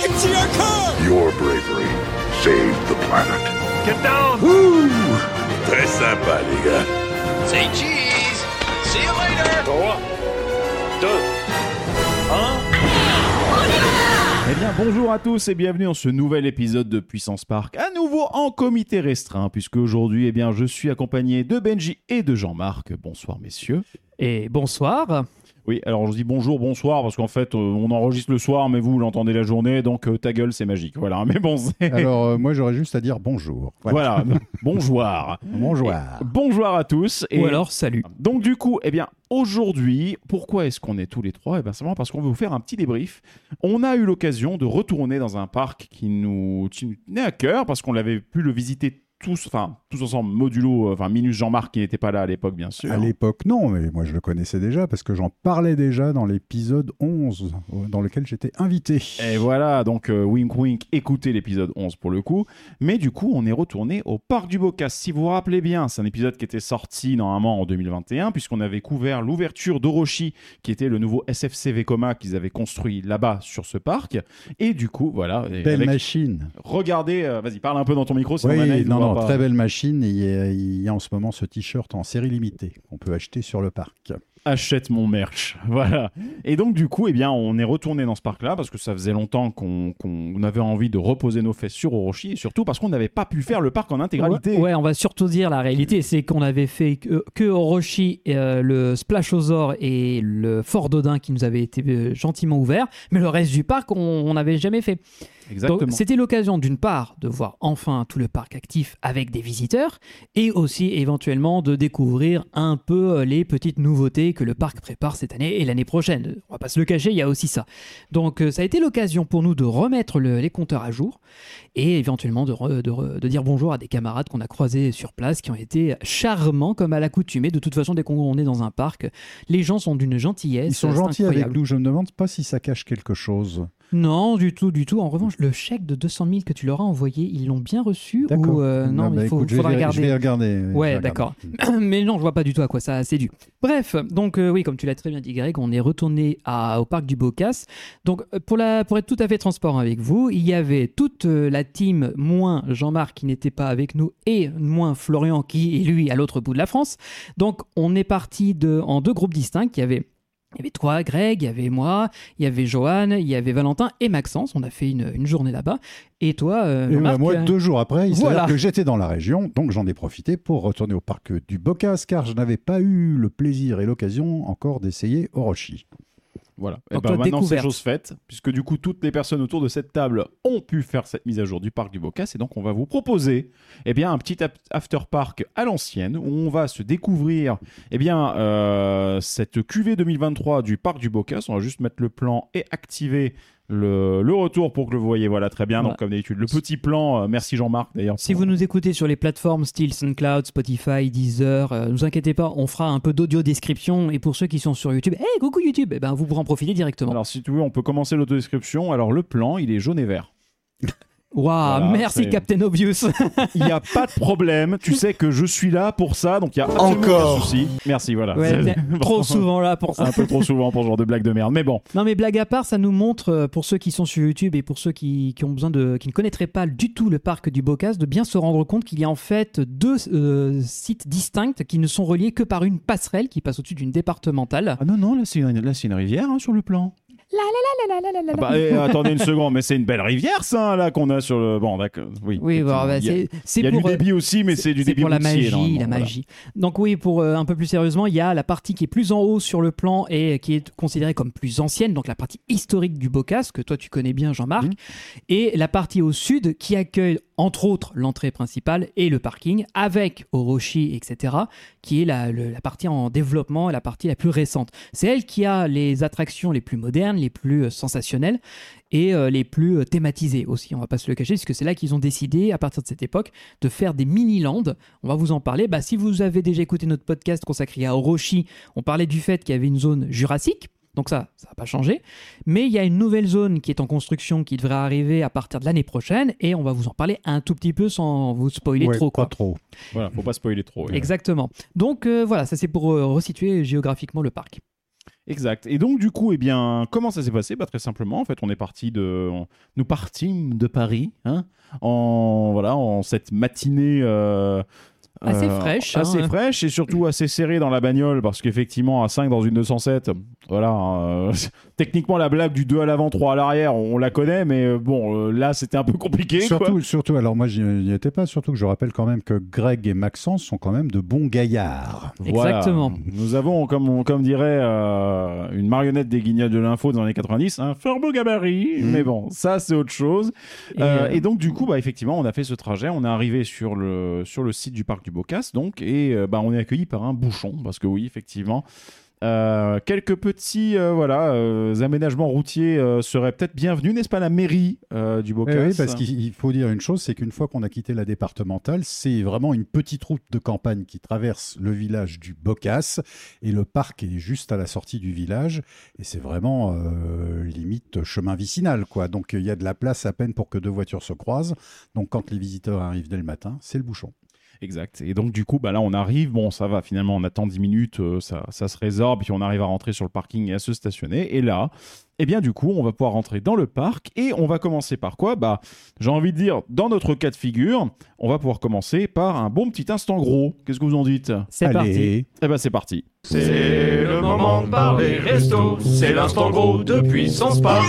Hey, I can see our car! Your bravery saved the planet. Get down! Très sympa, les gars. Say cheese. See you later. 3, 2, 1. Eh bien, bonjour à tous et bienvenue dans ce nouvel épisode de Puissance Park, à nouveau en comité restreint, puisque aujourd'hui, eh bien, je suis accompagné de Benji et de Jean-Marc. Bonsoir, messieurs. Et bonsoir. Oui, alors je dis bonjour, bonsoir, parce qu'en fait, euh, on enregistre le soir, mais vous l'entendez la journée, donc euh, ta gueule, c'est magique. Voilà, mais bon, c'est- Alors, euh, moi, j'aurais juste à dire bonjour. voilà, bonjour. Bonjour. Bonjour à tous. Et Ou alors salut. Donc du coup, eh bien, aujourd'hui, pourquoi est-ce qu'on est tous les trois? Eh bien, simplement parce qu'on veut vous faire un petit débrief. On a eu l'occasion de retourner dans un parc qui nous qui nous tenait à cœur parce qu'on l'avait pu le visiter tous, enfin tous ensemble, modulo, euh, enfin minus Jean-Marc qui n'était pas là à l'époque, bien sûr. À l'époque, non, mais moi, je le connaissais déjà parce que j'en parlais déjà dans l'épisode 11, euh, dans lequel j'étais invité. Et voilà, donc euh, wink wink, écoutez l'épisode 11 pour le coup. Mais du coup, on est retourné au parc du Bocas. Si vous vous rappelez bien, c'est un épisode qui était sorti normalement en 2021, puisqu'on avait couvert l'ouverture d'Orochi, qui était le nouveau SFC Vekoma qu'ils avaient construit là-bas sur ce parc. Et du coup, voilà. Belle avec- machine. Regardez, euh, vas-y, parle un peu dans ton micro, sinon Oui, non, pas. très belle machine. Et Il y, a, il y a en ce moment ce t-shirt en série limitée qu'on peut acheter sur le parc. Achète mon merch. Voilà. Et donc, du coup, eh bien, on est retourné dans ce parc-là parce que ça faisait longtemps qu'on avait envie de reposer nos fesses sur Orochi et surtout parce qu'on n'avait pas pu faire le parc en intégralité. Ouais, on va surtout dire la réalité, c'est qu'on avait fait que, que Orochi, euh, le Splashosaur et le Fort Dodin qui nous avaient été euh, gentiment ouverts, mais le reste du parc, on n'avait jamais fait. Exactement. C'était l'occasion d'une part de voir enfin tout le parc actif avec des visiteurs et aussi éventuellement de découvrir un peu euh, les petites nouveautés que le parc prépare cette année et l'année prochaine. On va pas se le cacher, il y a aussi ça. Donc euh, ça a été l'occasion pour nous de remettre le- les compteurs à jour et éventuellement de, re- de re- de dire bonjour à des camarades qu'on a croisés sur place qui ont été charmants comme à l'accoutumée. De toute façon, dès qu'on est dans un parc, les gens sont d'une gentillesse. Ils sont gentils avec nous. Je me demande pas si ça cache quelque chose. Non, du tout, du tout. En revanche, le chèque de 200 000 que tu leur as envoyé, ils l'ont bien reçu ou euh, non, Ah, bah, il faut, écoute, je faudra vais, regarder. Je vais Ouais, d'accord. Mais non, je vois pas du tout à quoi ça c'est dû. Bref, donc euh, oui, comme tu l'as très bien dit, Greg, on est retourné à- au parc du Bocas. Donc euh, pour, la, pour être tout à fait transparent avec vous, il y avait toute la team, moins Jean-Marc qui n'était pas avec nous et moins Florian qui est lui à l'autre bout de la France. Donc on est parti de, en deux groupes distincts. Il y avait il y avait toi, Greg, il y avait moi, il y avait Johan, il y avait Valentin et Maxence. On a fait une, une journée là-bas. Et toi, euh, Et bah, moi, euh, deux jours après, il Voilà. que j'étais dans la région, donc j'en ai profité pour retourner au parc du Bocas, car je n'avais pas eu le plaisir et l'occasion encore d'essayer Orochi. Voilà. Et Donc, ben, maintenant, c'est chose faite, puisque du coup, toutes les personnes autour de cette table ont pu faire cette mise à jour du parc du Bocas. Et donc, on va vous proposer eh bien, un petit after park à l'ancienne, où on va se découvrir eh bien, euh, cette QV 2023 du parc du Bocas. On va juste mettre le plan et activer le, le retour pour que vous voyez. Voilà, très bien. Donc, comme d'habitude, le petit plan. euh, merci Jean-Marc, d'ailleurs. Si pour- vous nous écoutez sur les plateformes style SoundCloud, Spotify, Deezer, euh, ne vous inquiétez pas, on fera un peu d'audio description. Et pour ceux qui sont sur YouTube, hey, coucou YouTube, eh ben, vous pourrez en profiter directement. Alors, si tu veux, on peut commencer l'autodescription. Alors, le plan, il est jaune et vert. Waouh, voilà, merci Captain Obvious. Il n'y a pas de problème. Tu sais que je suis là pour ça, donc il y a absolument Encore. aucun souci. Merci, voilà. Ouais, trop souvent là pour ça. un peu trop souvent pour ce genre de blague de merde. Mais bon, Non mais blague à part, ça nous montre, euh, pour ceux qui sont sur YouTube et pour ceux qui, qui ont besoin de, qui ne connaîtraient pas du tout le parc du Bocas, de bien se rendre compte qu'il y a en fait deux euh, sites distincts qui ne sont reliés que par une passerelle qui passe au-dessus d'une départementale. ah non non, là c'est une, là, c'est une rivière hein, sur le plan. La la la la la la la Ah la. bah, eh, attendez une seconde, mais c'est une belle rivière ça là qu'on a sur le. Bon d'accord, oui. Oui, bon, bah, il y a, c'est c'est il y a pour du euh, débit aussi, mais c'est du débit pour la routier, magie, normalement, la voilà. magie. Donc oui, pour euh, un peu plus sérieusement, il y a la partie qui est plus en haut sur le plan et qui est considérée comme plus ancienne, donc la partie historique du Bocas, que toi tu connais bien Jean-Marc, Mhm. et la partie au sud qui accueille entre autres l'entrée principale et le parking, avec Orochi, etc., qui est la, le- partie en développement la partie la plus récente. C'est elle qui a les attractions les plus modernes, les plus euh, sensationnels et euh, les plus euh, thématisés aussi. On va pas se le cacher, puisque c'est là qu'ils ont décidé, à partir de cette époque, de faire des mini-lands. On va vous en parler. Bah, si vous avez déjà écouté notre podcast consacré à Orochi, on parlait du fait qu'il y avait une zone jurassique. Donc ça, ça n'a pas changé. Mais il y a une nouvelle zone qui est en construction qui devrait arriver à partir de l'année prochaine et on va vous en parler un tout petit peu sans vous spoiler Ouais, trop. pas Quoi. trop. Voilà, faut pas spoiler trop. Exactement. Donc euh, voilà, ça c'est pour euh, resituer géographiquement le parc. Exact. Et donc, du coup, eh bien, comment ça s'est passé? Bah, Très simplement, en fait, on est parti de. on- Nous partîmes de Paris, hein, en, voilà, en cette matinée. euh, Assez euh, fraîche, Assez hein. fraîche et surtout assez serrée dans la bagnole parce qu'effectivement, à 5 dans une 207, voilà. euh, techniquement, la blague du 2 à l'avant, 3 à l'arrière, on la connaît, mais euh, bon, euh, là, c'était un peu compliqué. quoi. Surtout, surtout, alors moi j'y n'y étais pas, surtout que je rappelle quand même que Greg et Maxence sont quand même de bons gaillards. Voilà. Exactement. Nous avons, comme, on- comme dirait euh, une marionnette des guignols de l'info dans les années 90, un fort beau gabarit. Mhm. Mais bon, ça, c'est autre chose. Et, Euh, euh, et donc, du coup, bah, effectivement, on a fait ce trajet. On est arrivé sur le, sur le site du parc du Bocas, donc, et euh, bah, on est accueilli par un bouchon, parce que oui, effectivement. euh, quelques petits euh, voilà euh, aménagements routiers seraient peut-être bienvenus, n'est-ce pas la mairie du Bocas oui, parce qu'il il faut dire une chose, c'est qu'une fois qu'on a quitté la départementale, c'est vraiment une petite route de campagne qui traverse le village du Bocas et le parc est juste à la sortie du village et c'est vraiment limite chemin vicinal quoi. Donc il y a de la place à peine pour que deux voitures se croisent. Donc quand les visiteurs arrivent dès le matin, c'est le bouchon. Exact. Et donc, du coup, bah là, on arrive. Bon, ça va, finalement, on attend 10 minutes, euh, ça, ça se résorbe, puis on arrive à rentrer sur le parking et à se stationner. Et là, eh bien, du coup, on va pouvoir rentrer dans le parc et on va commencer par quoi? Bah, j'ai envie de dire, dans notre cas de figure, on va pouvoir commencer par un bon petit instant gros. Qu'est-ce que vous en dites? C'est parti. Eh ben, c'est parti. C'est le moment de parler resto, c'est l'instant gros de Puissance Park.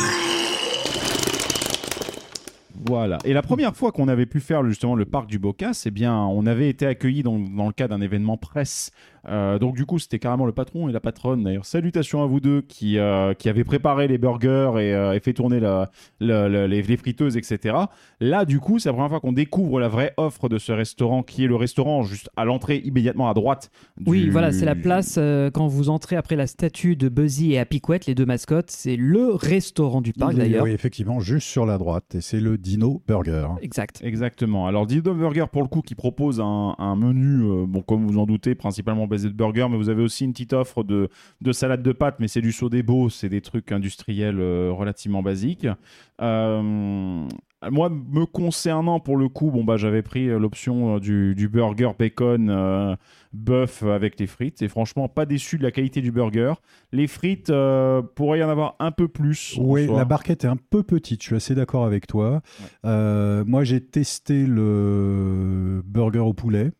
Voilà. Et la première fois qu'on avait pu faire justement le parc du Bocas, eh bien, on avait été accueillis dans, dans le cadre d'un événement presse. Euh, donc du coup, c'était carrément le patron et la patronne. D'ailleurs, salutations à vous deux qui euh, qui avaient préparé les burgers et, euh, et fait tourner la, la- la- les, les friteuses, etc. Là, du coup, c'est la première fois qu'on découvre la vraie offre de ce restaurant, qui est le restaurant juste à l'entrée, immédiatement à droite. Oui, du- voilà, c'est la place euh, quand vous entrez après la statue de Buzzy et Happy Couette, les deux mascottes. C'est le restaurant du parc d'ailleurs. Oui, effectivement, juste sur la droite et c'est le Dino Burger. Exact. Exactement. Alors Dino Burger pour le coup qui propose un, un menu, euh, bon comme vous en doutez, principalement basé de burger, mais vous avez aussi une petite offre de, de salade de pâtes, mais c'est du saut des beaux, c'est des trucs industriels euh, relativement basiques. Euh, moi, me concernant pour le coup, bon bah j'avais pris euh, l'option du, du burger bacon euh, bœuf avec les frites et franchement pas déçu de la qualité du burger. Les frites euh, pourrait y en avoir un peu plus. Oui, la barquette est un peu petite, je suis assez d'accord avec toi. Ouais. Euh, moi, j'ai testé le burger au poulet.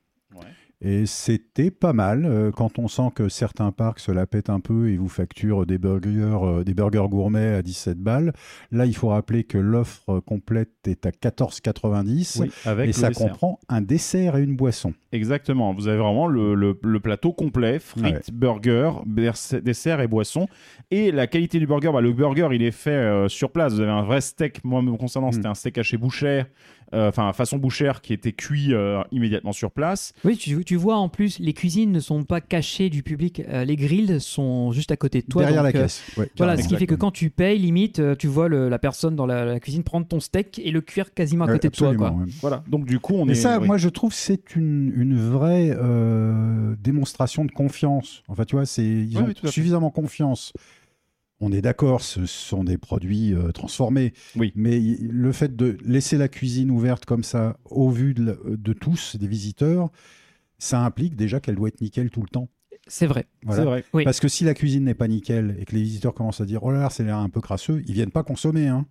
Et c'était pas mal euh, quand on sent que certains parcs se la pètent un peu et vous facturent des burgers, euh, des burgers gourmets à 17 balles. Là, il faut rappeler que l'offre complète est à 14,90 Oui, avec et ça dessert. comprend un dessert et une boisson. Exactement. Vous avez vraiment le, le- le plateau complet, frites, Ouais. burger, berce- dessert et boisson. Et la qualité du burger, bah, le burger, il est fait euh, sur place. Vous avez un vrai steak. Moi, me concernant, Mm. c'était un steak haché bouchère, euh, enfin façon bouchère, qui était cuit euh, immédiatement sur place. Oui, tu, tu vois en plus, les cuisines ne sont pas cachées du public. Euh, les grilles sont juste à côté de toi. Derrière donc, la euh, caisse. Ouais, Voilà, ce qui fait que quand tu payes, limite, tu vois le- la personne dans la, la cuisine prendre ton steak et le cuire quasiment à Ouais, côté de toi. absolument, Quoi. ouais. Voilà. Donc du coup, on Et est. ça, oui. moi, je trouve, c'est une, une vraie euh, démonstration de confiance. Enfin, tu vois, c'est ils ont oui, suffisamment confiance. On est d'accord, ce sont des produits euh, transformés. Oui. Mais le fait de laisser la cuisine ouverte comme ça, au vu de, tous, des visiteurs, ça implique déjà qu'elle doit être nickel tout le temps. C'est vrai. Voilà. C'est vrai. Oui. Parce que si la cuisine n'est pas nickel et que les visiteurs commencent à dire oh là là, c'est l'air un peu crasseux, ils viennent pas consommer. Hein.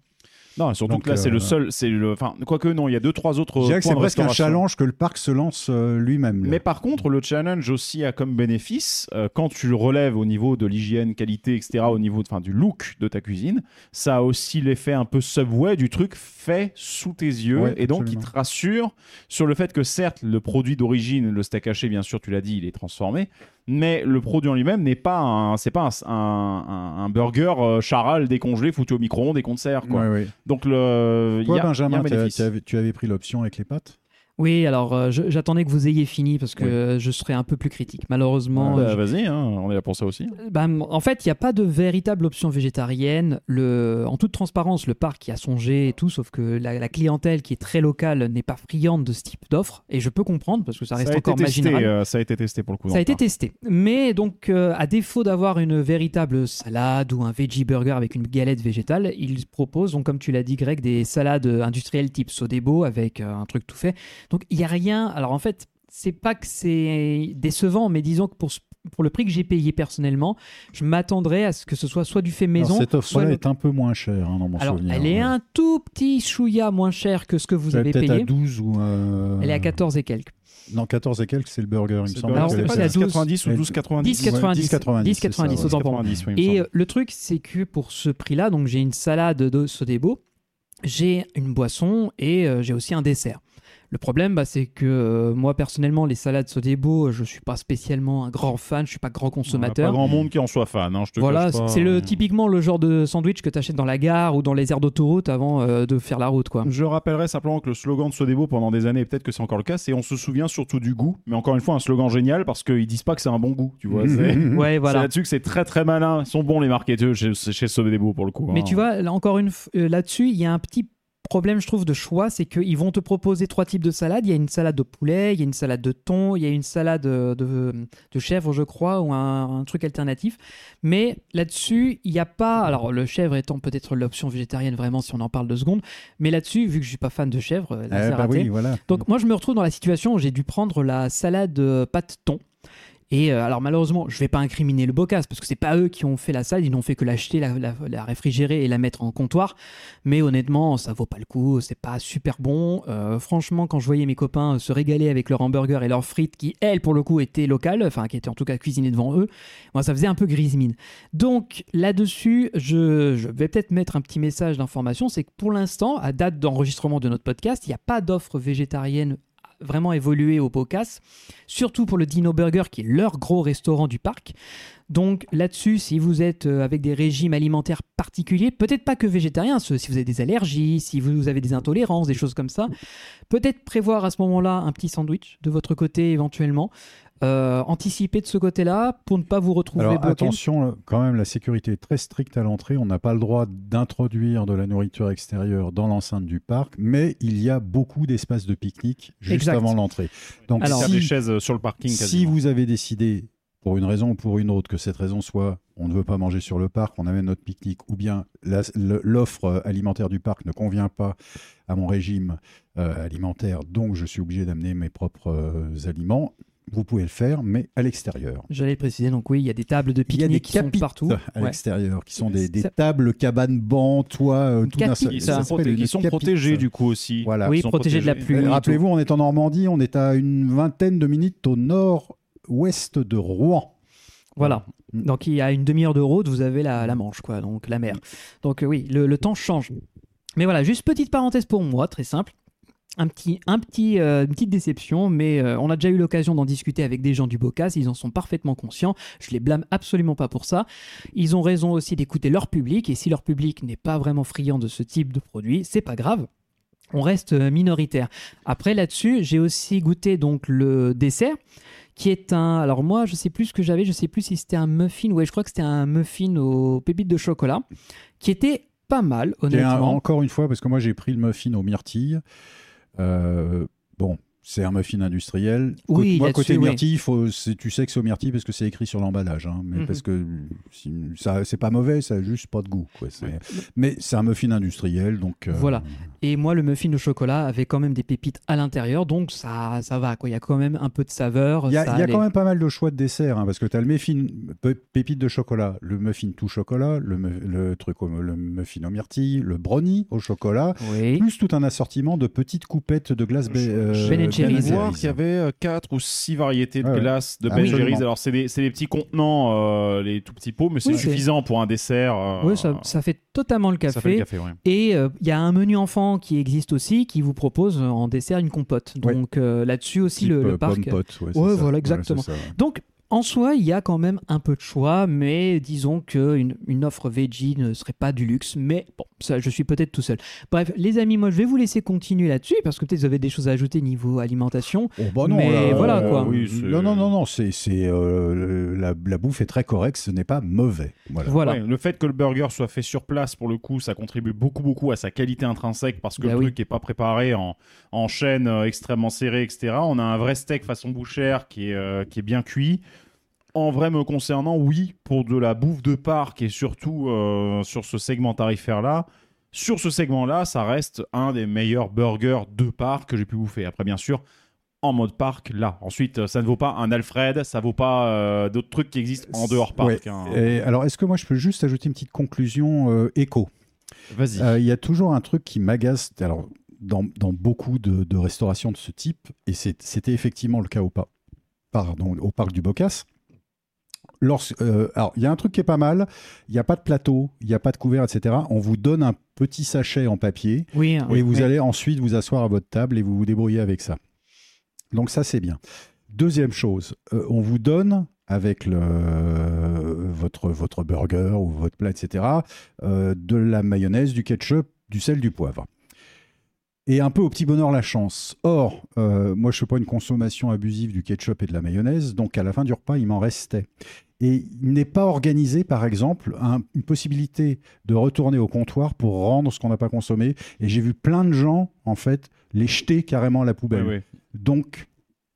Non, surtout Donc, que là, c'est euh, le seul. C'est le. Enfin, quoique non, il y a deux, trois autres. Je dirais que c'est presque un challenge que le parc se lance euh, lui-même. Mais par contre, le challenge aussi a comme bénéfice, euh, quand tu le relèves au niveau de l'hygiène, qualité, etc., au niveau enfin, du look de ta cuisine, ça a aussi l'effet un peu subway du truc fait sous tes yeux. Ouais, et donc, absolument. il te rassure sur le fait que certes, le produit d'origine, le steak haché, bien sûr, tu l'as dit, il est transformé. Mais le produit en lui-même n'est pas un, c'est pas un, un- burger euh, charal décongelé foutu au micro-ondes et qu'on sert, quoi. Ouais, ouais. Donc le, Toi, y a, il y a Benjamin, un tu avais, tu avais pris l'option avec les pâtes? Oui, alors euh, je- j'attendais que vous ayez fini parce que euh, je serais un peu plus critique. Malheureusement, Bah, je- Vas-y, hein, on est là pour ça aussi. bah, en fait, il n'y a pas de véritable option végétarienne. Le, en toute transparence, le parc y a songé et tout, sauf que la, la clientèle qui est très locale n'est pas friande de ce type d'offre. Et je peux comprendre parce que ça reste a été encore testé, marginal. euh, ça a été testé pour le coup. Ça a le été parc. testé. Mais donc, euh, à défaut d'avoir une véritable salade ou un veggie burger avec une galette végétale, ils proposent, donc, comme tu l'as dit, Greg, des salades industrielles type Sodebo avec euh, un truc tout fait. Donc, il n'y a rien. Alors, en fait, c'est pas que c'est décevant, mais disons que pour, pour le prix que j'ai payé personnellement, je m'attendrais à ce que ce soit soit du fait maison. Alors, cette offre-là le- est un peu moins chère hein, dans mon Alors, souvenir. elle est Ouais. un tout petit chouïa moins cher que ce que vous Elle est avez peut-être payé. à 12 ou. euh, Elle est à 14 et quelques. Non, 14 et quelques, c'est le burger, il me semble. Alors, c'est pas pas la 10,90 ou Elle- 12,90 10,90. 10,90, 10,90, c'est ça, autant pour moi. 10,90, oui, il me Et euh, le truc, c'est que pour ce prix-là, donc j'ai une salade de Sodebo, j'ai une boisson et euh, j'ai aussi un dessert. Le problème, bah, c'est que euh, moi personnellement, les salades Sodebo, je suis pas spécialement un grand fan, je suis pas grand Il y a consommateur. Pas grand monde qui en soit fan, hein, je te Voilà, c'est le typiquement le genre de sandwich que tu achètes dans la gare ou dans les aires d'autoroute avant euh, de faire la route, quoi. Je rappellerai simplement que le slogan de Sodebo pendant des années, et peut-être que c'est encore le cas, c'est on se souvient surtout du goût. Mais encore une fois, un slogan génial parce qu'ils disent pas que c'est un bon goût, tu vois. C'est Ouais, c'est voilà. là-dessus que c'est très très malin. Ils sont bons les marketeurs chez, chez Sodebo pour le coup. Mais hein. tu vois, là, encore une f- euh, là-dessus, il y a un petit problème, je trouve, de choix, c'est qu'ils vont te proposer trois types de salades. Il y a une salade de poulet, il y a une salade de thon, il y a une salade de, de chèvre, je crois, ou un, un truc alternatif. Mais là-dessus, il n'y a pas. Alors, le chèvre étant peut-être l'option végétarienne, vraiment, si on en parle deux secondes. Mais là-dessus, vu que je suis pas fan de chèvre, là, Eh bah raté. oui, voilà. Donc moi je me retrouve dans la situation où j'ai dû prendre la salade euh, pâte thon. Et euh, alors malheureusement, je vais pas incriminer le Bocas parce que c'est pas eux qui ont fait la salade, ils n'ont fait que l'acheter, la, réfrigérer et la mettre en comptoir. Mais honnêtement, ça vaut pas le coup, c'est pas super bon. Euh, franchement, quand je voyais mes copains se régaler avec leur hamburger et leurs frites qui, elles, pour le coup, étaient locales, enfin qui étaient en tout cas cuisinées devant eux, moi ça faisait un peu grise mine. Donc là-dessus, je, je vais peut-être mettre un petit message d'information, c'est que pour l'instant, à date d'enregistrement de notre podcast, il n'y a pas d'offre végétarienne vraiment évoluée au Bocas, surtout pour le Dino Burger qui est leur gros restaurant du parc. Donc là-dessus, si vous êtes euh, avec des régimes alimentaires particuliers, peut-être pas que végétariens, si vous avez des allergies, si vous avez des intolérances, des choses comme ça, peut-être prévoir à ce moment-là un petit sandwich de votre côté éventuellement. Euh, anticiper de ce côté-là pour ne pas vous retrouver Alors bloqué. attention, là, quand même, la sécurité est très stricte à l'entrée. On n'a pas le droit d'introduire de la nourriture extérieure dans l'enceinte du parc, mais il y a beaucoup d'espaces de pique-nique juste Exact. avant l'entrée. Donc Alors, si, des chaises euh, sur le parking. si vous avez décidé, pour une raison ou pour une autre, que cette raison soit on ne veut pas manger sur le parc, on amène notre pique-nique, ou bien l'offre euh, alimentaire du parc ne convient pas à mon régime euh, alimentaire, donc je suis obligé d'amener mes propres euh, aliments, vous pouvez le faire, mais à l'extérieur. J'allais le préciser, donc oui, il y a des tables de pique-nique qui sont partout. à Ouais. l'extérieur, qui sont des, des Ça- tables, cabanes, bancs, toits, euh, tout d'un Capite, seul- ça sont, s'appelle proté- une ils sont capite. protégés du coup aussi. Voilà. Oui, protégés de la protégés. pluie. Rappelez-vous, on est en Normandie, on est à une vingtaine de minutes au nord-ouest de Rouen. Voilà. Mm. Donc il y a une demi-heure de route, vous avez la, la Manche, quoi, donc la mer. Donc oui, le, le temps change. Mais voilà, juste petite parenthèse pour moi, très simple. Un petit, un petit, euh, une petite déception, mais euh, on a déjà eu l'occasion d'en discuter avec des gens du Bocas, ils en sont parfaitement conscients, je les blâme absolument pas pour ça. Ils ont raison aussi d'écouter leur public, et si leur public n'est pas vraiment friand de ce type de produit, c'est pas grave. On reste euh, minoritaire. Après là-dessus, j'ai aussi goûté donc le dessert qui est un. Alors moi, je sais plus ce que j'avais, je sais plus si c'était un muffin. Ouais, je crois que c'était un muffin aux pépites de chocolat, qui était pas mal, Et un- honnêtement. encore une fois, parce que moi j'ai pris le muffin aux myrtilles. Euh, bon, c'est un muffin industriel. Oui, moi, côté oui. myrtille, faut, c'est- tu sais que c'est aux myrtilles parce que c'est écrit sur l'emballage. hein, mais Mhm. parce que si- ça, c'est pas mauvais, ça a juste pas de goût. quoi, Mais c'est un muffin industriel, donc. euh, Voilà. Et moi, le muffin au chocolat avait quand même des pépites à l'intérieur, donc ça, ça va. Quoi. Il y a quand même un peu de saveur. Il y a, ça il y a allait. quand même pas mal de choix de dessert, hein, parce que tu as le muffin pépite de chocolat, le muffin tout chocolat, le, truc au, le muffin aux myrtilles, le brownie au chocolat, Oui. plus tout un assortiment de petites coupettes de glace. bé- euh, Je Ben voir qu'il y avait 4 ou 6 variétés de Ouais, ouais. glace de Ah oui. Alors, c'est des, c'est des petits contenants, euh, les tout petits pots, mais c'est Oui, suffisant pour un dessert. euh, Oui, ça, ça fait totalement le café. ça fait le café, ouais. Et euh, il y a un menu enfant qui existe aussi, qui vous propose euh, en dessert une compote. Ouais. Donc euh, là-dessus aussi, type, le, le euh, parc. pomme pote, ouais, Ouais, voilà, exactement. c'est ça, ouais. Donc, En soi, il y a quand même un peu de choix, mais disons qu'une une offre veggie ne serait pas du luxe. Mais bon, ça, je suis peut-être tout seul. Bref, les amis, moi, je vais vous laisser continuer là-dessus parce que peut-être vous avez des choses à ajouter niveau alimentation. Oh, bah non, Mais là, voilà, euh, quoi. Oui, c'est- non, non, non, non, c'est, c'est, euh, la, la bouffe est très correcte, ce n'est pas mauvais. Voilà. Voilà. Ouais, le fait que le burger soit fait sur place, pour le coup, ça contribue beaucoup, beaucoup à sa qualité intrinsèque parce que Bah le oui. truc n'est pas préparé en, en chaîne euh, extrêmement serrée, etc. On a un vrai steak façon bouchère qui est, euh, qui est bien cuit. En vrai, me concernant, oui, pour de la bouffe de parc et surtout euh, sur ce segment tarifaire-là, sur ce segment-là, ça reste un des meilleurs burgers de parc que j'ai pu bouffer. Après, bien sûr, en mode parc, là. Ensuite, euh, ça ne vaut pas un Alfred, ça vaut pas euh, d'autres trucs qui existent en dehors parc. Ouais. hein. Et alors, est-ce que moi, je peux juste ajouter une petite conclusion euh, éco? Vas-y. Il y a toujours un truc qui m'agace. Alors, dans, dans beaucoup de, de restaurations de ce type, et c'était effectivement le cas au, pa- pardon, au parc du Bocas. Lorsque, euh, alors, il y a un truc qui est pas mal. Il n'y a pas de plateau, il n'y a pas de couvert, etc. On vous donne un petit sachet en papier Oui, et vous oui. allez ensuite vous asseoir à votre table et vous vous débrouillez avec ça. Donc ça, c'est bien. Deuxième chose, euh, on vous donne avec le, votre, votre burger ou votre plat, etc., euh, de la mayonnaise, du ketchup, du sel, du poivre. Et un peu au petit bonheur la chance. Or, euh, moi, je ne fais pas une consommation abusive du ketchup et de la mayonnaise, donc à la fin du repas, il m'en restait. Et il n'est pas organisé, par exemple, un- une possibilité de retourner au comptoir pour rendre ce qu'on n'a pas consommé. Et j'ai vu plein de gens, en fait, les jeter carrément à la poubelle. Donc,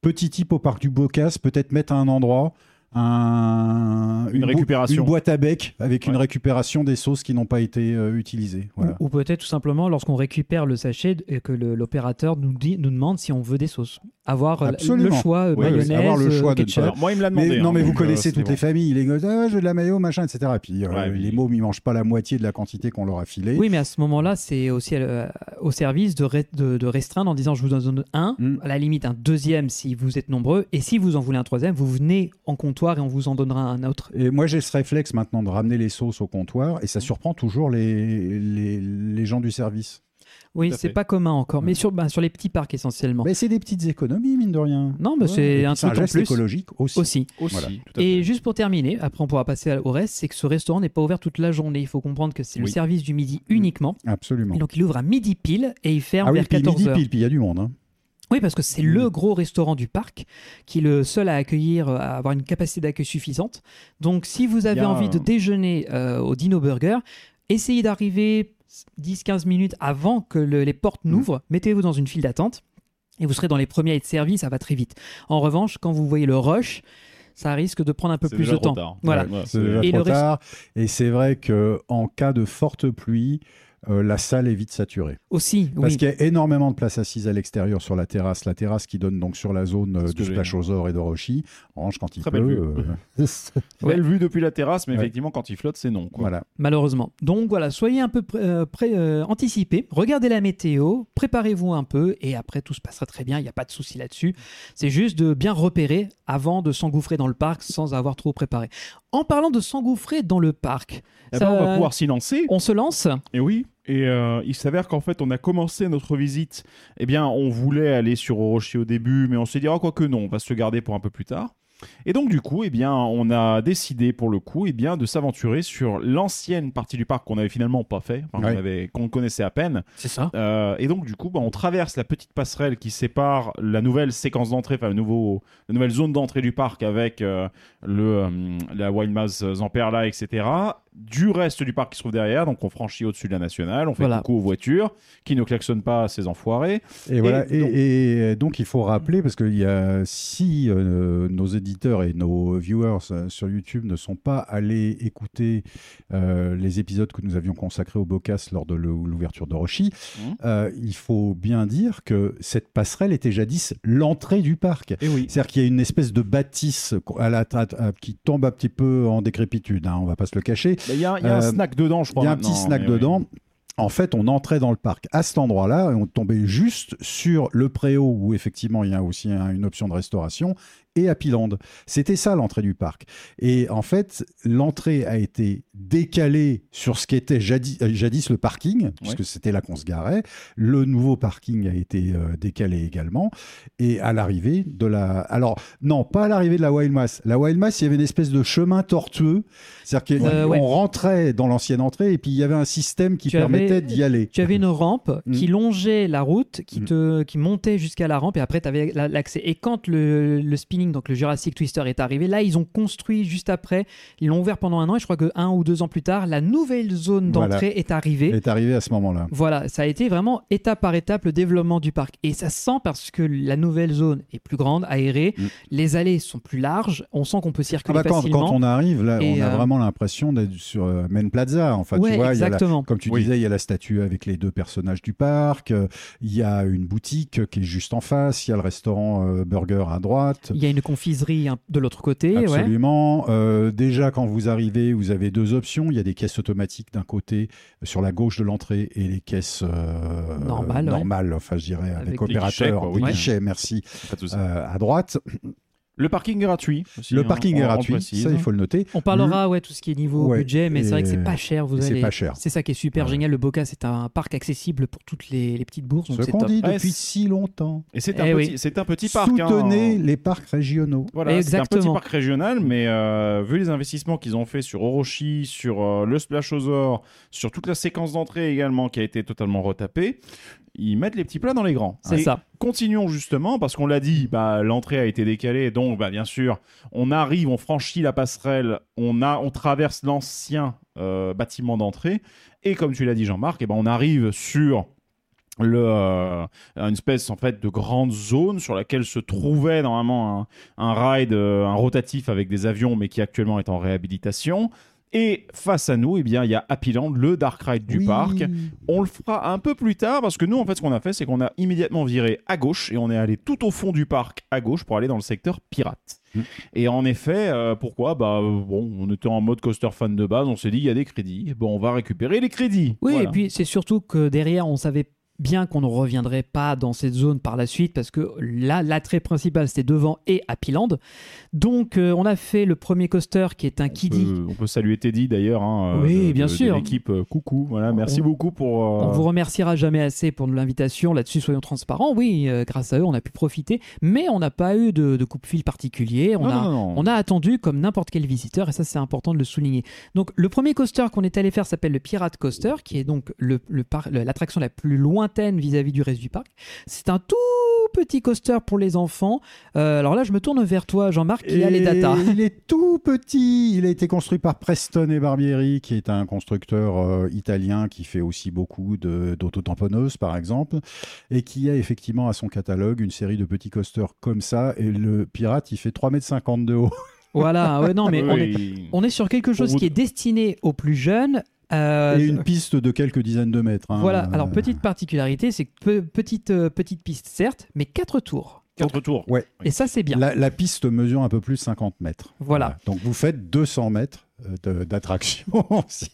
petit type au parc du Bocas, peut-être mettre à un endroit un, Une bo- récupération. une boîte à bec avec une récupération des sauces qui n'ont pas été euh, utilisées. Voilà. Ou, ou peut-être tout simplement lorsqu'on récupère le sachet et que l'opérateur nous, dit, nous demande si on veut des sauces. Avoir euh, le choix euh, Oui, mayonnaise, avoir le choix euh, de ketchup. Alors, moi, il me l'a demandé. Mais, non, hein, mais vous connaissez toutes les familles. Les gars, ah, je veux de la mayo, machin, etc. Et puis, euh, Ouais, les mômes, ils mangent pas la moitié de la quantité qu'on leur a filée. Oui, mais à ce moment-là, c'est aussi euh, au service de, re- de, de restreindre en disant je vous en donne un, Mm. à la limite un deuxième si vous êtes nombreux, et si vous en voulez un troisième, vous venez en comptoir et on vous en donnera un autre. Et moi, j'ai ce réflexe maintenant de ramener les sauces au comptoir et ça surprend toujours les, les, les gens du service. Oui, c'est pas commun encore, mais sur, ben, sur les petits parcs essentiellement. Mais c'est des petites économies, mine de rien. Non, mais c'est un un truc en geste plus. écologique aussi. Aussi. Aussi, Voilà. Et juste pour terminer, après on pourra passer au reste, c'est que ce restaurant n'est pas ouvert toute la journée. Il faut comprendre que c'est le service du midi uniquement. Absolument. Et donc il ouvre à midi pile et il ferme Ah oui, vers puis 14 midi pile, puis il y a du monde. hein. Oui, parce que c'est Mm. le gros restaurant du parc qui est le seul à accueillir, à avoir une capacité d'accueil suffisante. Donc, si vous avez envie de un- déjeuner euh, au Dino Burger, essayez d'arriver 10-15 minutes avant que le- les portes Mm. n'ouvrent. Mettez-vous dans une file d'attente et vous serez dans les premiers à être servis. Ça va très vite. En revanche, quand vous voyez le rush, ça risque de prendre un peu plus déjà de trop temps. tard. Voilà. Ouais, C'est déjà Et trop le reste- tard. Et c'est vrai que en cas de forte pluie, euh, la salle est vite saturée. Aussi, Parce oui. qu'il y a énormément de places assises à l'extérieur sur la terrasse. La terrasse qui donne donc sur la zone euh, du j'ai- Splash et de Rochi. En revanche, quand il Très pleut, belle vue. euh, Belle vue depuis la terrasse, mais Ouais. effectivement, quand il flotte, c'est non. Quoi. voilà. Malheureusement. Donc voilà, soyez un peu pré- euh, pré- euh, anticipés, regardez la météo, préparez-vous un peu et après tout se passera très bien, il n'y a pas de souci là-dessus. C'est juste de bien repérer avant de s'engouffrer dans le parc sans avoir trop préparé. En parlant de s'engouffrer dans le parc, Eh ça- ben, on va pouvoir s'y lancer. on se lance Et oui. Et euh, il s'avère qu'en fait, on a commencé notre visite. Eh bien, on voulait aller sur Orochi au début, mais on s'est dit, ah, quoi que non, on va se garder pour un peu plus tard. Et donc, du coup, eh bien, on a décidé, pour le coup, eh bien, de s'aventurer sur l'ancienne partie du parc qu'on avait finalement pas fait, enfin, Ouais. qu'on avait- qu'on connaissait à peine. C'est ça. Euh, et donc, du coup, bah, on traverse la petite passerelle qui sépare la nouvelle séquence d'entrée, enfin, le nouveau, la nouvelle zone d'entrée du parc avec euh, le, euh, la Wildmass Zamperla, etc. Du reste du parc qui se trouve derrière. Donc, on franchit au-dessus de la nationale, on fait Voilà. coucou aux voitures qui ne klaxonnent pas ces enfoirés. Et, voilà. Et, donc- et donc, il faut rappeler, parce qu'il y a si euh, nos éditeurs et nos viewers euh, sur YouTube ne sont pas allés écouter euh, les épisodes que nous avions consacrés au Bocas lors de l'ou- l'ouverture de Rochi, Mhm. euh, il faut bien dire que cette passerelle était jadis l'entrée du parc. Et oui. C'est-à-dire qu'il y a une espèce de bâtisse à la, à- à- qui tombe un petit peu en décrépitude, hein, on va pas se le cacher. Il y a, il y a un Euh, snack dedans, je crois. Il y a un petit snack oui. dedans. En fait, on entrait dans le parc à cet endroit-là et on tombait juste sur le préau où effectivement il y a aussi un- une option de restauration et Happy Land. C'était ça l'entrée du parc. Et en fait, l'entrée a été décalée sur ce qu'était jadis, euh, jadis le parking, puisque c'était là qu'on se garait. Le nouveau parking a été euh, décalé également. Et à l'arrivée de la... Alors, non, pas à l'arrivée de la Wild Mass. La Wild Mass, il y avait une espèce de chemin tortueux. C'est-à-dire qu'on Euh, ouais. rentrait dans l'ancienne entrée et puis il y avait un système qui Tu permettait d'y aller. Tu avais une rampe qui Mm. longeait la route, qui, Mm. te, qui montait jusqu'à la rampe, et après, tu avais l'accès. Et quand le, le spinning, donc le Jurassic Twister, est arrivé, là, ils ont construit juste après, ils l'ont ouvert pendant un an, et je crois que un ou deux ans plus tard, la nouvelle zone Voilà. d'entrée est arrivée. est arrivé à ce moment-là. Voilà, ça a été vraiment étape par étape le développement du parc. Et ça se sent parce que la nouvelle zone est plus grande, aérée, Mm. les allées sont plus larges, on sent qu'on peut Ah circuler bah quand, facilement. quand on arrive, là, Et, on a euh, vraiment l'impression d'être sur euh, Main Plaza. Enfin, Ouais, tu vois, il y a la- exactement. comme tu Oui. disais, il y a la statue avec les deux personnages du parc. euh, Il y a une boutique qui est juste en face. Il y a le restaurant euh, Burger à droite. Il y a une confiserie de l'autre côté. ouais. Absolument. Euh, déjà, quand vous arrivez, vous avez deux options. Il y a des caisses automatiques d'un côté euh, sur la gauche de l'entrée et les caisses euh, Normales, ouais. normales, enfin, je dirais, avec, Avec opérateur. guichets, quoi, oui. Guichets, merci. Euh, à droite. Le parking est gratuit. aussi, le hein, parking on- est gratuit. Ça, il faut le noter. On parlera, ouais, tout ce qui est niveau Ouais, budget, mais c'est vrai que c'est pas cher. Vous et c'est allez... pas cher. C'est ça qui est super Ouais. génial. Le Boca, c'est un parc accessible pour toutes les, les petites bourses. Ce qu'on dit depuis si longtemps. Et c'est Eh un, oui. petit, c'est un petit parc. hein. Soutenez les parcs régionaux. Voilà, c'est un petit Exactement. parc régional, mais euh, vu les investissements qu'ils ont fait sur Orochi, sur euh, le Splashosaur, sur toute la séquence d'entrée également qui a été totalement retapée, ils mettent les petits plats dans les grands. C'est ça. Continuons justement, parce qu'on l'a dit, bah, l'entrée a été décalée, donc bah, bien sûr, on arrive, on franchit la passerelle, on, a, on traverse l'ancien euh, bâtiment d'entrée, et comme tu l'as dit Jean-Marc, eh ben, on arrive sur le, euh, une espèce en fait de grande zone sur laquelle se trouvait normalement un, un ride, euh, un rotatif avec des avions, mais qui actuellement est en réhabilitation. Et face à nous, eh bien, il y a Happy Land, le dark ride du Oui. parc. On le fera un peu plus tard parce que nous, en fait, ce qu'on a fait, c'est qu'on a immédiatement viré à gauche et on est allé tout au fond du parc à gauche pour aller dans le secteur pirate. Mm. Et en effet, euh, pourquoi? Bah euh, bon, on était en mode coaster fan de base, on s'est dit il y a des crédits, bon, on va récupérer les crédits. Oui, Voilà. et puis c'est surtout que derrière, on savait bien qu'on ne reviendrait pas dans cette zone par la suite parce que là, l'attrait principal, c'était devant et Happy Land. Donc, euh, on a fait le premier coaster qui est un on Kiddy. peut, on peut saluer Teddy d'ailleurs. hein, euh, Oui, de- bien de- sûr. L'équipe, euh, coucou. Voilà, merci On- beaucoup pour. euh, On vous remerciera jamais assez pour l'invitation. Là-dessus, soyons transparents. Oui, euh, grâce à eux, on a pu profiter, mais on n'a pas eu de, de coupe-fil particulier. On non, a, non, non. On a attendu comme n'importe quel visiteur, et ça c'est important de le souligner. Donc le premier coaster qu'on est allé faire s'appelle le Pirate Coaster, qui est donc le, le le- l'attraction la plus lointaine vis-à-vis du reste du parc. C'est un tout petit coaster pour les enfants. Euh, alors là, je me tourne vers toi, Jean-Marc, qui a les datas. Il est tout petit. Il a été construit par Preston et Barbieri, qui est un constructeur euh, italien qui fait aussi beaucoup de- d'autotamponneuses, par exemple, et qui a effectivement à son catalogue une série de petits coasters comme ça. Et le pirate, il fait 3,50 m de haut. Voilà, ouais, non, mais on, est, Oui. on est sur quelque chose qui est destiné aux plus jeunes. Euh, et une piste de quelques dizaines de mètres. hein. Voilà, alors petite particularité, c'est que pe- petite, euh, petite piste, certes, mais quatre tours. Quatre tours. Ouais. Et ça, c'est bien. La, la piste mesure un peu plus de 50 mètres. Voilà. Donc vous faites 200 mètres euh, d'attraction. aussi.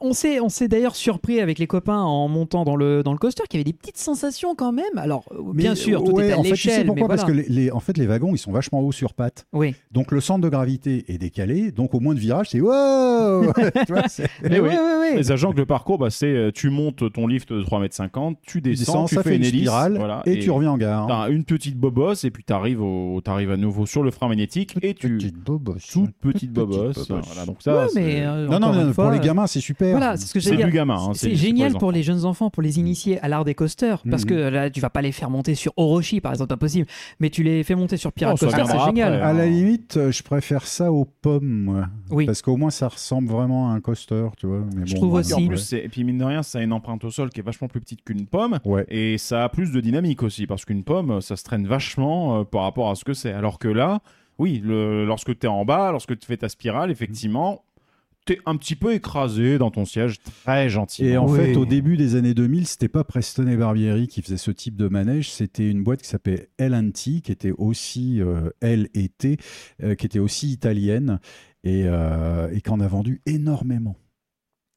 On s'est, on s'est d'ailleurs surpris avec les copains en montant dans le, dans le coaster qu'il y avait des petites sensations quand même. Alors, euh, bien Mais, sûr, tout ouais, est à en fait, tu sais pourquoi? Voilà. Parce que les, les- en fait, les wagons, ils sont vachement hauts sur pattes. Oui, Donc le centre de gravité est décalé. Donc au moins de virage, c'est wow Tu vois, mais oui. oui. Et sachant que le parcours, bah, c'est euh, tu montes ton lift de 3,50 m, tu Tu descends, tu ça fais fait une hélice, spirale voilà, et, tu reviens en gare. T'as une petite bobosse et puis t'arrives au, t'arrives à nouveau sur le frein magnétique et tu Petite bobosse. toute petite bobosse. bobosse. Voilà, donc ça, Ouais, c'est- mais euh, Non, non, non, une pour fois, les gamins, c'est super. Voilà, c'est ce que du gamin. hein, C'est génial pour les jeunes enfants, pour les initier à l'art des coasters. Parce Mhm. que là, tu vas pas les faire monter sur Orochi, par exemple, impossible. Mais tu les fais monter sur Pirate Oh, Coaster, c'est génial. après. À la limite, euh, je préfère ça aux pommes, moi. Oui. Parce qu'au moins, ça ressemble vraiment à un coaster, tu vois. Mais Je bon, trouve ouais. aussi. En plus, c'est- et puis mine de rien, ça a une empreinte au sol qui est vachement plus petite qu'une pomme. Ouais. Et ça a plus de dynamique aussi, parce qu'une pomme, ça se traîne vachement euh, par rapport à ce que c'est. Alors que là, oui, le- lorsque tu es en bas, lorsque tu fais ta spirale, effectivement, tu es un petit peu écrasé dans ton siège, très gentiment. Et en Oui. fait, au début des années 2000, c'était pas Preston et Barbieri qui faisait ce type de manège, c'était une boîte qui s'appelait L&T, qui était aussi euh, L et T, euh, qui était aussi italienne et, euh, et qui en a vendu énormément.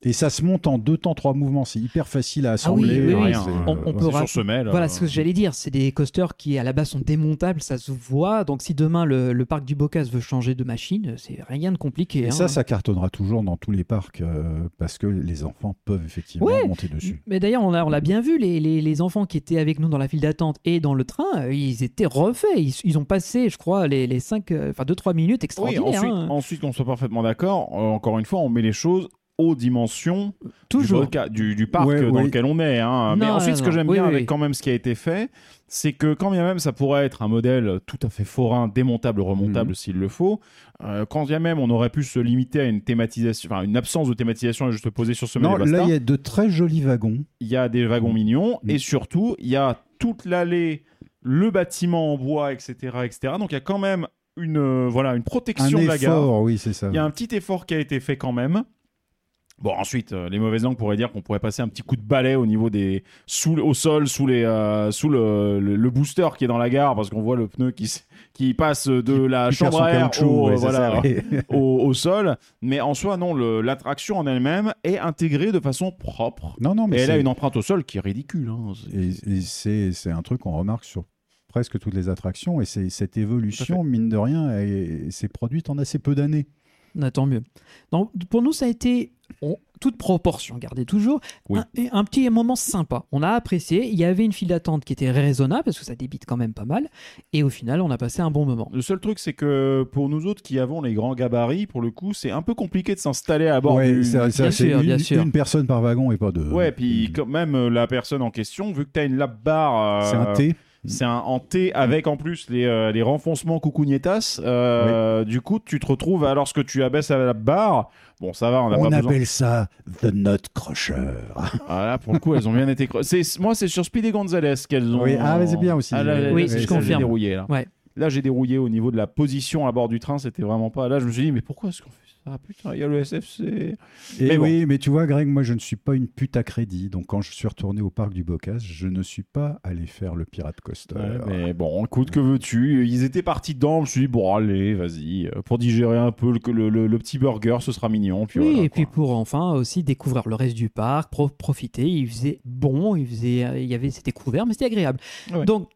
Et ça se monte en deux temps, trois mouvements. C'est hyper facile à assembler. oui, oui, Rien, hein. On- euh, on ouais. peut sur semelle. Voilà euh, ce que j'allais dire, c'est des coasters qui à la base sont démontables, ça se voit. Donc si demain le, le parc du Bocas veut changer de machine, c'est rien de compliqué. Et hein. ça, ça cartonnera toujours dans tous les parcs euh, parce que les enfants peuvent effectivement Ouais. monter dessus. Mais d'ailleurs, on l'a on bien vu, les, les- les enfants qui étaient avec nous dans la file d'attente et dans le train, euh, ils étaient refaits. Ils, ils ont passé, je crois, les, les 5, enfin 2-3 minutes Oui, extraordinaires. ensuite, hein. ensuite qu'on soit parfaitement d'accord, euh, encore une fois, on met les choses aux dimensions Toujours. du, boca- du, du parc Ouais, dans ouais. lequel on est. hein. Mais ensuite, non, ce que j'aime Oui, bien oui. avec quand même ce qui a été fait, c'est que quand bien même ça pourrait être un modèle tout à fait forain, démontable, remontable Mhm. s'il le faut, euh, quand bien même on aurait pu se limiter à une thématisation, enfin une absence de thématisation et juste poser sur ce Non, modèle là, il y a de très jolis wagons. il y a des wagons mignons Mhm. et surtout il y a toute l'allée, le bâtiment en bois, etc., etc. Donc il y a quand même une euh, voilà une Un protection de la gare. effort, oui, c'est ça. Il y a un petit effort qui a été fait quand même. Bon, ensuite, euh, les mauvaises langues pourraient dire qu'on pourrait passer un petit coup de balai au niveau des. Sous, au sol, sous, les, euh, sous le, le- le booster qui est dans la gare, parce qu'on voit le pneu qui, qui passe de la perd chambre son à air au, ouais, c'est voilà, ça, oui. au, au sol. Mais en soi, non, l'attraction en elle-même est intégrée de façon propre. Non, non, mais Et elle a une empreinte au sol qui est ridicule. hein. C'est- un truc qu'on remarque sur presque toutes les attractions. Et cette évolution, mine de rien, s'est produite en assez peu d'années. Ah, tant mieux. Donc, pour nous, ça a été, on- toute proportion gardée toujours, Oui. un, un petit moment sympa. On a apprécié. Il y avait une file d'attente qui était raisonnable parce que ça débite quand même pas mal. Et au final, on a passé un bon moment. Le seul truc, c'est que pour nous autres qui avons les grands gabarits, pour le coup, c'est un peu compliqué de s'installer à bord Ouais, du- c'est c'est- Bien c'est sûr, une, bien sûr. une personne par wagon et pas deux. Ouais, puis quand même euh, la personne en question, vu que tu as une lap bar, euh, C'est un T. c'est un en T avec en plus les, euh, les renfoncements coucougnetas. euh, Du coup, tu te retrouves alors que tu abaisses à la barre. Bon, ça va, on n'a On pas besoin. appelle ça The Nut Crusher. Voilà, pour le coup, elles ont bien été. moi, c'est sur Speedy Gonzalez qu'elles ont. Oui, ah, mais c'est bien aussi. Ah, là, Oui, là, je ça, j'ai confirme. dérouillé là. Ouais. Là, j'ai dérouillé au niveau de la position à bord du train. C'était vraiment pas. Là, je me suis dit, mais pourquoi est-ce qu'on fait ça? Putain, il y a le SFC. Et Mais bon. oui, mais tu vois, Greg, moi, je ne suis pas une pute à crédit. Donc, quand je suis retourné au parc du Bocas, je ne suis pas allé faire le Pirate Coaster. Ouais, mais bon, écoute, que veux-tu? Ils étaient partis dedans. Je me suis dit, bon, allez, vas-y. euh, Pour digérer un peu le, le- le- le petit burger, ce sera mignon. Puis oui, voilà, et puis pour enfin aussi découvrir le reste du parc, pro- profiter. Il faisait bon, il faisait, il y avait, c'était couvert, mais c'était agréable. Ouais. Donc,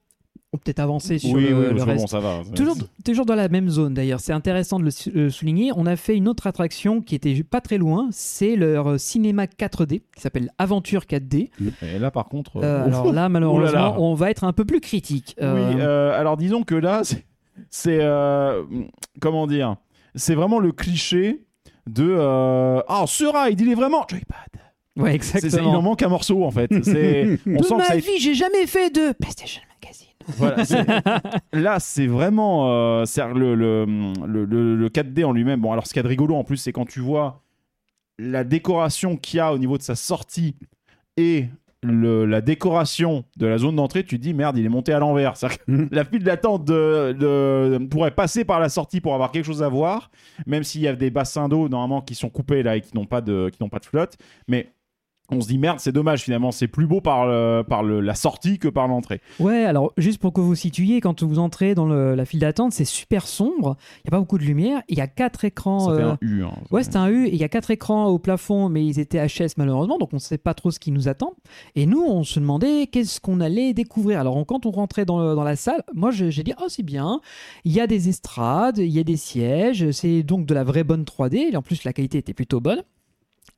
on peut peut-être avancer sur oui, le, oui, le parce que reste. bon, ça va. Toujours, toujours dans la même zone d'ailleurs, c'est intéressant de le euh, souligner. On a fait une autre attraction qui était pas très loin, c'est leur euh, cinéma 4D qui s'appelle Aventure 4D. Et là, par contre. Euh, alors là, malheureusement, là. on va être un peu plus critique. Euh, Oui, alors disons que là, c'est- comment dire C'est vraiment le cliché de. Ah, ce ride, il est vraiment. Joypad. ouais, exactement. il en manque un morceau en fait. C'est- on de sent que ma ça a vie, j'ai jamais fait de PlayStation. Voilà, là, c'est vraiment euh, le, le, le, le- le 4D en lui-même. Bon, alors ce qu'il y a de rigolo en plus, c'est quand tu vois la décoration qu'il y a au niveau de sa sortie et le- la décoration de la zone d'entrée, tu te dis merde, il est monté à l'envers. Mhm. La file d'attente de, de- pourrait passer par la sortie pour avoir quelque chose à voir, même s'il y a des bassins d'eau normalement qui sont coupés là et qui n'ont pas de qui n'ont pas de flotte. Mais on se dit merde, c'est dommage finalement, c'est plus beau par, le- par le- la sortie que par l'entrée. Ouais, alors juste pour que vous situiez, quand vous entrez dans le- la file d'attente, c'est super sombre. Il n'y a pas beaucoup de lumière. Il y a quatre écrans. Ça fait euh, un U. hein. Ouais, c'est un U. et Il y a quatre écrans au plafond, mais ils étaient HS malheureusement, donc on ne sait pas trop ce qui nous attend. Et nous, on se demandait qu'est-ce qu'on allait découvrir. Alors, on- quand on rentrait dans, dans la salle, moi, j'ai dit, oh, c'est bien. Il y a des estrades, il y a des sièges. C'est donc de la vraie bonne 3D. Et en plus, la qualité était plutôt bonne.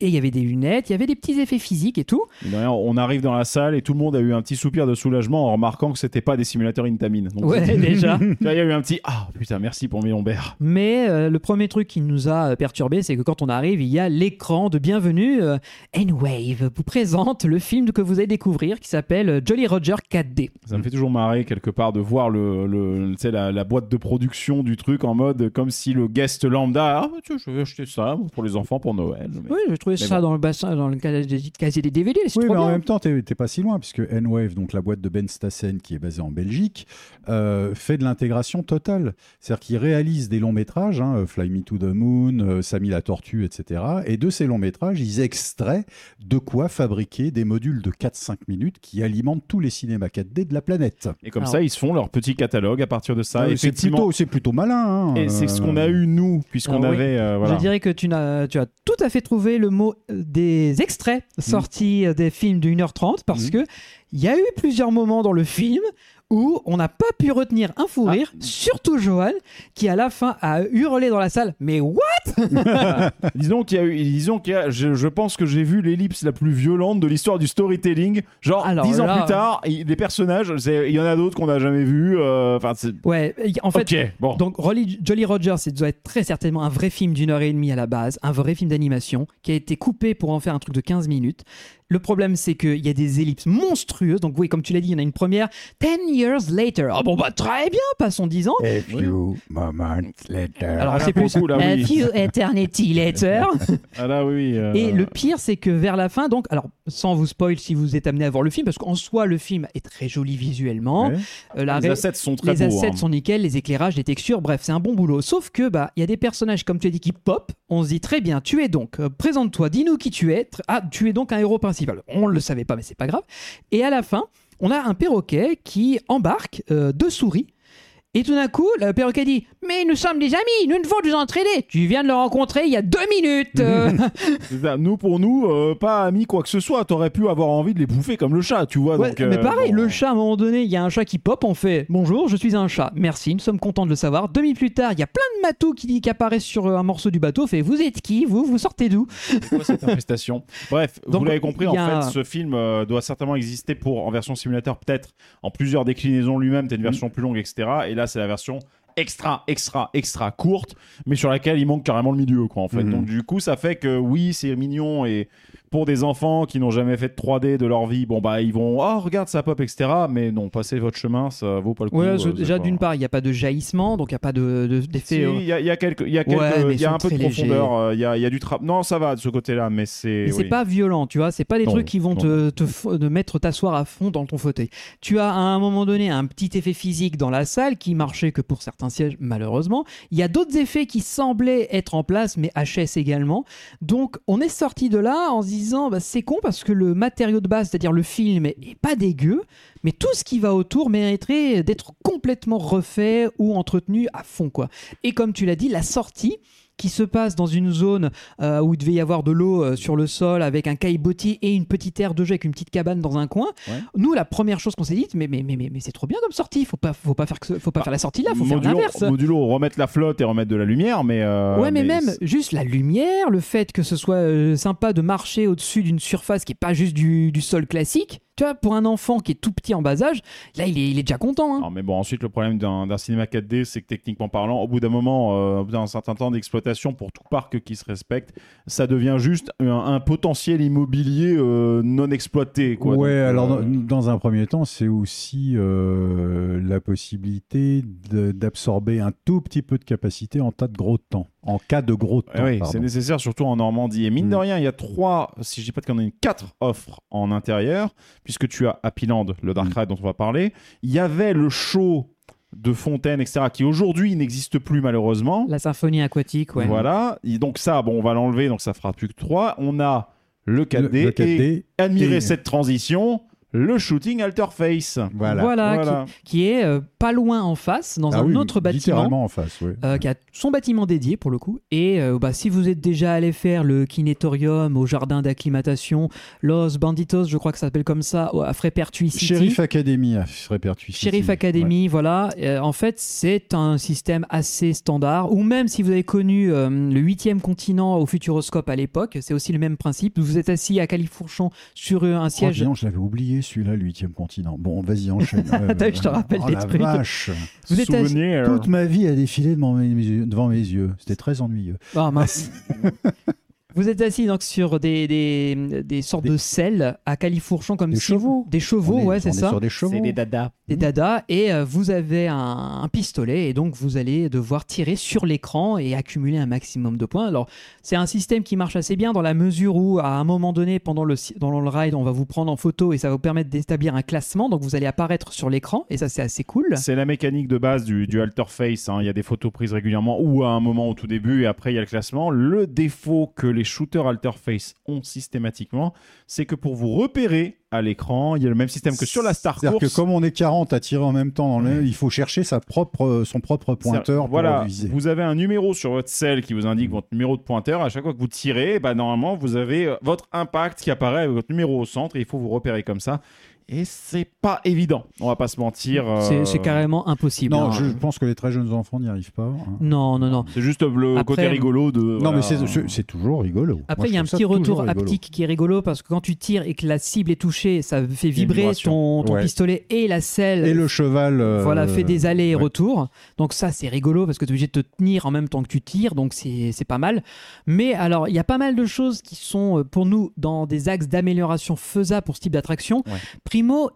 Et il y avait des lunettes, il y avait des petits effets physiques et tout. Rien, on arrive dans la salle et tout le monde a eu un petit soupir de soulagement en remarquant que c'était pas des simulateurs Intamin. Donc, Ouais, déjà. Il y a eu un petit ah putain merci pour mes lombaires. Mais euh, le premier truc qui nous a perturbé, c'est que quand on arrive, il y a l'écran de bienvenue. Euh, N-Wave vous présente le film que vous allez découvrir qui s'appelle euh, Jolly Roger 4D. Ça me fait toujours marrer quelque part de voir le, le la, la boîte de production du truc en mode comme si le guest lambda ah bah, je vais acheter ça pour les enfants pour Noël. Mais- Oui, Mais ça bon. dans le bassin, dans le casier des- DVD. C'est Oui, mais en même temps, t'es pas si loin, puisque N-Wave, donc la boîte de Ben Stassen, qui est basée en Belgique, euh, fait de l'intégration totale. C'est-à-dire qu'il réalise des longs métrages, hein, Fly Me to the Moon, euh, Samy la Tortue, etc. Et de ces longs métrages, ils extraient de quoi fabriquer des modules de 4-5 minutes qui alimentent tous les cinémas 4D de la planète. Et comme Alors- ça, ils se font leur petit catalogue à partir de ça. Ah, c'est plutôt, c'est plutôt malin. hein, Et c'est ce qu'on euh, a eu nous, puisqu'on oui, avait euh, voilà. Je dirais que tu, n'as- tu as tout à fait trouvé le mot euh, des extraits sortis euh, des films de 1h30 parce Mhm. que il y a eu plusieurs moments dans le film où on n'a pas pu retenir un fou Ah. rire, surtout Johan, qui à la fin a hurlé dans la salle. Mais what? Disons qu'il y a eu, disons qu'il y a, je, je pense que j'ai vu l'ellipse la plus violente de l'histoire du storytelling. Genre, Alors dix ans là- plus tard, il- des personnages, c'est- il y en a d'autres qu'on n'a jamais vus. euh, Enfin, c'est. Ouais, en fait, ok, bon. Donc Rolly- Jolly Roger, c'est doit être très certainement un vrai film d'une heure et demie à la base, un vrai film d'animation qui a été coupé pour en faire un truc de 15 minutes. Le problème, c'est qu'il y a des ellipses monstrueuses. Donc oui, comme tu l'as dit, il y en a une première 10 years later. Ah bon, bah très bien, passons 10 ans. A few moments later. Alors c'est plus le coup, là, a oui. few eternity later. Ah là, oui. oui, euh, Et le pire, c'est que vers la fin, donc, alors sans vous spoil si vous êtes amené à voir le film, parce qu'en soi, le film est très joli visuellement. Ouais. Euh, la les ré- assets sont très les beaux. assets hein. sont nickel, les éclairages, les textures, bref, c'est un bon boulot. Sauf que bah il y a des personnages comme tu as dit qui pop. On se dit très bien, tu es donc, euh, présente-toi, dis-nous qui tu es. Ah, tu es donc un héros principal. On le savait pas, mais c'est pas grave. Et à la fin, on a un perroquet qui embarque euh, deux souris. Et tout d'un coup, le perroquet dit Mais nous sommes des amis, nous devons nous entraider. Tu viens de le rencontrer il y a deux minutes. euh. Ça. Nous, pour nous, euh, pas amis quoi que ce soit. T'aurais pu avoir envie de les bouffer comme le chat, tu vois. Ouais, donc, mais euh, pareil, bon. le chat, à un moment donné, il y a un chat qui pop, on fait Bonjour, je suis un chat. Merci, nous sommes contents de le savoir. Deux minutes plus tard, il y a plein de matous qui, qui apparaissent sur euh, un morceau du bateau. Fait Vous êtes qui Vous? Vous sortez d'où C'est quoi cette infestation? Bref, Donc, vous l'avez compris, en fait, ce film euh, doit certainement exister pour en version simulateur, peut-être en plusieurs déclinaisons lui-même, peut-être une version plus longue, etc. Et là, c'est la version extra, extra, extra courte, mais sur laquelle il manque carrément le milieu, quoi, en fait. Mhm. Donc, du coup, ça fait que oui, c'est mignon et pour des enfants qui n'ont jamais fait de 3D de leur vie, bon, bah, ils vont, oh, regarde, ça pop, etc. Mais non, passez votre chemin, ça vaut pas le coup. Ouais, euh, je- déjà d'une part, il n'y a pas de jaillissement, donc il n'y a pas de- de- Si, d'effet. euh, il y, a- y quelques, il y a quelques, Ouais, y a un peu de profondeur, euh, il y a, il y a du tra... Non, ça va de ce côté-là, mais c'est. Mais c'est oui. pas violent, tu vois. C'est pas des Non, trucs qui vont te, te de mettre t'asseoir à fond dans ton fauteuil. Tu as à un moment donné un petit effet physique dans la salle qui marchait que pour certains sièges, malheureusement. Il y a d'autres effets qui semblaient être en place, mais HS également. Donc on est sorti de là en se bah, c'est con parce que le matériau de base, c'est-à-dire le film, est pas dégueu, mais tout ce qui va autour mériterait d'être complètement refait ou entretenu à fond, quoi. Et comme tu l'as dit, la sortie qui se passe dans une zone euh, où il devait y avoir de l'eau euh, sur le sol avec un caillebotis et une petite aire de jeu avec une petite cabane dans un coin. Ouais. Nous, la première chose qu'on s'est dit, mais, mais, mais, mais, mais c'est trop bien comme sortie. Faut pas, faut pas faire, que faut pas Bah, faire la sortie là, faut faire modulo, l'inverse. modulo, remettre la flotte et remettre de la lumière, mais. euh, Ouais, mais, même juste la lumière, le fait que ce soit sympa de marcher au-dessus d'une surface qui est pas juste du, du sol classique. Tu vois, pour un enfant qui est tout petit en bas âge, là, il est, il est déjà content. hein. Non, mais bon, ensuite, le problème d'un cinéma 4D, c'est que techniquement parlant, au bout d'un moment, euh, au bout d'un certain temps d'exploitation pour tout parc qui se respecte, ça devient juste un, un potentiel immobilier euh, non exploité. Quoi. ouais, Donc, alors euh, dans, dans un premier temps, c'est aussi euh, la possibilité d'absorber un tout petit peu de capacité en tas de gros temps. En cas de gros temps. Eh oui, c'est nécessaire, surtout en Normandie. Et mine de Mm. rien, il y a trois, si je dis pas qu'il y en a une, quatre offres en intérieur, puisque tu as Happy Land, le Dark Mm. Ride dont on va parler. Il y avait le show de fontaine, etc., qui aujourd'hui n'existe plus malheureusement. La symphonie aquatique, ouais. Voilà. Et donc ça, bon, on va l'enlever, donc ça fera plus que 3. On a le 4D, Le- le 4D et admirez et- cette transition, le shooting Alterface. Voilà. Voilà, Voilà. Qui, qui est euh, pas loin en face, dans Ah un oui, autre bâtiment. Littéralement en face, oui. euh, qui a son bâtiment dédié pour le coup. Et euh, bah, si vous êtes déjà allé faire le kinétorium au jardin d'acclimatation, Los Banditos, je crois que ça s'appelle comme ça, à Frépertuis City. Sheriff Academy à Frépertuis City. Sheriff Academy, voilà. Euh, en fait, c'est un système assez standard. Ou même si vous avez connu euh, le huitième continent au Futuroscope à l'époque, c'est aussi le même principe. Vous êtes assis à Califourchon sur un Oh, siège. dis donc, je l'avais oublié celui-là, le huitième continent. Bon, vas-y, enchaîne. Euh, T'as vu, je te rappelle oh, des la trucs. vache. Vous Souvenir. Toute ma vie a défilé devant mes, yeux- devant mes yeux. C'était très ennuyeux. Ah mince. Vous êtes assis donc sur des, des, des sortes Des- de selles à califourchon comme Des si chevaux. des chevaux est- ouais on c'est est ça sur des chevaux. dadas. des dadas et euh, vous avez un, un pistolet et donc vous allez devoir tirer sur l'écran et accumuler un maximum de points. Alors c'est un système qui marche assez bien dans la mesure où à un moment donné pendant le, dans le ride on va vous prendre en photo et ça va vous permettre d'établir un classement donc vous allez apparaître sur l'écran et ça c'est assez cool. C'est la mécanique de base du, du Alterface. hein. Il y a des photos prises régulièrement ou à un moment au tout début et après il y a le classement. Le défaut que les les shooters Alterface ont systématiquement, c'est que pour vous repérer à l'écran, il y a le même système que sur la Star C'est-à-dire Course. que comme on est 40 à tirer en même temps, dans le- il faut chercher sa propre, son propre pointeur pour voilà, viser. vous avez un numéro sur votre selle qui vous indique votre numéro de pointeur. À chaque fois que vous tirez, bah, normalement, vous avez euh, votre impact qui apparaît avec votre numéro au centre et il faut vous repérer comme ça. Et c'est pas évident, on va pas se mentir. euh, C'est c'est carrément impossible. Non, hein. je pense que les très jeunes enfants n'y arrivent pas. hein. Non, non, non. C'est juste le Après- côté rigolo de. Non, voilà. mais c'est- c'est c'est toujours rigolo. Après, il y a un petit retour haptique qui est rigolo parce que quand tu tires et que la cible est touchée, ça fait vibrer ton, ton Ouais. pistolet et la selle. Et le cheval. euh, voilà, fait des allers et ouais. retours. Donc ça, c'est rigolo parce que tu es obligé de te tenir en même temps que tu tires, donc c'est c'est pas mal. Mais alors, il y a pas mal de choses qui sont euh, pour nous dans des axes d'amélioration faisables pour ce type d'attraction. Ouais.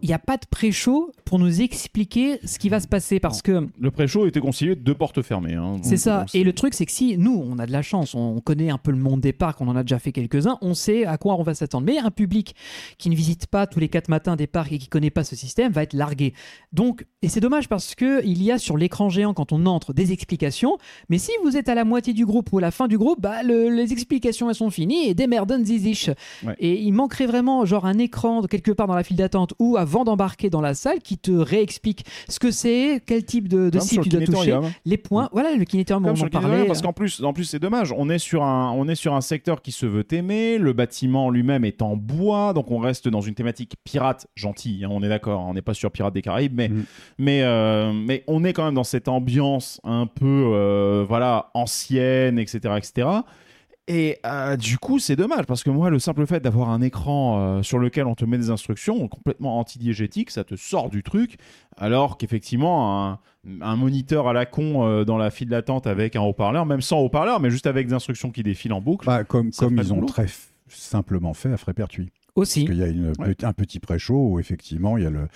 Il n'y a pas de pré-show pour nous expliquer ce qui va se passer parce que Le pré-show était constitué de deux portes fermées. hein. c'est ça. donc, Et le truc, c'est que si nous, on a de la chance, on connaît un peu le monde des parcs, on en a déjà fait quelques-uns, on sait à quoi on va s'attendre. Mais un public qui ne visite pas tous les quatre matins des parcs et qui connaît pas ce système va être largué. Donc, et c'est dommage parce que il y a sur l'écran géant quand on entre des explications. Mais si vous êtes à la moitié du groupe ou à la fin du groupe, bah le- les explications elles sont finies et démerden zizish. Ouais. Et il manquerait vraiment genre un écran quelque part dans la file d'attente ou avant d'embarquer dans la salle qui te réexplique ce que c'est, quel type de, de sur tu dois toucher, les points. Voilà, le kinétorium, on en parlait. parce qu'en plus, en plus c'est dommage. On est sur un, on est sur un secteur qui se veut aimer. Le bâtiment lui-même est en bois, donc on reste dans une thématique pirate gentille. hein, on est d'accord. On n'est pas sur Pirates des Caraïbes, mais Mm. mais euh, mais on est quand même dans cette ambiance un peu euh, voilà ancienne, etc., etc. Et euh, du coup, c'est dommage parce que moi, le simple fait d'avoir un écran euh, sur lequel on te met des instructions complètement antidiégétiques, ça te sort du truc. Alors qu'effectivement, un, un moniteur à la con euh, dans la file d'attente avec un haut-parleur, même sans haut-parleur, mais juste avec des instructions qui défilent en boucle. Bah, comme comme ils ont très simplement fait à Frépertuis. Aussi. Parce qu'il y a une, Ouais. pe- un petit pré-show où effectivement il y a le,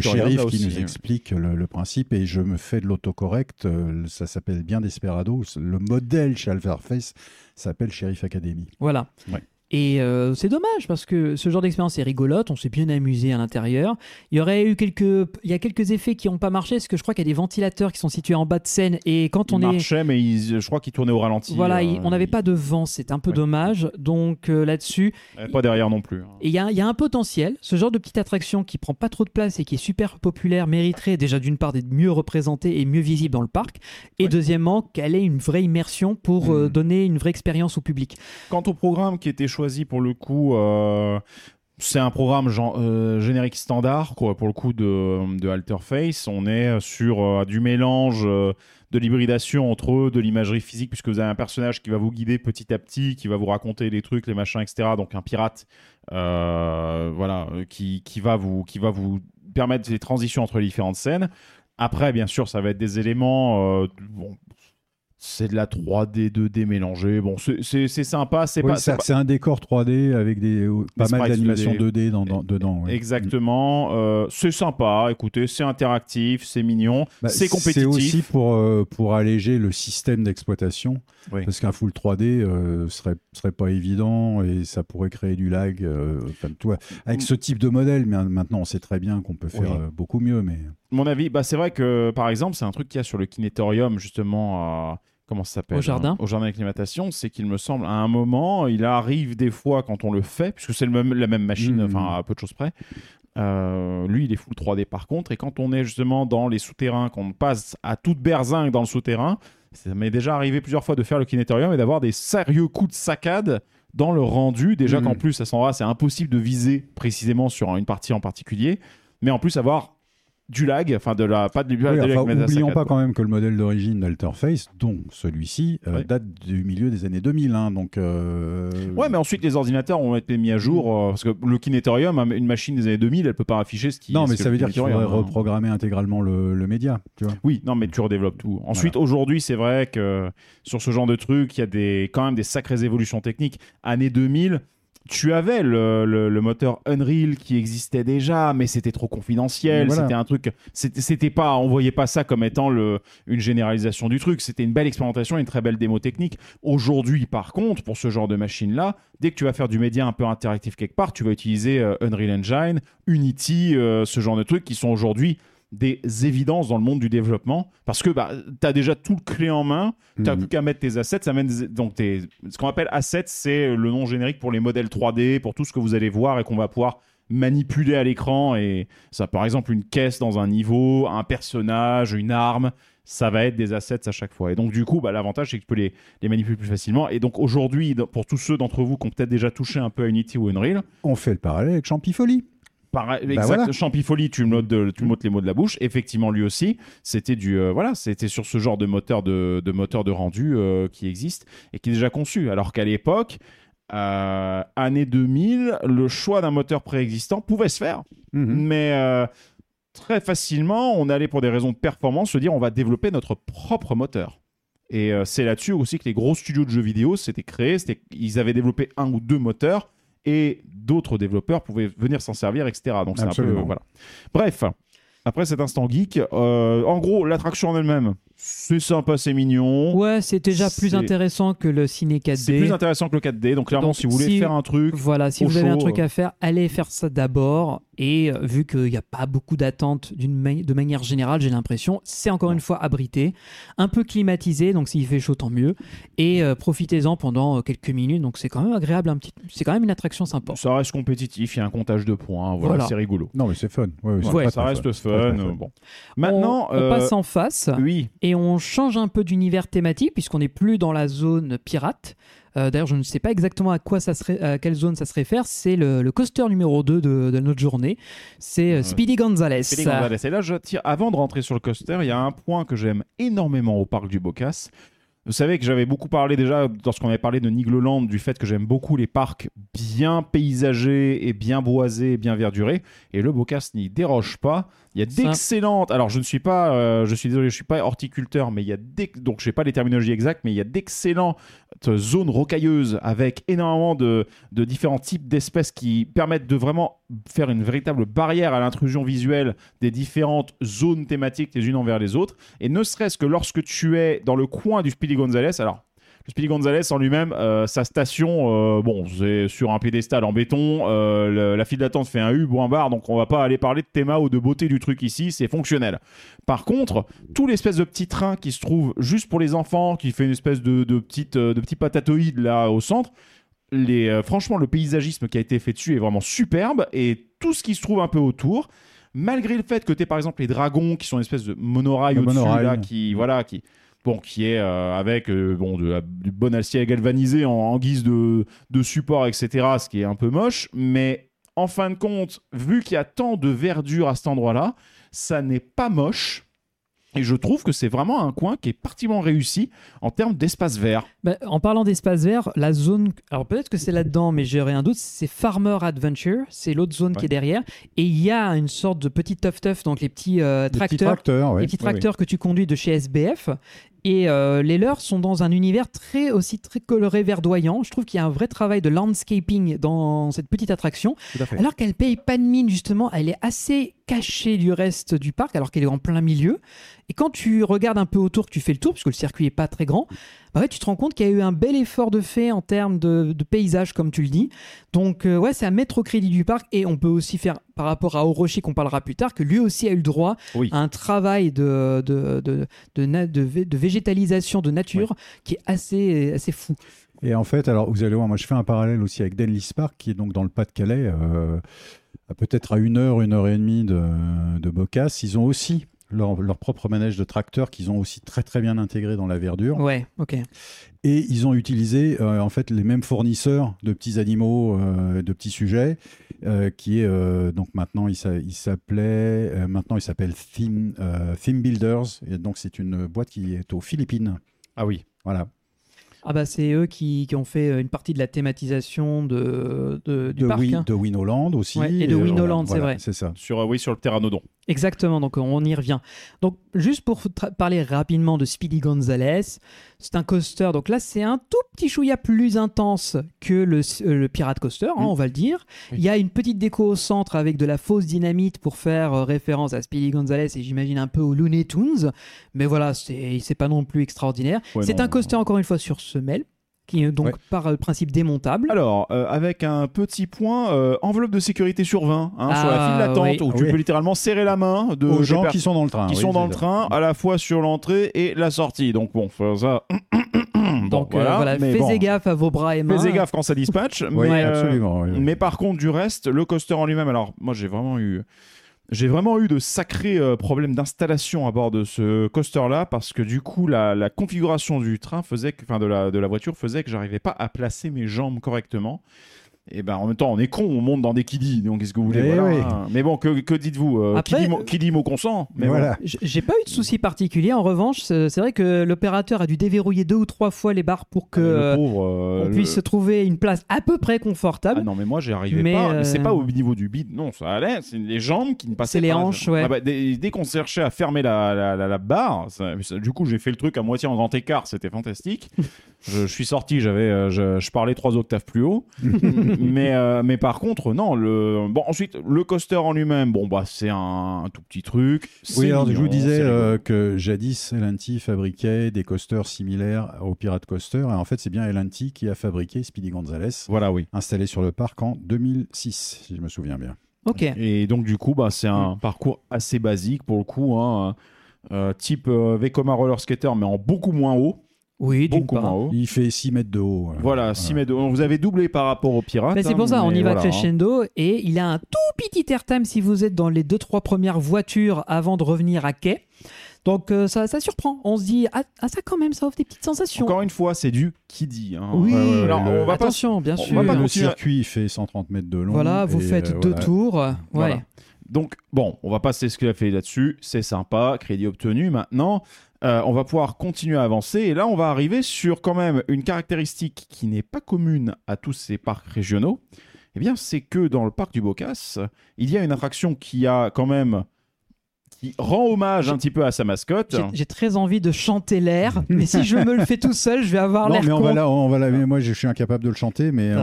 shérif qui aussi, nous explique le, le principe et je me fais de l'autocorrect. euh, ça s'appelle bien Desperado. Le modèle chez Alphaface s'appelle Sheriff Academy. Voilà. Ouais. Et euh, c'est dommage parce que ce genre d'expérience est rigolote, on s'est bien amusé à l'intérieur. Il y aurait eu quelques, il y a quelques effets qui n'ont pas marché parce que je crois qu'il y a des ventilateurs qui sont situés en bas de scène et quand on est, marchait, mais je crois qu'il tournait au ralenti. voilà, euh, on n'avait pas de vent, c'est un peu Ouais. dommage. Donc euh, là-dessus, Pas derrière non plus. hein. Et il y, a il y a un potentiel. Ce genre de petite attraction qui prend pas trop de place et qui est super populaire mériterait déjà d'une part d'être mieux représentée et mieux visible dans le parc. Et Ouais. deuxièmement, qu'elle ait une vraie immersion pour Mhm. donner une vraie expérience au public. Quant au programme qui était choisi pour le coup, euh, c'est un programme gen- euh, générique standard quoi, pour le coup de, de Alterface. On est sur euh, du mélange de l'hybridation entre eux, de l'imagerie physique, puisque vous avez un personnage qui va vous guider petit à petit, qui va vous raconter les trucs, les machins, etc. Donc un pirate, voilà, qui, qui va vous, qui va vous permettre des transitions entre les différentes scènes. Après, bien sûr, ça va être des éléments. euh, bon, c'est de la 3D, 2D mélangée. Bon, c'est- sympa. C'est Oui, pas, un décor 3D avec des, pas mal d'animations 2D. 2D, dans, dans- dedans. ouais. Exactement. euh, c'est sympa. Écoutez, c'est interactif, c'est mignon, Bah, c'est compétitif. C'est aussi pour, euh, pour alléger le système d'exploitation. Oui. Parce qu'un full 3D euh, serait, serait pas évident et ça pourrait créer du lag. euh, enfin, avec ce type de modèle, mais maintenant on sait très bien qu'on peut faire Oui. euh, beaucoup mieux. Mais Mon avis, bah, c'est vrai que par exemple, c'est un truc qu'il y a sur le kinétorium, justement. à- Comment ça s'appelle Au jardin. hein, Au jardin d'acclimatation, c'est qu'il me semble, à un moment, il arrive des fois quand on le fait, puisque c'est même, la même machine, Mhm. enfin à peu de choses près. euh, lui, il est full 3D par contre, et quand on est justement dans les souterrains, qu'on passe à toute berzingue dans le souterrain, ça m'est déjà arrivé plusieurs fois de faire le kinétorium et d'avoir des sérieux coups de saccade dans le rendu. Déjà Mhm. qu'en plus, à cet endroit, c'est impossible de viser précisément sur une partie en particulier, mais en plus avoir du lag, enfin de la pas de, de Oui, la- enfin, oublions pas quoi. quand même que le modèle d'origine d'Alterface, dont celui-ci, euh, date du milieu des années 2000. hein, donc, euh, Ouais, mais ensuite les ordinateurs ont été mis à jour euh, parce que le kinétorium, hein, une machine des années 2000, elle peut pas afficher ce qui. non, mais ça veut dire qu'il faudrait hein. reprogrammer intégralement le, le média. Tu vois Oui, non, mais tu redéveloppes tout. Ensuite, aujourd'hui, c'est vrai que sur ce genre de truc, il y a des, quand même des sacrées évolutions techniques. Année 2000, tu avais le, le- le moteur Unreal qui existait déjà, mais c'était trop confidentiel. Voilà. C'était un truc. C'était pas, on voyait pas ça comme étant le, une généralisation du truc. C'était une belle expérimentation, une très belle démo technique. Aujourd'hui, par contre, pour ce genre de machine-là, dès que tu vas faire du média un peu interactif quelque part, tu vas utiliser euh, Unreal Engine, Unity, euh, ce genre de trucs qui sont aujourd'hui des évidences dans le monde du développement parce que bah, tu as déjà tout le clé en main, tu n'as Mhm. plus qu'à mettre tes assets. Ça mène des- donc tes- ce qu'on appelle assets, c'est le nom générique pour les modèles 3D, pour tout ce que vous allez voir et qu'on va pouvoir manipuler à l'écran. Et ça, par exemple, une caisse dans un niveau, un personnage, une arme, ça va être des assets à chaque fois. Et donc, du coup, bah, l'avantage, c'est que tu peux les, les manipuler plus facilement. Et donc, aujourd'hui, pour tous ceux d'entre vous qui ont peut-être déjà touché un peu à Unity ou Unreal, On fait le parallèle avec Champifoli. Pareil, Bah exact. voilà. Champifoli, tu de- tu les mots de la bouche. Effectivement, lui aussi, c'était du euh, voilà, c'était sur ce genre de moteur de, de moteur de rendu euh, qui existe et qui est déjà conçu. Alors qu'à l'époque, euh, année 2000, le choix d'un moteur préexistant pouvait se faire, Mhm. mais très facilement, on allait pour des raisons de performance se dire on va développer notre propre moteur. Et c'est là-dessus aussi que les gros studios de jeux vidéo s'étaient créés. Ils avaient développé un ou deux moteurs et d'autres développeurs pouvaient venir s'en servir, etc. Donc c'est un peu voilà. Bref, après cet instant geek, euh, en gros, l'attraction en elle-même, c'est sympa, c'est mignon. Ouais, c'est déjà plus intéressant que le ciné 4D. C'est plus intéressant que le 4D. Donc clairement, Donc, si vous voulez si- faire un truc, Voilà, si au vous avez un truc euh. à faire, allez faire ça d'abord. Et euh, vu qu'il n'y a pas beaucoup d'attentes ma- de manière générale, j'ai l'impression, c'est encore une fois abrité, un peu climatisé, donc s'il fait chaud, tant mieux. Et euh, profitez-en pendant euh, quelques minutes, donc c'est quand même agréable, un petit... c'est quand même une attraction sympa. ça reste compétitif. Il y a un comptage de points. Voilà, Voilà. c'est rigolo. Non, mais c'est fun. Ouais, ça reste fun. Fun. bon. Maintenant, on, on passe en face. oui, Et on change un peu d'univers thématique puisqu'on n'est plus dans la zone pirate. Euh, D'ailleurs, je ne sais pas exactement à quoi ça serait, à quelle zone ça se réfère. C'est le, le coaster numéro 2 de, de notre journée. C'est euh. Speedy Gonzales. Et là, je tire, avant de rentrer sur le coaster, il y a un point que j'aime énormément au parc du Bocas. Vous savez que j'avais beaucoup parlé déjà, lorsqu'on avait parlé de Nigloland, du fait que j'aime beaucoup les parcs bien paysagés et bien boisés et bien verdurés. Et le Bocas n'y déroge pas. Il y a d'excellentes. Alors, je ne suis pas, euh, je suis désolé, je suis pas horticulteur, mais il y a donc je sais pas les terminologies exactes, mais il y a d'excellentes zones rocailleuses avec énormément de, de différents types d'espèces qui permettent de vraiment faire une véritable barrière à l'intrusion visuelle des différentes zones thématiques les unes envers les autres. Et ne serait-ce que lorsque tu es dans le coin du Speedy Gonzales, alors le Speedy Gonzales en lui-même, euh, sa station, euh, bon, c'est sur un pédestal en béton, euh, le- la file d'attente fait un U, point barre, donc on va pas aller parler de théma ou de beauté du truc ici, c'est fonctionnel. Par contre, tout l'espèce de petit train qui se trouve juste pour les enfants, qui fait une espèce de, de, petite, de petit patatoïde là au centre, les, franchement, le paysagisme qui a été fait dessus est vraiment superbe et tout ce qui se trouve un peu autour, malgré le fait que tu par exemple les dragons qui sont une espèce de monorail au-dessus là, qui voilà, qui bon, qui est euh, avec euh, bon de la, du bon acier galvanisé en, en guise de, de support, etc. Ce qui est un peu moche, mais en fin de compte, vu qu'il y a tant de verdure à cet endroit-là, ça n'est pas moche. Et je trouve que c'est vraiment un coin qui est particulièrement réussi en termes d'espace vert. Bah, en parlant d'espace vert, la zone. Alors peut-être que c'est là-dedans, mais j'aurais un doute. C'est Farmer Adventure. C'est l'autre zone qui est derrière. Et il y a une sorte de petit tough-tough, donc les petits euh, tracteurs. ouais. les petits Ouais, ouais. tracteurs que tu conduis de chez SBF. Et euh, les leurs sont dans un univers très aussi très coloré, verdoyant. Je trouve qu'il y a un vrai travail de landscaping dans cette petite attraction. Alors qu'elle paye pas de mine, justement, elle est assez cachée du reste du parc, alors qu'elle est en plein milieu. Et quand tu regardes un peu autour, que tu fais le tour, puisque le circuit est pas très grand, bah ouais, tu te rends compte qu'il y a eu un bel effort de fait en termes de, de paysage, comme tu le dis. Donc, euh, ouais, c'est à mettre au crédit du parc. Et on peut aussi faire, par rapport à Orochi, qu'on parlera plus tard, que lui aussi a eu le droit Oui. à un travail de, de, de, de, na- de vé- de végétalisation de nature qui est assez, assez fou. Et en fait, alors vous allez voir, moi je fais un parallèle aussi avec Denlis Park, qui est donc dans le Pas-de-Calais, euh, peut-être à une heure, une heure et demie de, de Bocas. Ils ont aussi leur, leur propre manège de tracteurs qu'ils ont aussi très très bien intégré dans la verdure. Ouais, ok. Et ils ont utilisé euh, en fait les mêmes fournisseurs de petits animaux, euh, de petits sujets, euh, qui est euh, donc maintenant il s'a- il s'appelait, euh, maintenant il s'appelle Theme, euh, Theme Builders. Et donc c'est une boîte qui est aux Philippines. Ah oui. Voilà. Ah bah c'est eux qui, qui ont fait une partie de la thématisation de, de- du de, parc. Win- hein. de Winoland aussi. Ouais, et de Winoland, c'est voilà, vrai. C'est ça. Sur, euh, oui, sur le Pteranodon. Exactement, donc on y revient. Donc juste pour parler rapidement de Speedy Gonzales, c'est un coaster, donc là c'est un tout petit chouïa plus intense que le, euh, le Pirate Coaster, hein, Mm. on va le dire. Oui. Il y a une petite déco au centre avec de la fausse dynamite pour faire euh, référence à Speedy Gonzales et j'imagine un peu aux Looney Tunes, mais voilà, c'est pas non plus extraordinaire. Ouais, c'est un coaster encore une fois sur semelle qui est donc Ouais. par euh, principe démontable. Alors, euh, avec un petit point, euh, enveloppe de sécurité sur 20 hein, sur la Ah, file d'attente, oui. où tu Oui. peux littéralement serrer la main de Aux gens qui sont dans le train. qui oui, sont dans le train, à la fois sur l'entrée et la sortie. Donc bon, faut ça. Bon, donc euh, voilà, mais bon. gaffe à vos bras et mains. Faites gaffe quand ça dispatche. Oui, mais, euh, absolument. mais par contre, du reste, le coaster en lui-même, alors moi j'ai vraiment eu. J'ai vraiment eu de sacrés euh, problèmes d'installation à bord de ce coaster-là parce que du coup, la, configuration du train faisait de la, de la voiture faisait que j'arrivais pas à placer mes jambes correctement. Et ben en même temps, on est con, on monte dans des kiddies, donc qu'est-ce que vous voulez Eh voilà, oui. Mais bon, que, que dites-vous euh, qui, dit mot, qui dit mot consent Mais voilà. J- J'ai pas eu de souci particulier. En revanche, c'est c'est vrai que l'opérateur a dû déverrouiller deux ou trois fois les barres pour que Le euh, pauvre, euh, on le- puisse trouver une place à peu près Ah confortable. non, mais moi, j'y arrivais Mais, pas. euh, C'est pas au niveau du bide, non, ça allait. C'est les jambes qui ne passaient C'est les pas. hanches, ouais. Ah bah, dès dès qu'on cherchait à fermer la, la, la- la barre, ça- ça- du coup, j'ai fait le truc à moitié en grand écart. C'était fantastique. je, je suis sorti, j'avais, euh, je, je parlais trois octaves plus haut. mais, euh, mais par contre, non. Le... Bon, ensuite, le coaster en lui-même, bon, bah, c'est un, un tout petit truc. Oui, alors je vous disais euh, que jadis Elanti fabriquait des coasters similaires au Pirate Coaster. Et en fait, c'est bien Elanti qui a fabriqué Speedy Gonzales, Voilà, oui. installé sur le parc en 2006, si je me souviens bien. Ok. Et donc, du coup, bah, c'est un parcours assez basique pour le coup. Hein, euh, type euh, Vekoma Roller Skater, mais en beaucoup moins haut. Oui, d'une Beaucoup part. moins haut. Il fait 6 mètres de haut. euh, Voilà, 6 mètres de haut. Vous avez doublé par rapport au pirate. Mais c'est hein, pour ça, on y va voilà, hein. crescendo et il a un tout petit airtime si vous êtes dans les deux trois premières voitures avant de revenir à quai. Donc euh, ça, ça surprend. On se dit ah, ah, ça quand même ça offre des petites sensations. Encore une fois, c'est du qui dit. hein. Oui. Alors, on va pas Attention, bien on sûr. va pas le continuer circuit il fait 130 mètres de long. Voilà, vous faites euh, deux voilà. tours. Ouais. Voilà. Donc, bon, on va pas se ce qu'il a fait là-dessus. C'est sympa, crédit obtenu. Maintenant, euh, on va pouvoir continuer à avancer. Et là, on va arriver sur quand même une caractéristique qui n'est pas commune à tous ces parcs régionaux. Eh bien, c'est que dans le parc du Bocas, il y a une attraction qui a quand même. Qui rend hommage un petit peu à sa mascotte. J'ai- très envie de chanter l'air, mais si je me le fais tout seul, je vais avoir Non, l'air mais on con. va, là, on va mais moi je suis incapable de le chanter, mais Ouais,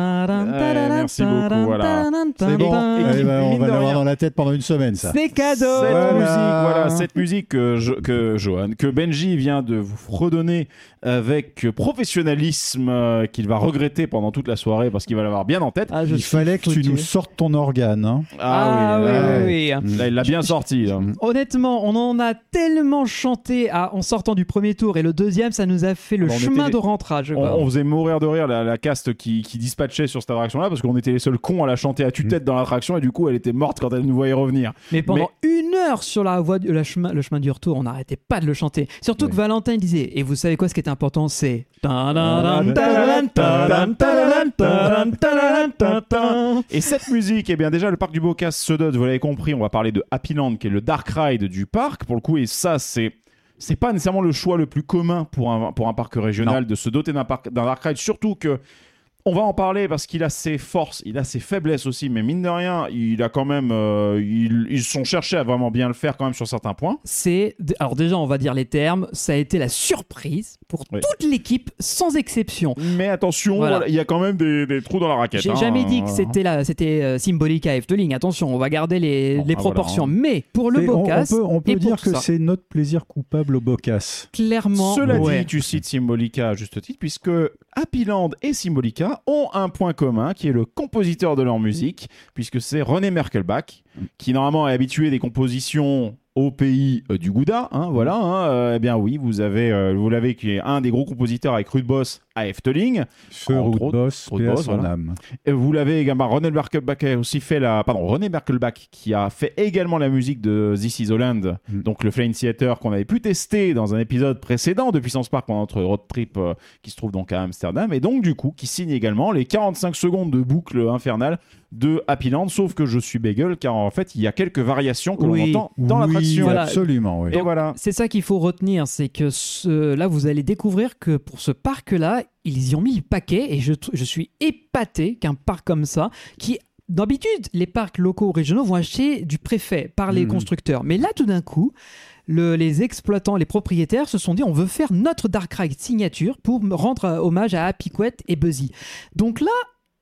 tararan, merci beaucoup, voilà. c'est bon. Eh ben, on va l'avoir dans la tête pendant une semaine, ça. C'est cadeau. Cette Voilà. musique, voilà, cette musique que, Jo- que Johan, que Benji vient de vous redonner avec professionnalisme euh, qu'il va regretter pendant toute la soirée parce qu'il va l'avoir bien en tête. Ah, je Il fallait que tu nous sortes ton organe. hein. Ah, oui, là, oui, oui. Là, il l'a bien sorti. là. Honnêtement, on en a tellement chanté à- en sortant du premier tour et le deuxième, ça nous a fait le Alors, on chemin était- de rentrage. On, quoi. on faisait mourir de rire la, la caste qui, qui dispatchait sur cette attraction-là parce qu'on était les seuls cons à la chanter à tue-tête dans l'attraction et du coup elle était morte quand elle nous voyait revenir. Mais pendant une heure sur la voie, du- la chemin, le chemin du retour, on n'arrêtait pas de le chanter. Surtout que Valentin disait, et vous savez quoi, ce qui est important, c'est. Et cette musique, eh bien déjà le parc du Bocas se dote, vous l'avez compris, on va parler de Happy Land qui est le dark ride du parc pour le coup et ça c'est c'est pas nécessairement le choix le plus commun pour un, pour un parc régional de se doter d'un parc d'un dark ride surtout que on va en parler parce qu'il a ses forces, il a ses faiblesses aussi, mais mine de rien, il a quand même, euh, ils, ils sont cherchés à vraiment bien le faire quand même sur certains points. C'est. Alors, déjà, on va dire les termes. Ça a été la surprise pour Oui. toute l'équipe, sans exception. Mais attention, voilà, il y a quand même des, des trous dans la raquette. J'ai hein. jamais dit que c'était la, c'était euh, Symbolica Efteling. Attention, on va garder les, Bon, les ah, proportions. voilà, Mais pour le Et on, on Bocas, peut, on peut et pour dire que c'est notre plaisir coupable au Bocas. clairement. Cela ouais. dit, tu cites Symbolica à juste titre, puisque Happy Land et Symbolica ont un point commun, qui est le compositeur de leur musique, puisque c'est René Merkelbach, qui normalement est habitué des compositions au pays euh, du Gouda, hein, voilà. hein, euh, eh bien oui, vous avez, euh, vous l'avez, qui est un des gros compositeurs avec Rude Boss à Efteling. Feu route autres, boss, route boss, voilà. âme. Et vous l'avez également, René Merkelbach a aussi fait la, pardon, René Merkelbach qui a fait également la musique de This Is Holland, Mm. donc le Flying Theater qu'on avait pu tester dans un épisode précédent de Puissance Park pendant notre road trip euh, qui se trouve donc à Amsterdam, et donc du coup qui signe également les 45 secondes de boucle infernale de Happy Land, sauf que je suis bagel car en fait il y a quelques variations que Oui. l'on entend dans Oui, l'attraction. Voilà. absolument. oui. Et voilà. C'est ça qu'il faut retenir, c'est que ce- là, vous allez découvrir que pour ce parc-là, ils y ont mis le paquet et je, je suis épaté qu'un parc comme ça, qui d'habitude, les parcs locaux ou régionaux vont acheter du préfet par les Mhm. constructeurs. Mais là, tout d'un coup, le- les exploitants, les propriétaires se sont dit on veut faire notre Dark Ride signature pour rendre euh, hommage à Happy Quet et Buzzy. Donc là,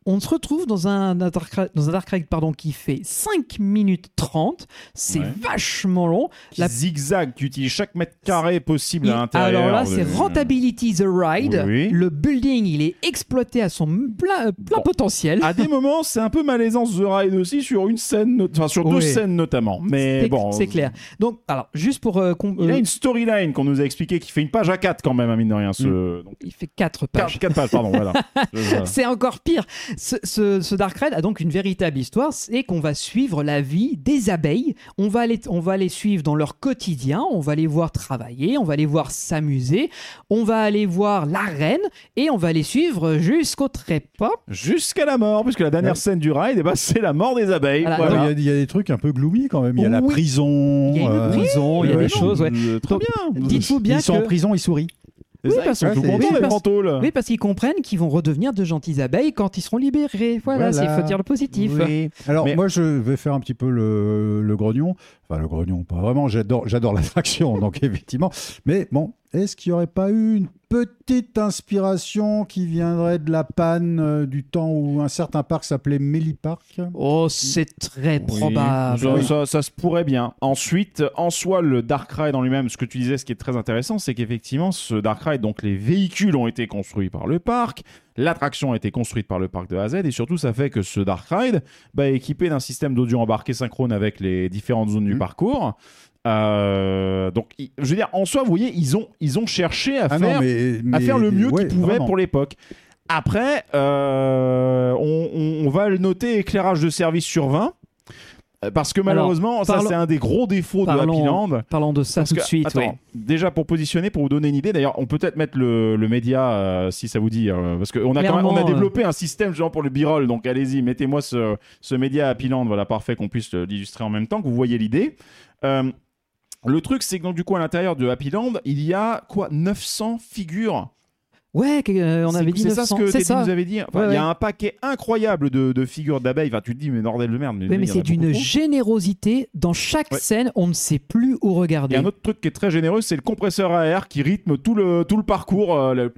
on se retrouve dans un, Dark Ride- dans un Dark Ride pardon, qui fait 5 minutes 30. C'est Ouais. vachement long. La- zigzag, tu utilises chaque mètre carré possible à l'intérieur. Alors là, de- c'est Rentability the Ride. Oui. Le building, il est exploité à son plein, plein Bon. potentiel. À des moments, c'est un peu malaisant The Ride aussi sur une scène, enfin sur deux scènes notamment. Mais bon, c'est clair. Donc, alors, juste pour. euh, Il a euh, une storyline qu'on nous a expliqué qui fait une page à 4 quand même, à mine de rien. Ce... Donc, il fait 4 pages. 4, pages, pardon, voilà. C'est encore pire. Ce, ce- ce Dark Ride a donc une véritable histoire, c'est qu'on va suivre la vie des abeilles. On va, les, on va les suivre dans leur quotidien, on va les voir travailler, on va les voir s'amuser, on va aller voir la reine et on va les suivre jusqu'au trépas. Jusqu'à la mort, puisque la dernière Ouais. scène du ride, eh ben, c'est la mort des abeilles. Voilà. Voilà. Il y a- il y, a des trucs un peu gloomy quand même. Il y a la prison. Il y a une euh, prison, il y a des choses. ouais. Euh, Très bien. Dites-vous bien ils sont que. en prison, ils sourient. Oui, ça, parce- ils sont tout oui, contents, oui, les parce- Brantôles. Oui, parce qu'ils comprennent qu'ils vont redevenir de gentilles abeilles quand ils seront libérés. Voilà, Voilà. il faut dire le positif. Oui. Alors Mais- moi je vais faire un petit peu le, le grognon. Enfin le grognon, pas vraiment. J'adore, j'adore l'attraction, donc effectivement. Mais bon, est-ce qu'il n'y aurait pas eu une petite inspiration qui viendrait de la panne euh, du temps où un certain parc s'appelait Melly Park? Oh, c'est très Oui, probable. Ça, ça- ça se pourrait bien. Ensuite, en soi, le Dark Ride en lui-même, ce que tu disais, ce qui est très intéressant, c'est qu'effectivement, ce Dark Ride, donc les véhicules ont été construits par le parc, l'attraction a été construite par le parc de A à Z, et surtout, ça fait que ce Dark Ride bah, est équipé d'un système d'audio embarqué synchrone avec les différentes zones du Mhm. parcours. Euh, donc, je veux dire, en soi, vous voyez, ils ont, ils ont cherché à Ah faire non, mais, à faire le mieux ouais, qu'ils pouvaient vraiment. pour l'époque. Après, euh, on, on- on va le noter éclairage de service sur 20. euh, Parce que malheureusement, ça parlons- c'est un des gros défauts de Happy Land. Parlons de ça Parce tout que- de suite. attends, oui. déjà pour positionner, pour vous donner une idée, d'ailleurs, on peut peut-être mettre le, le média euh, si ça vous dit, euh, parce qu'on a, quand même- on a développé un système genre pour le b-roll, donc allez-y, mettez-moi ce, ce média Happy Land, voilà, parfait, qu'on puisse l'illustrer en même temps, que vous voyez l'idée. Le truc, c'est que donc, du coup, à l'intérieur de Happy Land, il y a quoi 900 figures Ouais, euh, on c'est- avait dit C'est ça 900. ce que Teddy nous avait dit. Enfin, Ouais, il y a un paquet incroyable de, de figures d'abeilles. Enfin, tu te dis, mais bordel de merde. Mais, c'est d'une générosité. Dans chaque scène, on ne sait plus où Il y regarder. a un autre truc qui est très généreux, c'est le compresseur à air qui rythme tout le, tout le parcours. euh, le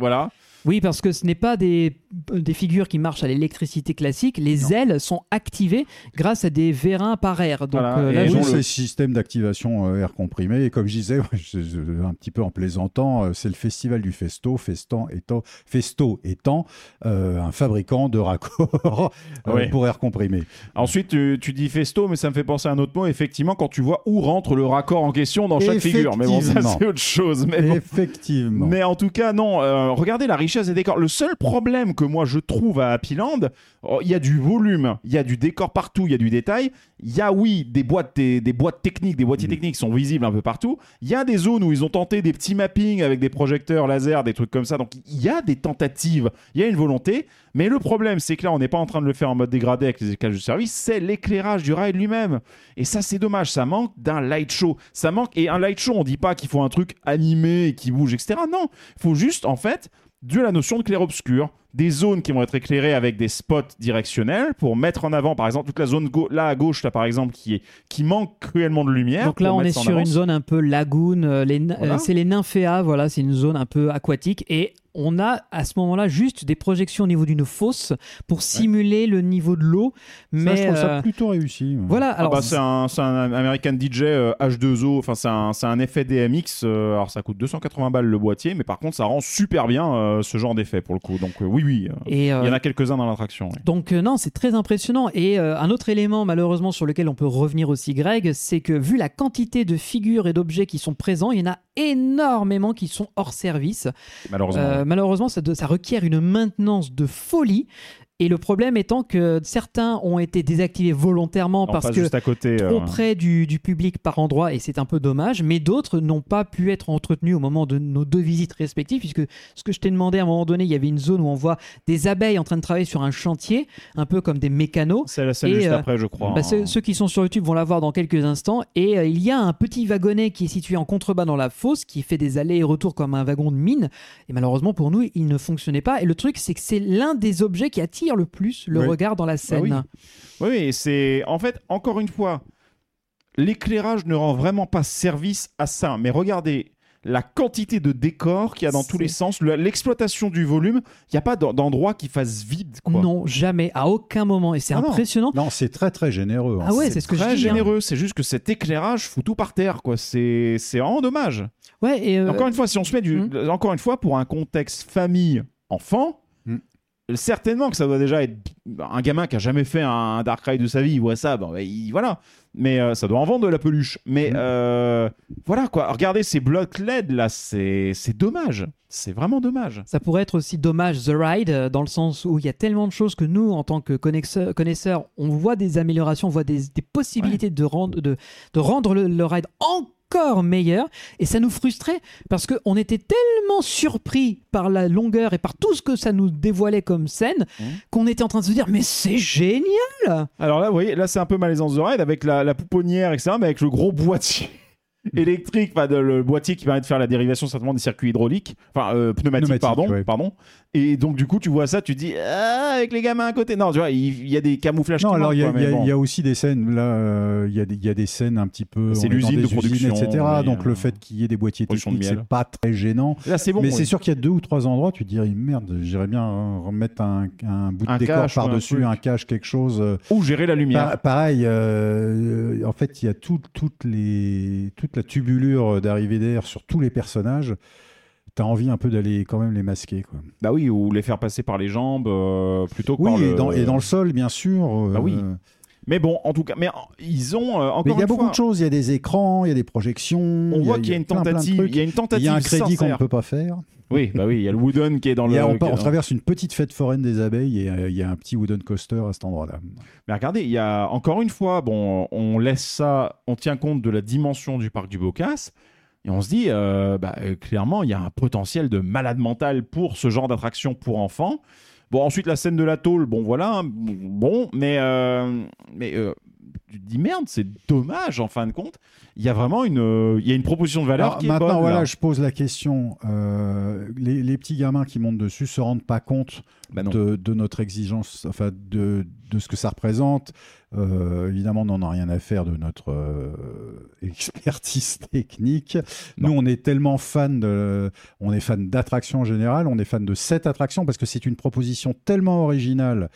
voilà. Oui, parce que ce n'est pas des, des figures qui marchent à l'électricité classique. Les ailes sont activées grâce à des vérins par air. Donc Voilà, euh, là, ils ont c'est le- le système d'activation euh, air comprimé. Et comme je disais, un petit peu en plaisantant, euh, c'est le festival du Festo, Festan étant, Festo étant euh, un fabricant de raccords euh, Oui. pour air comprimé. Ensuite, tu, tu dis festo, mais ça me fait penser à un autre mot. Effectivement, quand tu vois où rentre le raccord en question dans chaque figure. Mais bon, ça, c'est autre chose. Mais bon. Effectivement. Mais en tout cas, non. euh, regardez la richesse des décors. Le seul problème que moi je trouve à Happy Land, oh, il y a du volume, il y a du décor partout, il y a du détail. Il y a, oui, des boîtes, des, des boîtes techniques, des boîtiers techniques sont visibles un peu partout. Il y a des zones où ils ont tenté des petits mappings avec des projecteurs laser, des trucs comme ça. Donc il y a des tentatives, il y a une volonté. Mais le problème, c'est que là, on n'est pas en train de le faire en mode dégradé avec les éclairages de service, c'est l'éclairage du ride lui-même. Et ça, c'est dommage. Ça manque d'un light show. Ça manque. Et un light show, on dit pas qu'il faut un truc animé qui bouge, etc. Non. Il faut juste, en fait, de la notion de clair-obscur. Des zones qui vont être éclairées avec des spots directionnels pour mettre en avant, par exemple, toute la zone là à gauche, là par exemple, qui, est, qui manque cruellement de lumière. Donc là, on est sur une zone un peu lagoon. euh, Voilà. euh, c'est les nymphéas, voilà, c'est une zone un peu aquatique. Et on a à ce moment-là juste des projections au niveau d'une fosse pour simuler le niveau de l'eau. Ça, Mais je trouve euh, ça plutôt réussi. ouais. voilà, Ah alors bah, c'est un, American DJ euh, H2O, enfin c'est un, effet DMX, euh, alors ça coûte 280 balles le boîtier, mais par contre ça rend super bien euh, ce genre d'effet pour le coup, donc euh, oui oui, euh, et, il y en euh, a quelques-uns dans l'attraction. Donc euh, non, c'est très impressionnant. Et euh, un autre élément malheureusement sur lequel on peut revenir aussi, Greg, c'est que vu la quantité de figures et d'objets qui sont présents, il y en a énormément qui sont hors service. malheureusement. Euh, malheureusement, ça, doit- ça requiert une maintenance de folie. Et le problème étant que certains ont été désactivés volontairement On parce que juste à côté. euh, trop près du, du public par endroit et c'est un peu dommage, mais d'autres n'ont pas pu être entretenus au moment de nos deux visites respectives, puisque ce que je t'ai demandé à un moment donné, il y avait une zone où on voit des abeilles en train de travailler sur un chantier, un peu comme des mécanos. c'est la scène et, juste euh, après, je crois. Bah, hein. ceux, ceux qui sont sur YouTube vont la voir dans quelques instants. Et euh, il y a un petit wagonnet qui est situé en contrebas dans la fosse, qui fait des allers et retours comme un wagon de mine. Et malheureusement pour nous, il ne fonctionnait pas. Et le truc, c'est que c'est l'un des objets qui attire le plus le Oui. regard dans la scène. oui. Oui, oui, c'est en fait encore une fois, l'éclairage ne rend vraiment pas service à ça. Mais regardez, la quantité de décors qu'il y a dans tous les sens, le- l'exploitation du volume. Il n'y a pas d'en- d'endroit qui fasse vide. Quoi. Non, jamais, à aucun moment. Et c'est Ah impressionnant. Non, c'est très très généreux. hein. Ah ouais, c'est ce que je très dis. hein. généreux. C'est juste que cet éclairage fout tout par terre. quoi. C'est c'est vraiment dommage. Ouais, et euh, Encore une fois, si on se met du, Hmm. encore une fois pour un contexte famille enfant, Hmm. Certainement que ça doit déjà être un gamin qui a jamais fait un Dark Ride de sa vie, il voit ça, il- voilà. Mais euh, ça doit en vendre de la peluche. Mais Hmm. euh, voilà quoi. Regardez ces blocs LED là, c'est dommage. C'est vraiment dommage. Ça pourrait être aussi dommage The Ride, euh, dans le sens où il y a tellement de choses que nous, en tant que connaisseurs, connaisseurs on voit des améliorations, on voit des, des possibilités de rendre, de, de rendre le, le ride encore meilleur. Et ça nous frustrait parce qu'on était tellement surpris par la longueur et par tout ce que ça nous dévoilait comme scène Mhm. qu'on était en train de se dire Mais c'est génial Alors là, vous voyez, là c'est un peu malaisance de ride avec la, la pouponnière, etc. Mais avec le gros boîtier électrique, enfin de- le boîtier qui permet de faire la dérivation certainement des circuits hydrauliques, enfin euh, pneumatiques, Pneumatique, pardon, ouais. pardon. Et donc du coup, tu vois ça, tu dis ah, avec les gamins à côté. Non, tu vois, il, y a des camouflages. Non, alors il y, a- y bon. y aussi des scènes, là, euh, il y, a des- il y a des scènes un petit peu. C'est l'usine de production, etc. donc euh, le fait qu'il y ait des boîtiers techniques, c'est pas très gênant. Là, c'est bon. mais c'est sûr qu'il y a deux ou trois endroits, tu te dirais merde, j'irais bien euh, remettre un, un bout de Un décor un par-dessus, un cache, quelque chose. euh, Ou gérer la lumière. Pa- pareil, euh, en fait, il y a tout- toutes les, la tubulure d'arrivée d'air sur tous les personnages. T'as envie un peu d'aller quand même les masquer. Quoi. Bah oui, ou les faire passer par les jambes euh, plutôt que Oui, par et, le. dans, et dans le sol, bien sûr. euh, Bah oui. Mais bon, en tout cas, mais ils ont euh, encore Mais il y a beaucoup fois, de choses. Il y a des écrans, il y a des projections. On voit il qu'il y a une tentative. Il y a une Il tentative. y a un crédit qu'on ne peut pas faire. Oui, bah oui, il y a le Wooden qui est dans le. a- on, traverse une petite fête foraine des abeilles et euh, il y a un petit wooden coaster à cet endroit-là. Mais regardez, il y a encore une fois, bon, on laisse ça, on tient compte de la dimension du parc du Bocas. Et on se dit, euh, bah, euh, clairement, il y a un potentiel de malade mental pour ce genre d'attraction pour enfants. Bon, ensuite, la scène de la tôle, bon, voilà, hein, bon, mais, euh, mais euh, tu te dis, merde, c'est dommage, en fin de compte. Il y a vraiment une, euh, il y a une proposition de valeur Alors, qui est maintenant, bonne, voilà, là. je pose la question. euh, les, les petits gamins qui montent dessus se rendent pas compte Bah de, de notre exigence, enfin de, de ce que ça représente. Euh, évidemment, on n'en a rien à faire de notre expertise technique. Nous, on est tellement fan de, on est fan d'attractions en général, on est fan de cette attraction parce que c'est une proposition tellement originale,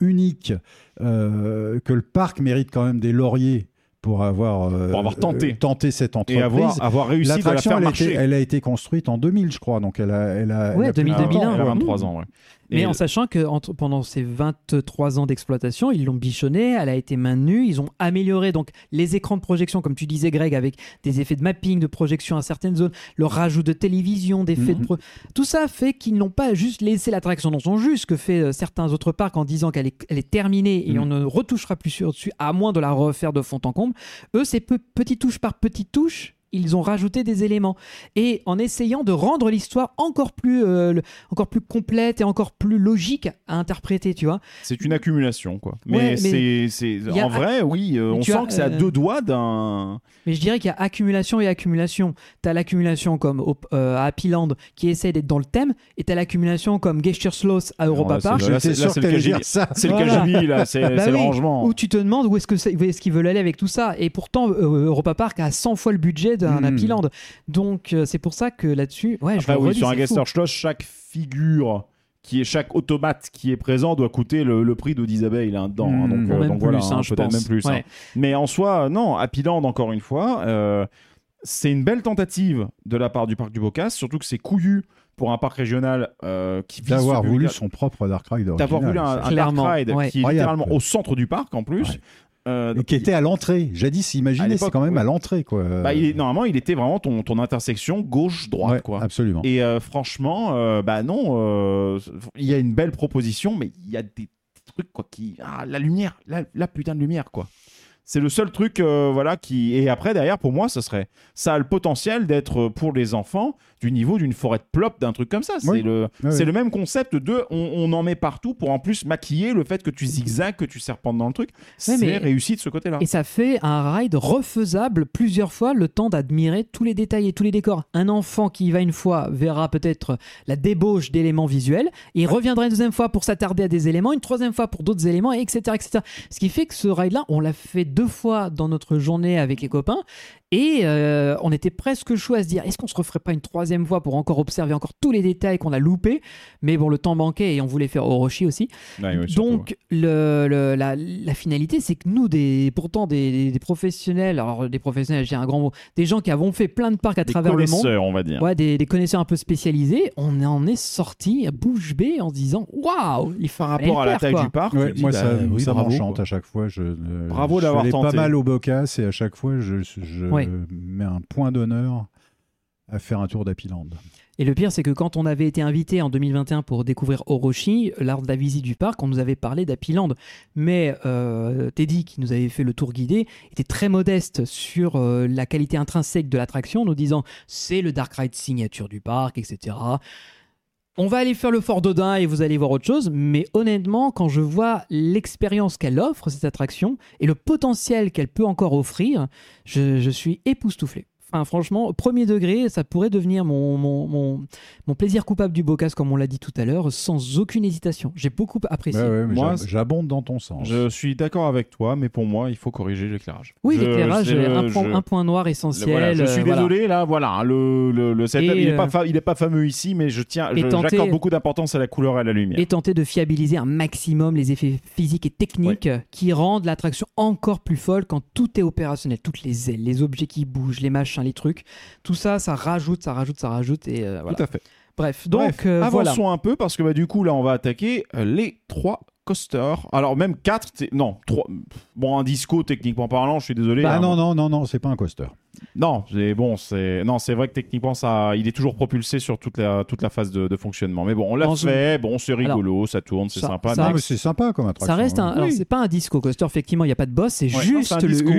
unique, euh, que le parc mérite quand même des lauriers pour avoir, euh, Pour avoir tenté. euh, tenté cette entreprise. Et avoir, avoir réussi de la L'attraction, faire elle, a marcher. été- elle a été construite en 2000, je crois. Donc, elle a, elle a, Ouais, elle a plus de 2000, 20 ans. Elle a ouais. 23 ans, ouais. Mais Et- en sachant que entre- pendant ces 23 ans d'exploitation, ils l'ont bichonnée, elle a été maintenue, ils ont amélioré donc les écrans de projection, comme tu disais Greg, avec des effets de mapping, de projection à certaines zones, le rajout de télévision, d'effets de... Mhm. pro- Tout ça fait qu'ils n'ont pas juste laissé l'attraction dans son jus, ce que fait euh, certains autres parcs en disant qu'elle est, elle est terminée et Mhm. on ne retouchera plus sur dessus, à moins de la refaire de fond en comble. Eux, c'est peu, petite touche par petite touche. Ils ont rajouté des éléments et en essayant de rendre l'histoire encore plus, euh, le- encore plus complète et encore plus logique à interpréter, tu vois. C'est une accumulation, quoi. Mais, Ouais, mais c'est, en vrai, oui, euh, on sent as, que c'est à euh, deux doigts d'un. Mais je dirais qu'il y a accumulation et accumulation. Tu as l'accumulation comme au- euh, à Happy Land qui essaie d'être dans le thème, et tu as l'accumulation comme Gestureslos à Europa Park. c'est- le KGB. dire ça. C'est le Voilà. Là, c'est, Bah c'est le oui, rangement. Où tu te demandes où est-ce qu'ils veulent aller avec tout ça. Et pourtant, euh, Europa Park a 100 fois le budget d'un Mhm. Happy Land. Donc euh, c'est pour ça que là-dessus, ouais, je Après, oui, redis, sur un fou. Schloss, chaque figure qui est chaque automate qui est présent doit coûter le, le prix d'Odisabelle là dedans. hein. Mmh. donc, euh, même donc plus, voilà, hein, hein, je peut-être pense. même plus. hein. Ouais. Mais en soi, non, Happy Land, encore une fois, euh, c'est une belle tentative de la part du parc du Bocas, surtout que c'est couillu pour un parc régional euh, qui vise D'avoir voulu son propre Dark Ride D'avoir voulu un, un Dark Ride ouais. qui est littéralement au centre du parc en plus. Euh, Et qui était à l'entrée. Jadis, imaginez, c'est quand même oui. à l'entrée. quoi. bah, il est- normalement, il était vraiment ton, ton intersection gauche-droite. Ouais, quoi. Absolument. Et euh, franchement, euh, bah non, il y a une belle proposition, mais il y a des trucs quoi qui, ah, la lumière, la, la putain de lumière quoi. C'est le seul truc, euh, voilà, qui. Et après, derrière, pour moi, ce serait. Ça a le potentiel d'être, euh, pour les enfants, du niveau d'une forêt de plop, d'un truc comme ça. C'est Oui. le, le même concept de. On, on en met partout pour en plus maquiller le fait que tu zigzags, que tu serpentes dans le truc. C'est mais- réussi de ce côté-là. Et ça fait un ride refaisable plusieurs fois, le temps d'admirer tous les détails et tous les décors. Un enfant qui y va une fois verra peut-être la débauche d'éléments visuels, et il reviendra une deuxième fois pour s'attarder à des éléments, une troisième fois pour d'autres éléments, et etc., etc. Ce qui fait que ce ride-là, on l'a fait deux fois dans notre journée avec les copains. Et euh, on était presque chaud à se dire est-ce qu'on se referait pas une troisième fois pour encore observer encore tous les détails qu'on a loupés? Mais bon, le temps manquait et on voulait faire Orochi aussi. Ouais, ouais, surtout, Donc, le, le- la, la finalité, c'est que nous, des, pourtant des, des professionnels, alors des professionnels, j'ai un grand mot, des gens qui avons fait plein de parcs à Des travers le monde, connaisseurs, on va dire. ouais, des, des connaisseurs un peu spécialisés, on en est sorti à bouche bée en se disant waouh, il Par fallait rapport à la taille quoi. du parc, Ouais, dis, moi, bah, ça, oui, ça bravo, m'enchante quoi. à chaque fois. Je, euh, Bravo je d'avoir allé pas tenté. mal au Bocas et à chaque fois, je, je Ouais. mets un point d'honneur à faire un tour d'Apiland. Et le pire, c'est que quand on avait été invité en 2021 pour découvrir Orochi, lors de la visite du parc, on nous avait parlé d'Apiland. Mais euh, Teddy, qui nous avait fait le tour guidé, était très modeste sur euh, la qualité intrinsèque de l'attraction, nous disant c'est le Dark Ride signature du parc, etc. On va aller faire le Fort Dodin et vous allez voir autre chose, mais honnêtement, quand je vois l'expérience qu'elle offre, cette attraction, et le potentiel qu'elle peut encore offrir, je, suis époustouflé. Enfin, franchement, au premier degré, ça pourrait devenir mon, mon, mon, mon plaisir coupable du Bocas, comme on l'a dit tout à l'heure, sans aucune hésitation. J'ai beaucoup apprécié. Ouais, ouais, mais Moi, j'ab- j'abonde dans ton sens. Je suis d'accord avec toi, mais pour moi, il faut corriger l'éclairage. Oui, l'éclairage, le- un, je- un point noir le- essentiel. voilà, je suis euh, voilà. désolé, là, voilà, hein, le, le, le setup, il n'est pas, euh, pas fameux ici, mais je tiens, j'accorde beaucoup d'importance à la couleur et à la lumière. Et tenter de fiabiliser un maximum les effets physiques et techniques qui rendent l'attraction encore plus folle quand tout est opérationnel. Toutes les ailes, les objets qui bougent, les machins, les trucs. Tout ça, ça rajoute, ça rajoute, ça rajoute. Et euh, voilà. Tout à fait. Bref, donc Bref, euh, voilà. avançons un peu parce que bah, du coup, là, on va attaquer euh, les trois coasters. Alors, même quatre, c'est- non, trois. Bon, un disco, techniquement parlant, je suis désolé. Ah hein. non, non, non, non, c'est pas un coaster. Non, c'est bon, c'est non, c'est vrai que techniquement ça, il est toujours propulsé sur toute la toute la phase de, de fonctionnement. Mais bon, on l'a fait, bon, c'est rigolo, ça tourne, c'est sympa. ça- mais- c'est sympa comme attraction. Ça reste un. hein. Alors, Oui. c'est pas un disco coaster, effectivement, il n'y a pas de boss, c'est non, juste un le disco. U.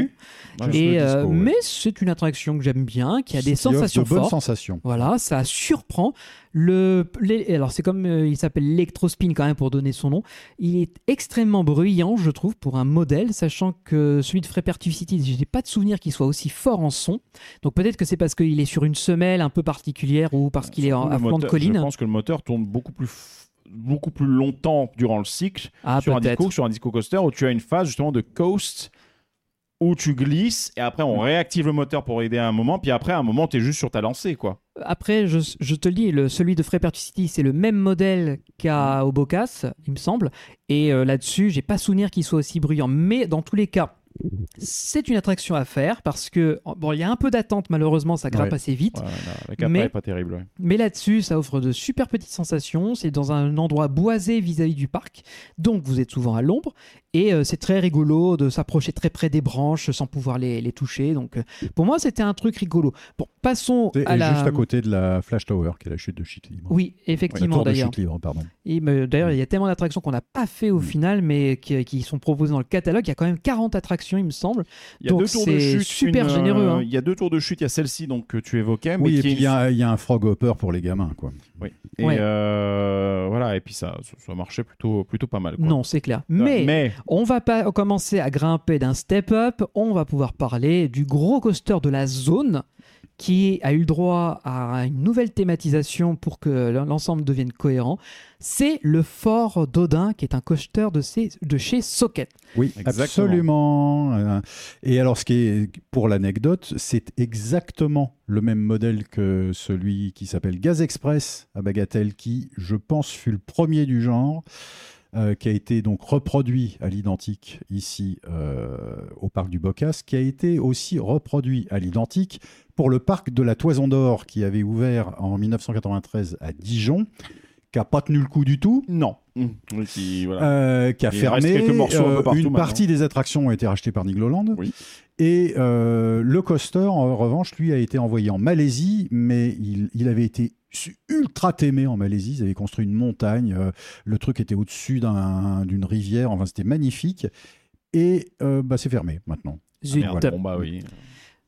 Ouais. Juste Et, le euh, ouais. mais c'est une attraction que j'aime bien, qui a des sensations de bonnes fortes. sensations. Voilà, ça surprend. Le, les- alors c'est comme euh, il s'appelle Electrospin quand même pour donner son nom. Il est extrêmement bruyant, je trouve, pour un modèle, sachant que celui de Frepertucity, je n'ai pas de souvenir qu'il soit aussi fort en son. Donc peut-être que c'est parce qu'il est sur une semelle un peu particulière ou parce qu'il est en, à flanc de colline. Je pense que le moteur tourne beaucoup plus beaucoup plus longtemps durant le cycle Ah sur un disco sur un disco coaster où tu as une phase justement de coast où tu glisses et après on réactive le moteur pour aider à un moment puis après à un moment tu es juste sur ta lancée quoi. Après, je, je te le dis, le, celui de Frepertucity, c'est le même modèle qu'à au Bocas, il me semble. Et euh, là-dessus, j'ai pas souvenir qu'il soit aussi bruyant. Mais dans tous les cas, c'est une attraction à faire parce que bon, il y a un peu d'attente malheureusement, ça grimpe Ouais. assez vite. Ouais, capa Mais- pas terrible. ouais. Mais là-dessus, ça offre de super petites sensations. C'est dans un endroit boisé vis-à-vis du parc, donc vous êtes souvent à l'ombre. Et euh, c'est très rigolo de s'approcher très près des branches sans pouvoir les, les toucher. Donc euh, pour moi, c'était un truc rigolo. Bon, passons à la. juste à côté de la Flash Tower, qui est la chute de chute libre. Oui, effectivement d'ailleurs. chute libre, pardon. Et, mais D'ailleurs, il y a tellement d'attractions qu'on n'a pas fait au Mm. final, mais qui, qui sont proposées dans le catalogue. Il y a quand même 40 attractions, il me semble. Il y a Donc deux tours de c'est chute, super une, euh, généreux, hein. Il y a deux tours de chute, il y a celle-ci donc que tu évoquais mais Oui, et puis il y, a- il y a un frog hopper pour les gamins, quoi. oui. Et Ouais. euh, voilà, et puis ça, ça, marchait plutôt, plutôt pas mal. quoi. Non, c'est clair. Euh, Mais, mais on va pas commencer à grimper d'un step-up. On va pouvoir parler du gros coaster de la zone qui a eu le droit à une nouvelle thématisation pour que l'ensemble devienne cohérent. C'est le Fort d'Odin, qui est un coaster de, chez Socket. Oui, Exactement. absolument. Euh, Et alors, ce qui est, pour l'anecdote, c'est exactement le même modèle que celui qui s'appelle Gaz Express à Bagatelle, qui, je pense, fut le premier du genre, euh, qui a été donc reproduit à l'identique ici euh, au parc du Bocas, qui a été aussi reproduit à l'identique pour le parc de la Toison d'Or, qui avait ouvert en 1993 à Dijon, qui n'a pas tenu le coup du tout. non. Mmh. Oui, qui- voilà. Euh, qui a Il fermé. un une maintenant. partie des attractions ont été rachetées par Nigloland. Oui. Et euh, le coaster, en revanche, lui, a été envoyé en Malaisie, mais il, il avait été ultra aimé en Malaisie. Ils avaient construit une montagne. euh, le truc était au-dessus d'un- d'une rivière. Enfin, c'était magnifique. Et euh, bah, c'est fermé maintenant. Zut. Merde, bon, bah oui.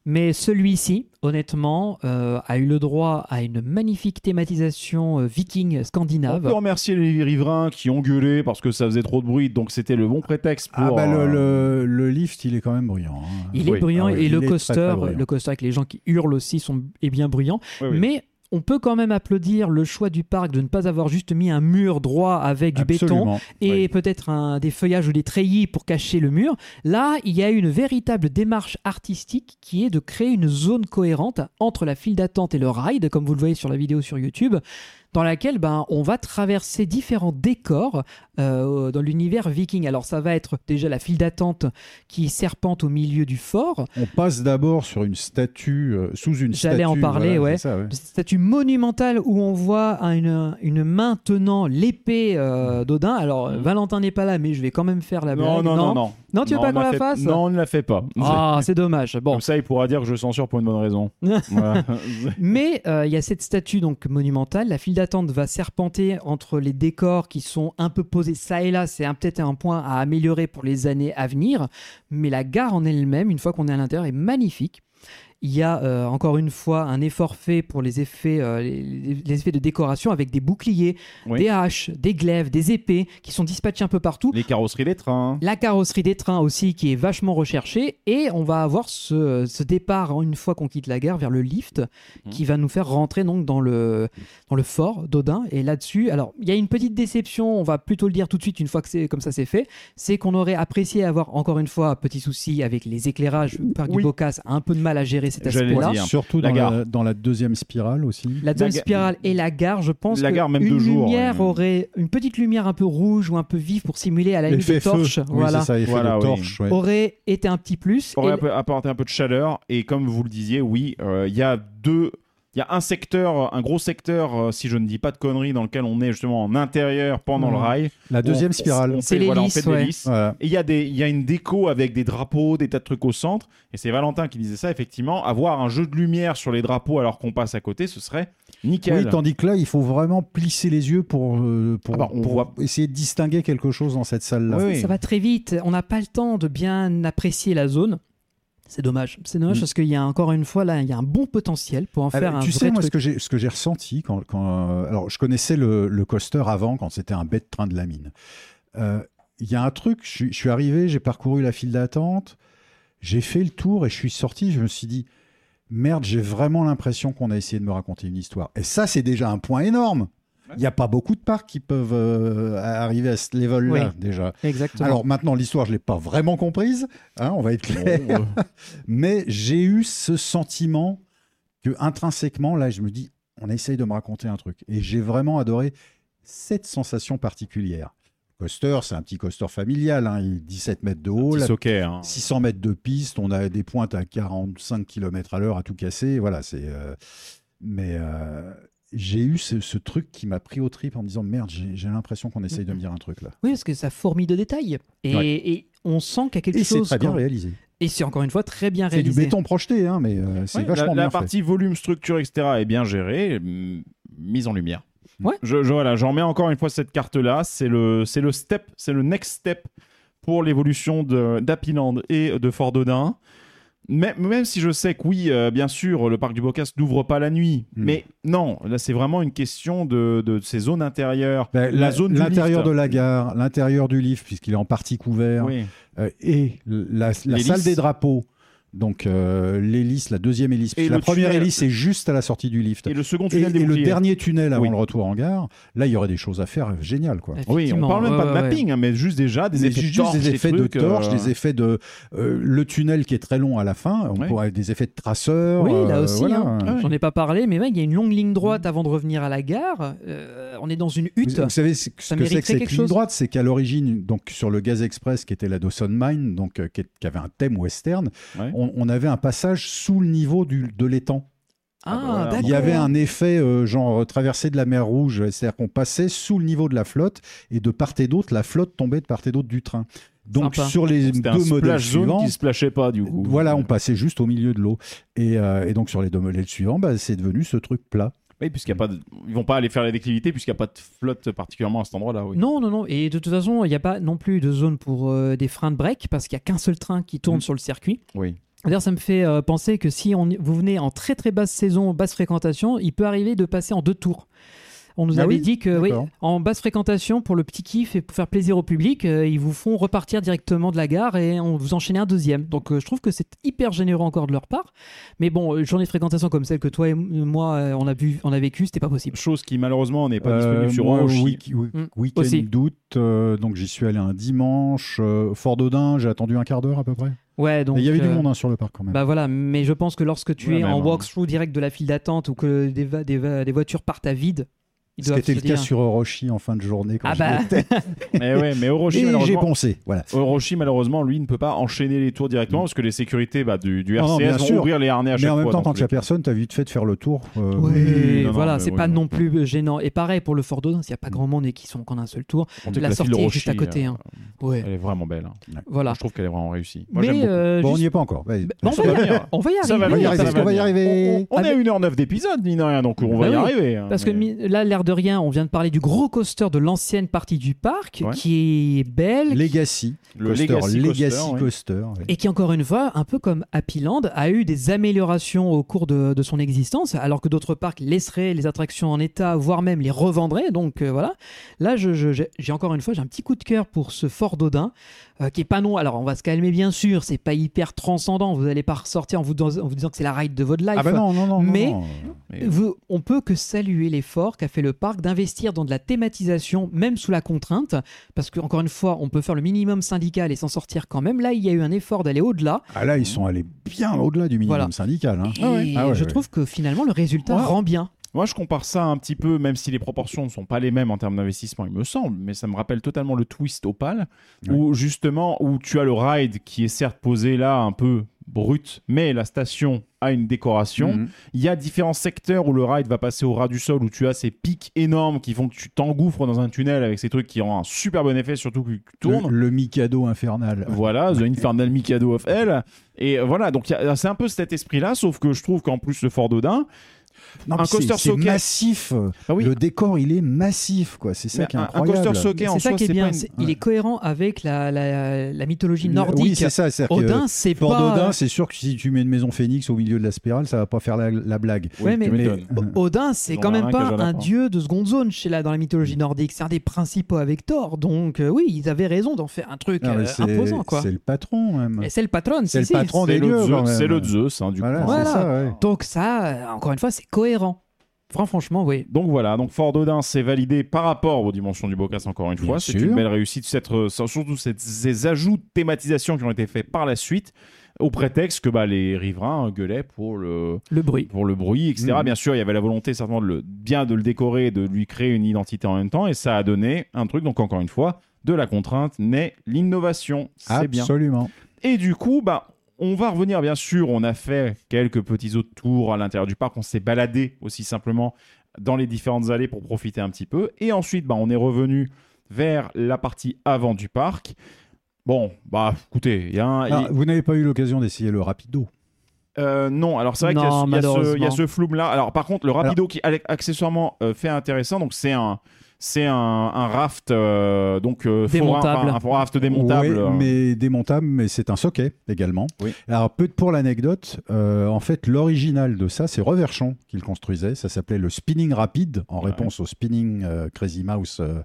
Mais celui-ci, honnêtement, euh, a eu le droit à une magnifique thématisation euh, viking On scandinave. peut remercier les riverains qui ont gueulé parce que ça faisait trop de bruit, donc c'était le bon prétexte pour. Ah bah le, le- le lift, il est quand même bruyant. hein. Il Oui. est bruyant Ah oui, et il le très, coaster, très le coaster avec les gens qui hurlent aussi sont, est bien bruyant. oui, oui. Mais on peut quand même applaudir le choix du parc de ne pas avoir juste mis un mur droit avec du béton et Oui. peut-être un- des feuillages ou des treillis pour cacher le mur. Là, il y a une véritable démarche artistique qui est de créer une zone cohérente entre la file d'attente et le ride, comme vous le voyez sur la vidéo sur YouTube, dans laquelle ben, on va traverser différents décors euh, dans l'univers viking. Alors ça va être déjà la file d'attente qui serpente au milieu du fort, On passe d'abord sur une statue, euh, sous une statue. J'allais en parler, voilà, ouais. ça, statue monumentale où on voit une, une main tenant l'épée euh, d'Odin. Alors Valentin n'est pas là, mais je vais quand même faire la Non, blague. non, non, non. Non, tu veux pas on qu'on l'a fait- fasse? Non, on ne la fait pas. Ah, c'est dommage. Bon, Comme ça, il pourra dire que je censure pour une bonne raison. Voilà. Mais il y a cette statue donc monumentale. La file d'attente va serpenter entre les décors qui sont un peu posés ça et là. C'est peut-être un point à améliorer pour les années à venir. Mais la gare en elle-même, une fois qu'on est à l'intérieur, est magnifique. Il y a euh, encore une fois un effort fait pour les effets, euh, les, les effets de décoration avec des boucliers, Oui. des haches, des glaives, des épées qui sont dispatchés un peu partout. Les carrosseries des trains. La carrosserie des trains aussi qui est vachement recherchée et on va avoir ce, ce départ une fois qu'on quitte la gare vers le lift qui va nous faire rentrer donc dans le, dans le fort d'Odin et là-dessus alors il y a une petite déception on va plutôt le dire tout de suite une fois que c'est comme ça c'est fait c'est qu'on aurait apprécié avoir encore une fois petit souci avec les éclairages le parc Oui. du Bocas a un peu de mal à gérer cet aspect-là. Surtout La dans gare. la, dans la deuxième spirale aussi. la ga- spirale et la gare, je pense La que gare, même une lumière ouais. aurait une petite lumière un peu rouge ou un peu vive pour simuler à la limite des torches, Oui, voilà, ça, effet Voilà, de oui. torche. ouais. aurait été un petit plus. aurait Et- apporté un peu de chaleur. Et comme vous le disiez, oui, euh, il y a deux. Il y a un secteur, un gros secteur, euh, si je ne dis pas de conneries, dans lequel on est justement en intérieur pendant le rail. La deuxième On- spirale. on C'est fait- voilà, on fait ouais. Voilà. Et il y, a des- il y a une déco avec des drapeaux, des tas de trucs au centre. Et c'est Valentin qui disait ça, effectivement. Avoir un jeu de lumière sur les drapeaux alors qu'on passe à côté, ce serait nickel. Oui, tandis que là, il faut vraiment plisser les yeux pour, euh, pour, Ah bah, on pour voit- essayer de distinguer quelque chose dans cette salle-là. Oui, oui. Ça va très vite. On n'a pas le temps de bien apprécier la zone. C'est dommage. C'est dommage Mm. parce qu'il y a encore une fois là, il y a un bon potentiel pour en Alors, faire un tu vrai sais, moi, ce truc. que j'ai, ce que j'ai ressenti quand, quand, euh, alors, je connaissais le, le coaster avant, quand c'était un bête train de la mine. Euh, Il y a un truc, je suis arrivé, j'ai parcouru la file d'attente, j'ai fait le tour et je suis sorti. Je me suis dit, merde, j'ai vraiment l'impression qu'on a essayé de me raconter une histoire. Et ça, c'est déjà un point énorme. Il n'y a pas beaucoup de parcs qui peuvent euh, arriver à ce level-là, Oui. déjà. Exactement. Alors maintenant, l'histoire, je ne l'ai pas vraiment comprise, hein, on va être clair. Bon, Mais j'ai eu ce sentiment que intrinsèquement, là, je me dis, on essaye de me raconter un truc. Et j'ai vraiment adoré cette sensation particulière. Coaster, c'est un petit coaster familial, hein, il est 17 mètres de haut, la- socket, hein. 600 mètres de piste, on a des pointes à 45 km à l'heure à tout casser. Voilà, c'est. euh, Mais euh, j'ai eu ce, ce truc qui m'a pris au trip en me disant merde, j'ai l'impression qu'on essaye de me dire un truc là. Oui, parce que ça fourmille de détails. Et, Ouais. et on sent qu'il y a quelque Et c'est chose. très bien quand- réalisé. Et c'est encore une fois très bien C'est du réalisé. béton projeté, hein, mais euh, c'est Ouais, vachement la, bien la fait. partie volume, structure, etc. est bien gérée, mm, mise en lumière. Ouais. Je, je- voilà, j'en mets encore une fois cette carte-là. C'est le, c'est le step, c'est le next step pour l'évolution de- d'Happyland et de Fort Dodin. Même, même si je sais que oui, euh, bien sûr, le parc du Bocas n'ouvre pas la nuit, Mm. mais non, là c'est vraiment une question de, de ces zones intérieures. Ben, la zone l'intérieur de la gare, l'intérieur du lift, puisqu'il est en partie couvert, Oui. euh, et la, salle des drapeaux. Donc euh, l'hélice, la deuxième hélice. Et la première tunnel. hélice est juste à la sortie du lift. Et le second Et, tunnel des et le dernier tunnel avant Oui. le retour en gare, là il y aurait des choses à faire euh, géniales quoi. Oui, on parle même ouais, pas de ouais, mapping, hein, mais juste déjà des Des effets de juste torche, des effets de trucs, torche, euh, des effets de euh, le tunnel qui est très long à la fin, on Ouais. pourrait des effets de traceur. Oui, là euh, aussi, voilà. hein. Ouais. J'en ai pas parlé, mais ouais, il y a une longue ligne droite avant de revenir à la gare. Euh, on est dans une hutte. Vous, vous savez ce que c'est que cette quelque ligne chose. droite? C'est qu'à l'origine, donc sur le Gaz Express qui était la Dawson Mine, donc euh, qui, avait un thème western, Ouais. On, on avait un passage sous le niveau du, de l'étang. Ah, bah Ah, voilà. d'accord. Il y avait un effet euh, genre euh, traversée de la mer Rouge, c'est-à-dire qu'on passait sous le niveau de la flotte et de part et d'autre, la flotte tombait de part et d'autre du train. Donc Sympa. sur les un deux modèles suivants, qui se splashait pas du coup. voilà, on passait juste au milieu de l'eau. Et, euh, et donc sur les deux modèles suivants, bah, c'est devenu ce truc plat. Oui, puisqu'il y a pas de... Ils vont pas aller faire la déclivité puisqu'il n'y a pas de flotte particulièrement à cet endroit-là. Oui. Non, non, non. Et de toute façon, il n'y a pas non plus de zone pour euh, des freins de break parce qu'il n'y a qu'un seul train qui tourne Mm. sur le circuit. Oui. D'ailleurs, ça me fait euh, penser que si on, vous venez en très très basse saison, basse fréquentation, il peut arriver de passer en deux tours. On nous Ah avait oui dit que oui, en basse fréquentation, pour le petit kiff et pour faire plaisir au public, euh, ils vous font repartir directement de la gare et on vous enchaîne un deuxième. Donc euh, je trouve que c'est hyper généreux encore de leur part. Mais bon, euh, journée de fréquentation comme celle que toi et moi euh, on a vu, on a vécu, c'était pas possible. Chose qui malheureusement n'est pas Euh, disponible sur moi, Orochi. week- Mm. Week-end d'août, euh, donc j'y suis allé un dimanche. euh, Fort d'Odin, j'ai attendu un quart d'heure à peu près. Ouais, donc il y avait du euh, monde hein, sur le parc quand même. Bah voilà, mais je pense que lorsque tu Ouais, es en walkthrough direct de la file d'attente ou que des, va- des, va- des voitures partent à vide, ils Ce qui doivent était se le cas sur Orochi en fin de journée quand Ah bah. Mais ouais, mais Orochi Et j'ai poncé. Voilà. Orochi, malheureusement, lui, ne peut pas enchaîner les tours directement parce que les sécurités bah, du, du Non, non, RCS bien vont sûr. ouvrir les harnais à chaque Mais en même fois. temps, tous qu'il n'y a cas. personne, t'as vite fait de faire le tour. euh, Oui, oui, non, voilà, non, c'est pas oui, non non. plus gênant. Et pareil pour le Fort d'Odin, s'il n'y a pas grand monde et qu'ils sont qu'en un seul tour, la file sortie est juste à côté. euh, hein. Ouais, Elle est vraiment belle. hein. voilà. Je trouve qu'elle est vraiment réussie. Moi, Mais euh, Bon, on n'y est pas encore. Bon, on, va y va arriver. on va y Ça va arriver. va y On, est à Avec- 1h09 d'épisode, mine de rien, donc on va Bah y oui. arriver. hein, Parce que là, l'air de rien, on vient de parler du gros coaster de l'ancienne partie du parc, Ouais. qui est belle, Legacy. Le coaster, Legacy Coaster, Legacy et qui, encore une fois, un peu comme Happy Land, a eu des améliorations au cours de, de son existence, alors que d'autres parcs laisseraient les attractions en état, voire même les revendraient. Donc euh, voilà. Là, je- je- j'ai j'ai encore une fois, j'ai un petit coup de cœur pour ce Fort d'Odin, euh, qui est pas non. Alors, on va se calmer, bien sûr, c'est pas hyper transcendant. Vous allez pas ressortir en vous, dans- en vous disant que c'est la ride de votre life. Ah bah non, non, non. Mais- non. Mais- Vous- on peut que saluer l'effort qu'a fait le parc d'investir dans de la thématisation, même sous la contrainte, parce que encore une fois, on peut faire le minimum syndical et s'en sortir quand même. Là, il y a eu un effort d'aller au-delà. Ah là, ils sont allés bien au-delà du minimum Voilà. syndical. hein. Ah ouais, je ouais. trouve que finalement, le résultat rend bien. Moi, je compare ça un petit peu, même si les proportions ne sont pas les mêmes en termes d'investissement, il me semble, mais ça me rappelle totalement le twist Opal, Ouais. où justement, où tu as le ride qui est certes posé là un peu brut, mais la station a une décoration. Mhm. Il y a différents secteurs où le ride va passer au ras du sol, où tu as ces pics énormes qui font que tu t'engouffres dans un tunnel avec ces trucs qui ont un super bon effet, surtout que tu tournes. Le, le Mikado infernal. Voilà, The Infernal Mikado of Hell. Et voilà, donc c'est un peu cet esprit-là, sauf que je trouve qu'en plus, le Fort d'Odin, Non, Un mais c'est- coaster c'est socket. massif. Ah oui. Le décor, il est massif, quoi. C'est ça Mais qui est un, un incroyable. coaster socket en C'est ça soi, qui est bien. pas une- c'est- Il est cohérent avec la, la- la mythologie nordique. Oui, c'est ça. Odin, c'est pas. d'Odin, c'est sûr que si tu mets une maison phénix au milieu de la spirale, ça va pas faire la, la blague. Ouais, mais- tu m'étonnes. O- Odin, c'est quand même pas un dieu de seconde zone chez la, dans la mythologie nordique. C'est un des principaux avec Thor. Donc, euh, oui, ils avaient raison d'en faire un truc mais euh, c'est imposant, quoi. c'est le patron, même. Et c'est le patron, C'est le patron C'est des le dieux, c'est le Zeus, hein, du Voilà, coup. Donc, ça, euh, encore une fois, c'est cohérent. Fran- Franchement, oui. Donc voilà, donc Fort d'Odin, c'est validé par rapport aux dimensions du Bocas, encore une Bien fois. C'est une belle réussite, cette, surtout cette- ces ajouts de thématisation qui ont été faits par la suite, au prétexte que bah, les riverains gueulaient pour le, Le bruit. pour le bruit, etc. Mhm. Bien sûr, il y avait la volonté certainement de le, bien de le décorer, de lui créer une identité en même temps, et ça a donné un truc. Donc encore une fois, de la contrainte naît l'innovation. C'est bien. Absolument. Et du coup, bah, on va revenir, bien sûr. On a fait quelques petits autres tours à l'intérieur du parc. On s'est baladé aussi simplement dans les différentes allées pour profiter un petit peu. Et ensuite, bah, on est revenu vers la partie avant du parc. Bon, bah, écoutez, il y a un. Ah, vous n'avez pas eu l'occasion d'essayer le rapido euh, non, alors c'est vrai qu'il y a, ce- il y a ce- il y a malheureusement. ce floume là. Alors par contre, le rapido qui a- accessoirement euh, fait intéressant, donc c'est un. C'est un, un raft euh, donc euh, Démontable. un raft démontable. Ouais, euh, mais démontable, mais c'est un socket également. Oui. Alors, peu pour l'anecdote, euh, en fait, l'original de ça, c'est Reverchon qui le construisait. Ça s'appelait le Spinning Rapid, en Ouais. réponse au Spinning euh, Crazy Mouse euh,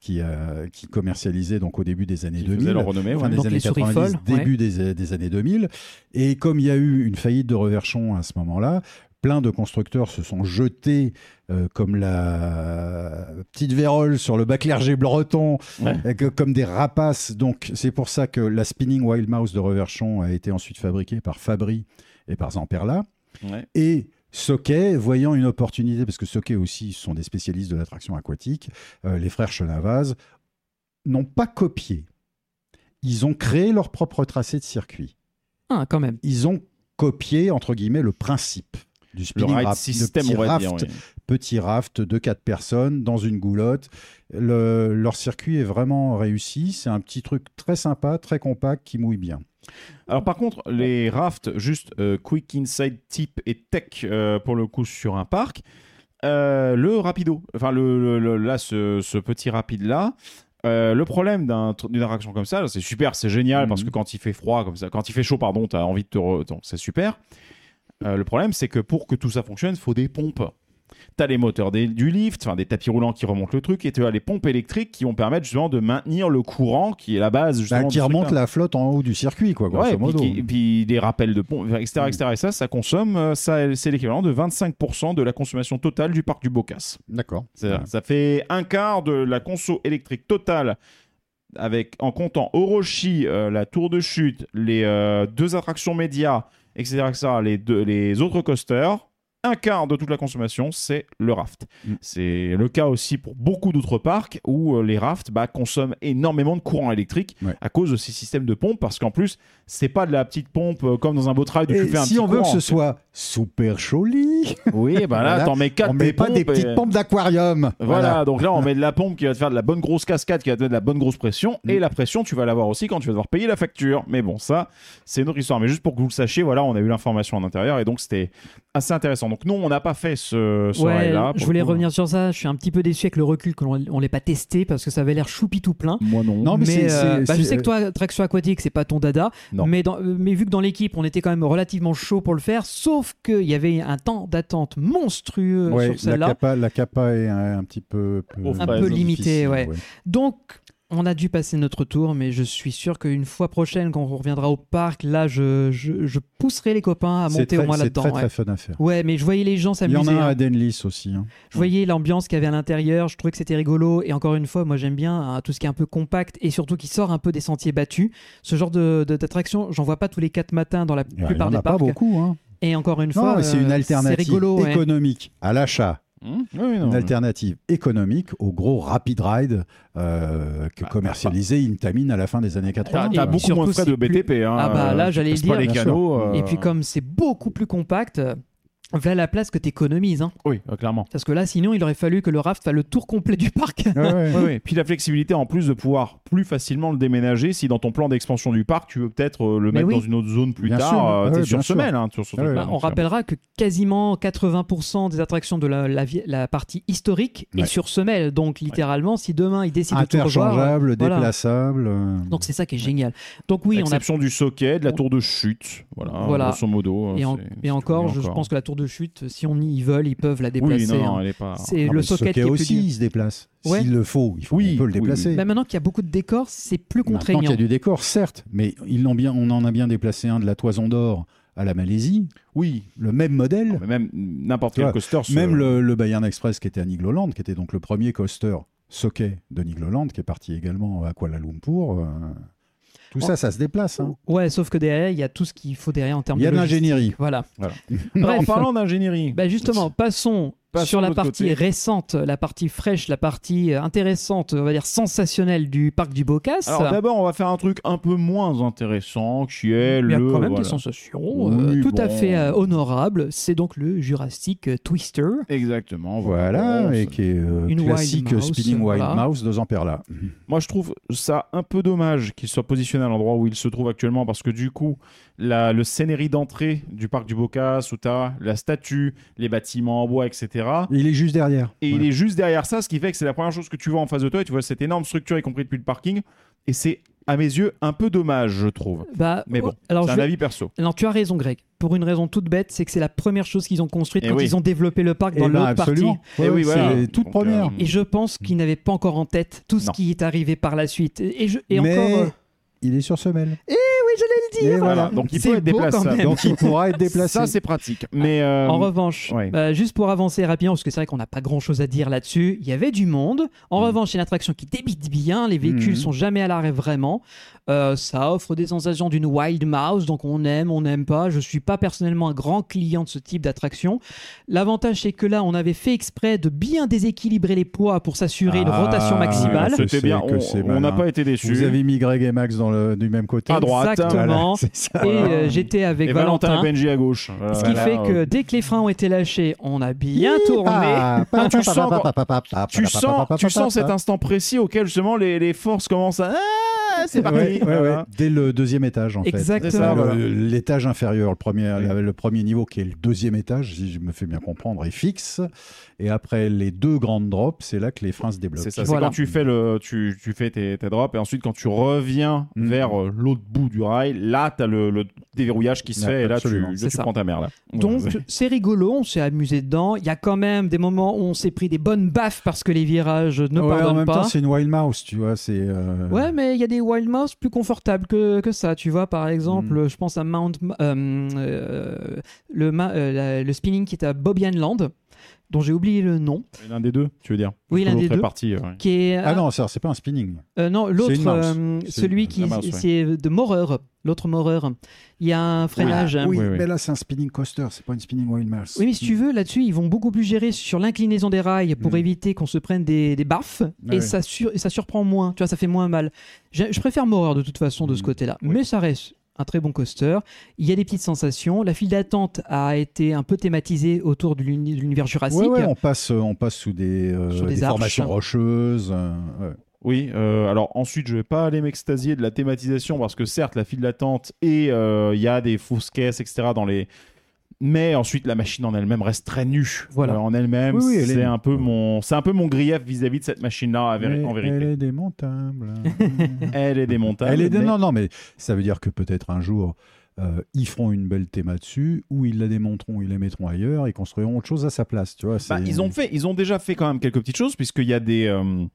qui, euh, qui commercialisait donc au début des années qui 2000. faisait leur renommée. Fin ouais. des Donc années les souris 90, folles, début des, des années 2000. Et comme il y a eu une faillite de Reverchon à ce moment-là, plein de constructeurs se sont jetés euh, comme la petite vérole sur le bas clergé breton, Ouais. euh, que- comme des rapaces. Donc c'est pour ça que la Spinning Wild Mouse de Reverchon a été ensuite fabriquée par Fabry et par Zamperla. Ouais. Et Soquet, voyant une opportunité, parce que Soquet aussi sont des spécialistes de l'attraction aquatique, euh, les frères Chenavaz n'ont pas copié. Ils ont créé leur propre tracé de circuit. Ah, quand même. Ils ont copié, entre guillemets, le principe du Le spinning raft, system, petit on va raft, dire. oui. petit raft de quatre personnes dans une goulotte. Le- leur circuit est vraiment réussi. C'est un petit truc très sympa, très compact, qui mouille bien. Alors par contre, les rafts, juste euh, quick inside tip et tech euh, pour le coup sur un parc. Euh, le rapido, enfin le, là ce, ce petit rapide là. euh, le problème d'une attraction comme ça, c'est super, c'est génial Mhm. parce que quand il fait froid comme ça, quand il fait chaud pardon, t'as envie de te, c'est super. Euh, le problème c'est que pour que tout ça fonctionne, il faut des pompes. T'as les moteurs des- du lift, enfin des tapis roulants qui remontent le truc, et tu as les pompes électriques qui vont permettre justement de maintenir le courant qui est la base Bah, justement. qui de ce remonte la flotte en haut du circuit, quoi, Ouais, et puis, modo. qui- et puis des rappels de pompes, etc., etc. Et ça, ça consomme, euh, ça, c'est l'équivalent de 25% de la consommation totale du parc du Bocas. D'accord. Ça, ça fait un quart de la conso électrique totale avec, en comptant Orochi, euh, la tour de chute, les euh, deux attractions médias, etc., etc., les, deux, les autres coasters. Un quart de toute la consommation, c'est le raft. Mm. C'est le cas aussi pour beaucoup d'autres parcs où euh, les rafts bah, consomment énormément de courant électrique Ouais. à cause de ces systèmes de pompe, parce qu'en plus, c'est pas de la petite pompe euh, comme dans un beau trail Et tu fais un si petit on veut que ce soit super joli, Oui, bah là, Voilà. t'en mets quatre on met pas des pompes et- petites pompes d'aquarium. voilà, donc là on met de la pompe qui va te faire de la bonne grosse cascade, qui va te mettre de la bonne grosse pression, Mm. et la pression tu vas l'avoir aussi quand tu vas devoir payer la facture. Mais bon, ça c'est une autre histoire. Mais juste pour que vous le sachiez, voilà, on a eu l'information en intérieur et donc c'était assez intéressant. Donc nous on n'a pas fait ce, ce Ouais, rail-là. je voulais coup. revenir sur ça. Je suis un petit peu déçu avec le recul qu'on on l'ait pas testé parce que ça avait l'air choupi tout plein. Moi non. Non, mais, c'est- Mais, euh, c'est- bah, je sais que toi, traction aquatique, c'est pas ton dada. Non. Mais, dans- euh, mais vu que dans l'équipe, on était quand même relativement chaud pour le faire, sauf qu'il y avait un temps d'attente monstrueux Ouais, sur la celle-là. capa, la capa est un, un petit peu, Un peu limité, ouais. Donc, on a dû passer notre tour, mais je suis sûr qu'une fois prochaine, quand on reviendra au parc, là, je, je, je pousserai les copains à C'est monter très- au moins C'est là-dedans. très ouais. très fun à faire. Ouais, mais je voyais les gens Il y en s'amuser. a un hein. à Denlis aussi. hein. Je voyais l'ambiance qu'il y avait à l'intérieur, je trouvais que c'était rigolo. Et encore une fois, moi j'aime bien hein, tout ce qui est un peu compact et surtout qui sort un peu des sentiers battus. Ce genre de- de- d'attraction, j'en vois pas tous les quatre matins dans la Il y en plupart des a pas parcs. beaucoup. Hein. Et encore une fois, c'est une euh, alternative économique à l'achat. Mmh, oui, non, Une alternative économique au gros rapid ride euh, que Bah, commercialisait Intamin à la fin des années T'as 80. Et t'as beaucoup moins de frais de c'est plus- BTP. Hein, Ah bah, là, euh, j'allais c'est le pas dire, les canaux. euh, Et puis comme c'est beaucoup plus compact, euh, voilà la place que tu économises. Hein. Oui, euh, clairement. Parce que là, sinon, il aurait fallu que le raft fasse le tour complet du parc. Ouais, ouais. Ouais, ouais. Puis la flexibilité en plus de pouvoir plus facilement le déménager si dans ton plan d'expansion du parc tu veux peut-être euh, le Mais mettre oui. dans une autre zone plus Bien tard. euh, bien sur semaine hein, sur ouais. Bah, on euh, rappellera que quasiment 80% des attractions de la, la la partie historique Ouais. est sur semelle. Donc littéralement, si demain ils décident de tout Interchangeable, voilà. déplaçable. euh, Donc c'est ça qui est génial. Donc oui, on a du socket, de la tour de chute, voilà, Voilà. grosso modo. et, en- c'est- et encore, tout, je pense que la tour de chute, si on y veulent, ils peuvent la Oui, déplacer. non, hein. elle est pas. C'est non, le socket qui est plus aussi, dur. il se déplace. Ouais. S'il le faut, il faut Oui, on peut le oui, déplacer. Mais maintenant qu'il y a beaucoup de décors, c'est plus Maintenant contraignant. qu'il y a du décor, certes, mais ils l'ont bien, on en a bien déplacé un de la Toison d'Or à la Malaisie, Oui, le même modèle. même n'importe quel coaster. Même le, le Bayern Express qui était à Nigloland, qui était donc le premier coaster socket de Nigloland, qui est parti également à Kuala Lumpur. euh, tout ça, ça se déplace. hein. Ouais, sauf que derrière, il y a tout ce qu'il faut derrière en termes Il y a de de l'ingénierie. Voilà. En parlant d'ingénierie, Bah justement, passons, Passons sur la partie côté. récente, la partie fraîche, la partie euh, intéressante, on va dire sensationnelle du parc du Bocas. alors d'abord on va faire un truc un peu moins intéressant qui est Il y a le. quand même voilà. des sensations euh, tout à fait euh, honorables. C'est donc le Jurassic Twister. Exactement. Voilà, et qui est euh, Une classique Wild Mouse, Spinning Wild voilà. Mouse de Zamperla. Moi, je trouve ça un peu dommage qu'il soit positionné à l'endroit où il se trouve actuellement parce que du coup, la, le scénarii d'entrée du parc du Bocas où tu as la statue, les bâtiments en bois, etc. Il est juste derrière. Et il est juste derrière ça, ce qui fait que c'est la première chose que tu vois en face de toi et tu vois cette énorme structure, y compris depuis le parking. Et c'est, à mes yeux, un peu dommage, je trouve. Bah, Mais bon, alors c'est un vais- avis perso. Non, tu as raison, Greg. Pour une raison toute bête, c'est que c'est la première chose qu'ils ont construite Eh quand oui. ils ont développé le parc Eh dans ben, l'autre partie. absolument. Eh Ouais, oui, c'est voilà. toute Donc, première. euh, Et je pense qu'ils n'avaient pas encore en tête tout ce Non. qui est arrivé par la suite. Et, je, et Mais encore. euh, il est sur semelle. oui, j'allais le dire. Voilà. Donc il C'est peut être même. Donc il pourra être déplacé. Ça, c'est pratique. Mais euh, En revanche, ouais. bah, juste pour avancer rapidement, parce que c'est vrai qu'on n'a pas grand chose à dire là-dessus, il y avait du monde. En Mhm. revanche, c'est une attraction qui débite bien, les véhicules Mhm. sont jamais à l'arrêt vraiment. Euh, ça offre des sensations d'une wild mouse, donc on aime, on n'aime pas. Je suis pas personnellement un grand client de ce type d'attraction. L'avantage, c'est que là, on avait fait exprès de bien déséquilibrer les poids pour s'assurer une Ah, rotation maximale. que c'était c'est- bien. que On- n'a pas été déçus. Vous avez mis Greg et Max dans le, du même côté. À droite. Exactement. c'est ça. Et euh, j'étais avec Et Valentin, Valentin. et Benji à gauche. Voilà, Ce qui voilà, fait euh, que dès que les freins ont été lâchés, on a bien tourné. Ah, Tu sens tu sens, cet instant précis auquel justement les, les forces commencent à. C'est parti. Ouais, ouais, ouais. Voilà. Dès le deuxième étage, en fait. Exactement. C'est ça, Le- voilà. L'étage inférieur, le premier, la- le premier niveau qui est le deuxième étage, si je me fais bien comprendre, est fixe. Et après les deux grandes drops, c'est là que les freins se débloquent. C'est ça, Voilà. c'est quand tu fais, le, tu, tu fais tes, tes drops et ensuite quand tu reviens Mm. vers euh, l'autre bout du rail, là tu as le, le déverrouillage qui se Ouais, fait et là tu, là, tu prends ta mère là. Donc Ouais. c'est rigolo, on s'est amusé dedans. Il y a quand même des moments où on s'est pris des bonnes baffes parce que les virages ne Ouais, en pardonnent même pas. temps, c'est une wild mouse, tu vois. C'est. euh, Ouais, mais il y a des Wild Mouse plus confortables que, que ça. Tu vois, par exemple, Mm. je pense à Mount, euh, euh, le, ma- euh, la- le spinning qui est à Bobbian Land, dont j'ai oublié le nom, L'un des deux, tu veux dire Oui, l'un des deux. parti, ouais. qui est Ah non, ça, c'est pas un spinning. euh, non l'autre, euh, celui qui ouais. c'est de Moreur, l'autre Moreur. Il y a un freinage. hein. Oui, Oui, oui. mais là, c'est un spinning coaster, c'est pas une spinning wild mouse. Oui, mais si tu veux, là-dessus, ils vont beaucoup plus gérer sur l'inclinaison des rails pour Mm. éviter qu'on se prenne des, des baffes et, ça sur- ça surprend moins. Tu vois, ça fait moins mal. Je préfère Moreur de toute façon de ce Mm. côté-là, Oui. mais ça reste un très bon coaster. Il y a des petites sensations. La file d'attente a été un peu thématisée autour de l'uni- de l'univers jurassique. Ouais, ouais, on passe, on passe sous des, euh, des des formations rocheuses. euh, ouais. Oui, euh, alors ensuite, je vais pas aller m'extasier de la thématisation parce que certes, la file d'attente et euh, il y a des fausses caisses, etc. dans les. Mais ensuite, la machine en elle-même reste très nue. Voilà. En elle-même, Oui, oui, elle c'est est- un peu mon, c'est un peu mon grief vis-à-vis de cette machine-là, Mais en vérité. Elle est démontable. Elle est démontable. Elle est dé- mais- Non, non, mais ça veut dire que peut-être un jour, euh, ils feront une belle théma dessus, ou ils la démonteront, ils la mettront ailleurs, et construiront autre chose à sa place. Tu vois, Bah, ils ont fait, ils ont déjà fait quand même quelques petites choses puisqu'il y a des, euh,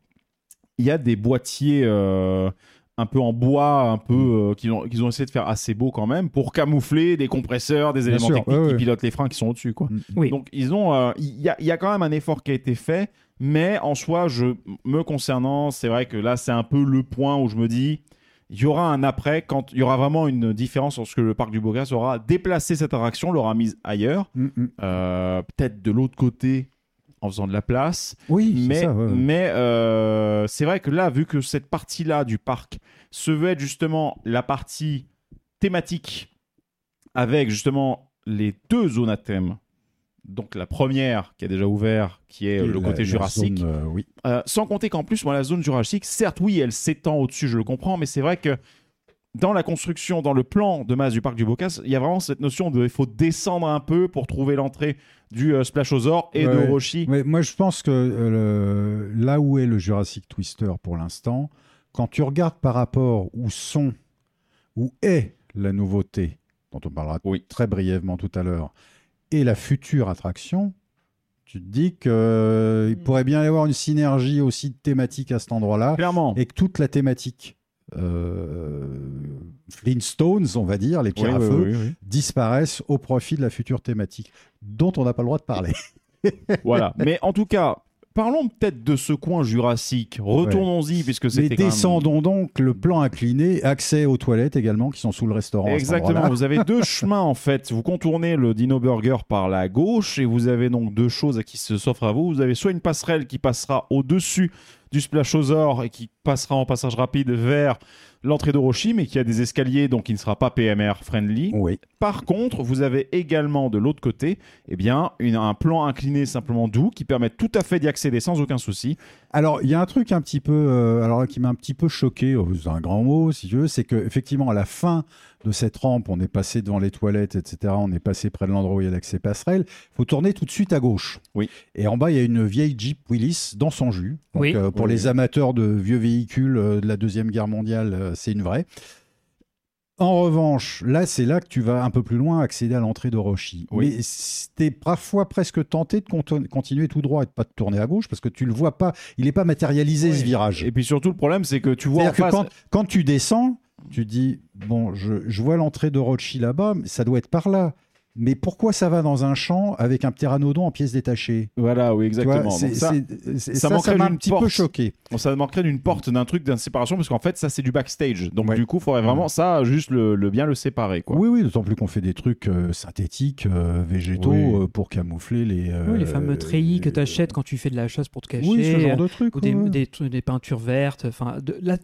il y a des boîtiers euh, un peu en bois, un peu Mm. euh, qu'ils ont, qu'ils ont essayé de faire assez beau quand même pour camoufler des compresseurs, des éléments sûr, techniques ouais, qui pilotent les freins qui sont au-dessus, quoi. Mm. Oui. Donc ils ont, euh, il y, a, il y a quand même un effort qui a été fait, mais en soi, je me concernant, c'est vrai que là, c'est un peu le point où je me dis. Il y aura un après quand il y aura vraiment une différence lorsque le parc du Bocas aura déplacé cette attraction, l'aura mise ailleurs, Mm, mm. euh, peut-être de l'autre côté en faisant de la place. Oui, Mais, ça, ouais, ouais. mais euh, c'est vrai que là, vu que cette partie-là du parc se veut être justement la partie thématique avec justement les deux zones à thème. Donc la première qui a déjà ouvert, qui est Et le la- côté jurassique. zone, euh, oui. Euh, sans compter qu'en plus, moi, la zone jurassique, certes, oui, elle s'étend au-dessus, je le comprends, mais c'est vrai que dans la construction, dans le plan de masse du parc du Bocas, il y a vraiment cette notion de il faut descendre un peu pour trouver l'entrée du euh, Splashosaur et Ouais. de Roshi. Mais moi, je pense que euh, le- là où est le Jurassic Twister pour l'instant, quand tu regardes par rapport où sont, où est la nouveauté, dont on parlera Oui. très brièvement tout à l'heure, et la future attraction, tu te dis qu'il pourrait bien y avoir une synergie aussi thématique à cet endroit-là, Clairement. et que toute la thématique euh, Flintstones, on va dire, les Oui, pierres à feu, oui, oui. disparaissent au profit de la future thématique, dont on n'a pas le droit de parler. Voilà. Mais en tout cas, parlons peut-être de ce coin jurassique. Retournons-y, puisque Mais quand même- descendons donc le plan incliné, accès aux toilettes également, qui sont sous le restaurant. Exactement, vous avez deux chemins en fait. Vous contournez le Dino Burger par la gauche et vous avez donc deux choses qui se s'offrent à vous. Vous avez soit une passerelle qui passera au-dessus du Splashosaur et qui passera en passage rapide vers l'entrée de Roshi, mais qui a des escaliers donc qui ne sera pas PMR friendly. Oui. Par contre, vous avez également de l'autre côté eh bien, une- un plan incliné simplement doux qui permet tout à fait d'y accéder sans aucun souci. Alors, il y a un truc un petit peu, euh, alors qui m'a un petit peu choqué, oh, c'est un grand mot si tu veux, c'est que effectivement à la fin de cette rampe, on est passé devant les toilettes, etc. On est passé près de l'endroit où il y a l'accès passerelle. Il faut tourner tout de suite à gauche. Oui. Et en bas, il y a une vieille Jeep Willis dans son jus. Donc, Oui. euh, pour Oui. les amateurs de vieux véhicules euh, de la deuxième guerre mondiale, euh, c'est une vraie. En revanche, là, c'est là que tu vas un peu plus loin accéder à l'entrée de Roshi. Oui. Mais c'était parfois presque tenté de continuer tout droit et de pas te tourner à gauche parce que tu le vois pas. Il n'est pas matérialisé ce virage. Et puis surtout, le problème, c'est que tu vois en C'est-à-dire que face... quand, quand tu descends, tu dis bon, je, vois l'entrée de Rochi là-bas, mais ça doit être par là. Mais pourquoi ça va dans un champ avec un pteranodon en pièces détachées? Voilà, oui, vois, exactement. Donc ça, c'est- c'est- ça ça, manquerait ça m'a un d'une petit peu porte. choqué. Bon, ça manquerait d'une porte, d'un truc, d'une séparation, parce qu'en fait, ça, c'est du backstage. Donc, Ouais. du coup, il faudrait vraiment ça, juste le, le bien le séparer. Quoi. Oui, oui, d'autant plus qu'on fait des trucs euh, synthétiques, euh, végétaux, Oui. euh, pour camoufler les. euh, Oui, les fameux treillis que tu achètes quand tu fais de la chasse pour te cacher. Oui, ce genre de trucs. Ou des, ouais. des, des peintures vertes. Enfin,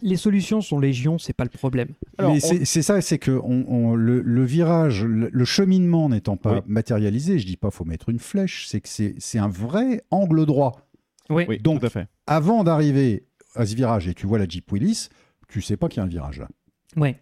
les solutions sont légion, c'est pas le problème. Alors, Mais on- c'est c'est ça, c'est que on, on- le, le virage, le, le cheminement n'étant pas Oui. matérialisé, je dis pas faut mettre une flèche, c'est que c'est un vrai angle droit. Oui. Oui, Donc, tout à fait. Avant d'arriver à ce virage et tu vois la Jeep Willis, tu sais pas qu'il y a un virage là. Ouais.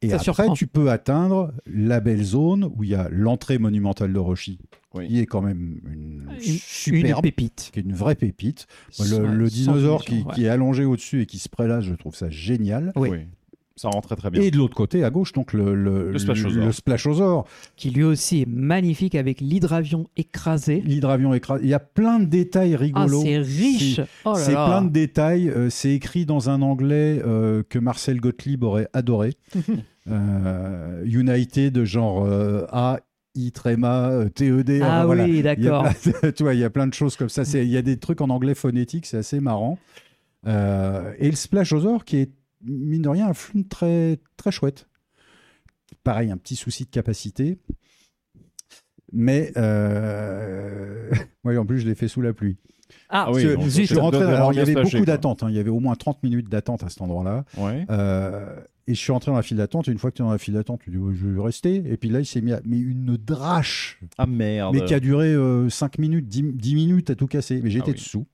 Et Ça après, surprend. tu peux atteindre la belle zone où il y a l'entrée monumentale de Rochi, Oui. qui est quand même une, Une, superbe, une pépite. qui est une vraie pépite. Le, dinosaure qui, illusion, ouais. qui est allongé au-dessus et qui se prélage, je trouve ça génial. Oui. Ça rend très très bien. Et de l'autre côté, à gauche, donc le, le, Le Splashosaur. le Splashosaur. Qui lui aussi est magnifique avec l'hydravion écrasé. L'hydravion écrasé. Il y a plein de détails Ah, rigolos. c'est riche. C'est- Oh C'est plein de détails. euh, c'est écrit dans un anglais euh, que Marcel Gottlieb aurait adoré. Euh, United, genre euh, A, I, tréma, TED. Ah voilà. oui, d'accord. tu vois, il y a plein de choses comme ça. Il y a des trucs en anglais phonétique, c'est assez marrant. Euh, et le Splashosaur, qui est, mine de rien, un film très, très chouette. Pareil, un petit souci de capacité. Mais, euh... ouais, en plus, je l'ai fait sous la pluie. Ah, Ah oui, Je- donc, je suis ça doit rentré, alors il y avait beaucoup d'attentes. hein. Il y avait au moins 30 minutes d'attente à cet endroit-là. Ouais. Euh, et je suis rentré dans la file d'attente. Et une fois que tu es dans la file d'attente, tu dis je vais rester. Et puis là, il s'est mis à mais une drache, Ah merde. mais qui a duré 5 minutes, 10, 10 minutes à tout casser. Mais j'étais Ah oui. dessous.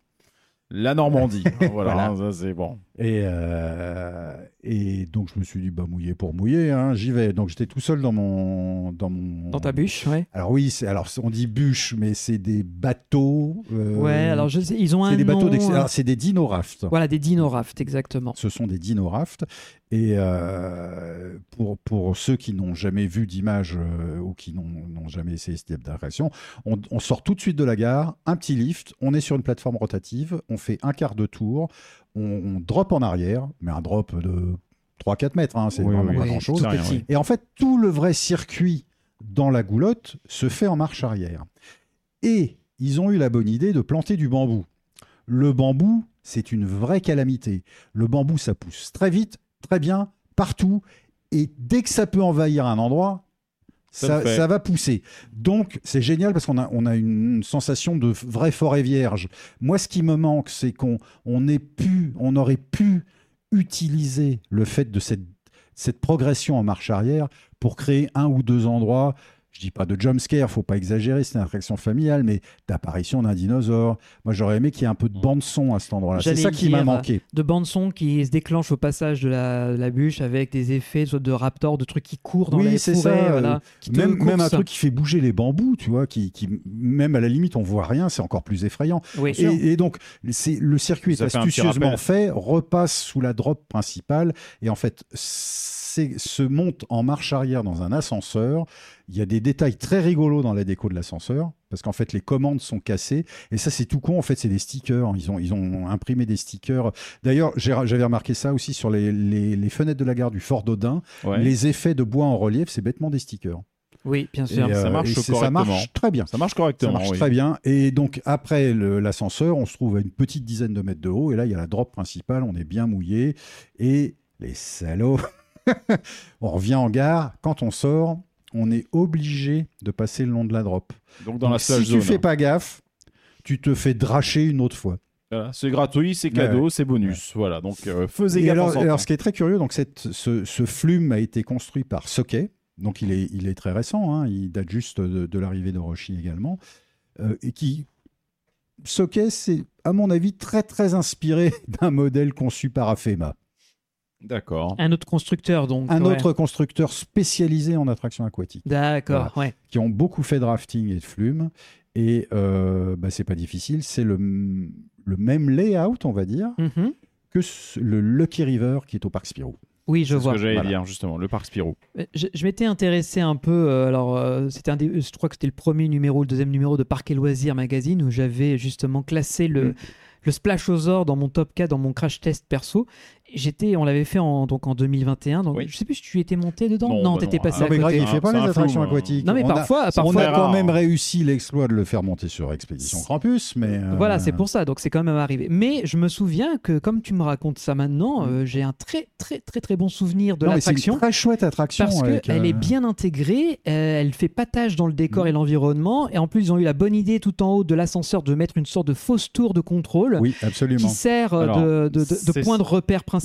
La Normandie. voilà, Voilà. hein, ça c'est bon. Et, euh, et donc je me suis dit bah mouiller pour mouiller, hein, j'y vais. Donc j'étais tout seul dans mon dans mon Dans ta bûche, ouais. Alors oui, alors on dit bûche, mais c'est des bateaux. euh, Ouais, alors je sais, ils ont un c'est des bateaux nom, euh, c'est des dino rafts. Voilà, des dino rafts, exactement. Ce sont des dino rafts. Et euh, pour, pour ceux qui n'ont jamais vu d'image ou qui n'ont jamais essayé ce type d'attraction, on, on sort tout de suite de la gare, un petit lift, on est sur une plateforme rotative, on fait un quart de tour, on, on drop en arrière, mais un drop de 3-4 mètres, hein, c'est Oui, vraiment oui, pas grand-chose. oui. Et en fait, tout le vrai circuit dans la goulotte se fait en marche arrière. Et ils ont eu la bonne idée de planter du bambou. Le bambou, c'est une vraie calamité. Le bambou, ça pousse très vite, très bien, partout. Et dès que ça peut envahir un endroit, Ça va pousser. Donc, c'est génial parce qu'on a, on a une sensation de vraie forêt vierge. Moi, ce qui me manque, c'est qu'on on ait pu, on aurait pu utiliser le fait de cette, cette progression en marche arrière pour créer un ou deux endroits. Je dis pas de jumpscare, faut pas exagérer, c'est une attraction familiale, mais d'apparition d'un dinosaure. Moi, j'aurais aimé qu'il y ait un peu de bande son à cet endroit-là. C'est ça qui m'a manqué. De bande son qui se déclenche au passage de la, la bûche avec des effets soit de raptor, de trucs qui courent dans Oui, les c'est forêts, ça, voilà, euh, qui Même, même un truc qui fait bouger les bambous, tu vois, qui, qui même à la limite on voit rien, c'est encore plus effrayant. Oui. Et, et donc c'est le circuit est Ça fait astucieusement rappel. fait, repasse sous la drop principale et en fait c'est- se monte en marche arrière dans un ascenseur. Il y a des détails très rigolos dans la déco de l'ascenseur parce qu'en fait les commandes sont cassées et ça c'est tout con. En fait c'est des stickers. Ils ont ils ont imprimé des stickers. D'ailleurs j'avais remarqué ça aussi sur les, les- les fenêtres de la gare du Fort d'Odin. Ouais. Les effets de bois en relief c'est bêtement des stickers. Oui, bien sûr. euh, ça marche c'est- ça correctement. marche très bien. Ça marche Ça correctement. marche oui. très bien. Et donc, après l'ascenseur, on se trouve à une petite dizaine de mètres de haut. Et là, il y a la drop principale. On est bien mouillé. Et les salauds, on revient en gare. Quand on sort, on est obligé de passer le long de la drop. Donc dans Donc, la si stage tu zone. fais pas gaffe, tu te fais dracher une autre fois. Voilà, c'est gratuit, c'est cadeau, c'est bonus. Voilà, donc euh, faisez gaffe alors, ce qui est très curieux, donc cette, ce, ce flume a été construit par Socket. Donc, il est, il est très récent. hein, il date juste de, de l'arrivée de Roshi également. Euh, et qui. Socket, c'est, à mon avis, très, très inspiré d'un modèle conçu par Afema. D'accord. Un autre constructeur, donc. Un ouais. autre constructeur spécialisé en attractions aquatiques, D'accord, ouais. qui ont beaucoup fait de rafting et de flume. Et euh, bah, c'est pas difficile. C'est le, le même layout, on va dire, Mhm. que le Lucky River qui est au Parc Spirou. Oui, je C'est ce vois. que j'allais Voilà. dire justement, le parc Spirou. Euh, Je, je m'étais intéressé un peu. euh, alors, euh, c'était un des, je crois que c'était le premier numéro, le deuxième numéro de Parc et Loisirs magazine où j'avais justement classé le, Mm. le Splashosaur dans mon top 4, dans mon crash test perso. J'étais, on l'avait fait en, donc en 2021. Donc, Oui. je sais plus si tu étais monté dedans. Non, Non, bah t'étais passé à Non, mais. Greg, il fait pas les attractions flou, hein. aquatiques. Non, mais on a, parfois, on parfois. a quand rare. même réussi l'exploit de le faire monter sur Expédition Campus, mais euh, Voilà, c'est pour ça. Donc c'est quand même arrivé. Mais je me souviens que, comme tu me racontes ça maintenant, euh, j'ai un très très très très bon souvenir de Mm. L'attraction. une très chouette attraction. Parce qu'elle euh, est bien intégrée, euh, elle fait patage dans le décor Mm. et l'environnement, et en plus ils ont eu la bonne idée tout en haut de l'ascenseur de mettre une sorte de fausse tour de contrôle Oui, qui absolument. sert euh, Alors, de, de- de- de c'est- point de repère principal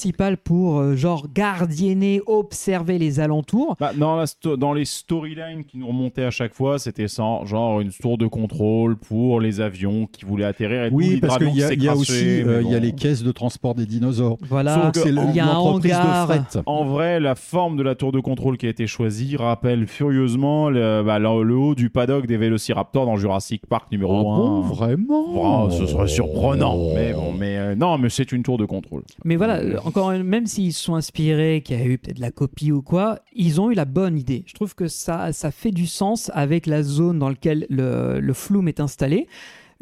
pour euh, genre gardienner, observer les alentours. Bah, dans, la sto- dans les storylines qui nous remontaient à chaque fois, c'était genre une tour de contrôle pour les avions qui voulaient atterrir et tout, Oui, parce qu'il y, a- y a aussi euh, y a bon. les caisses de transport des dinosaures. Voilà, C'est il y a un l'entreprise de fret. En vrai, la forme de la tour de contrôle qui a été choisie rappelle furieusement le, bah, le- le haut du paddock des Vélociraptors dans Jurassic Park numéro Ah bon, 1. vraiment? Vraiment, ce serait surprenant. Mais bon, mais euh, non, mais c'est une tour de contrôle. Mais voilà, encore même s'ils se sont inspirés, qu'il y a eu peut-être de la copie ou quoi, ils ont eu la bonne idée. Je trouve que ça, ça fait du sens avec la zone dans laquelle le, le flume est installé.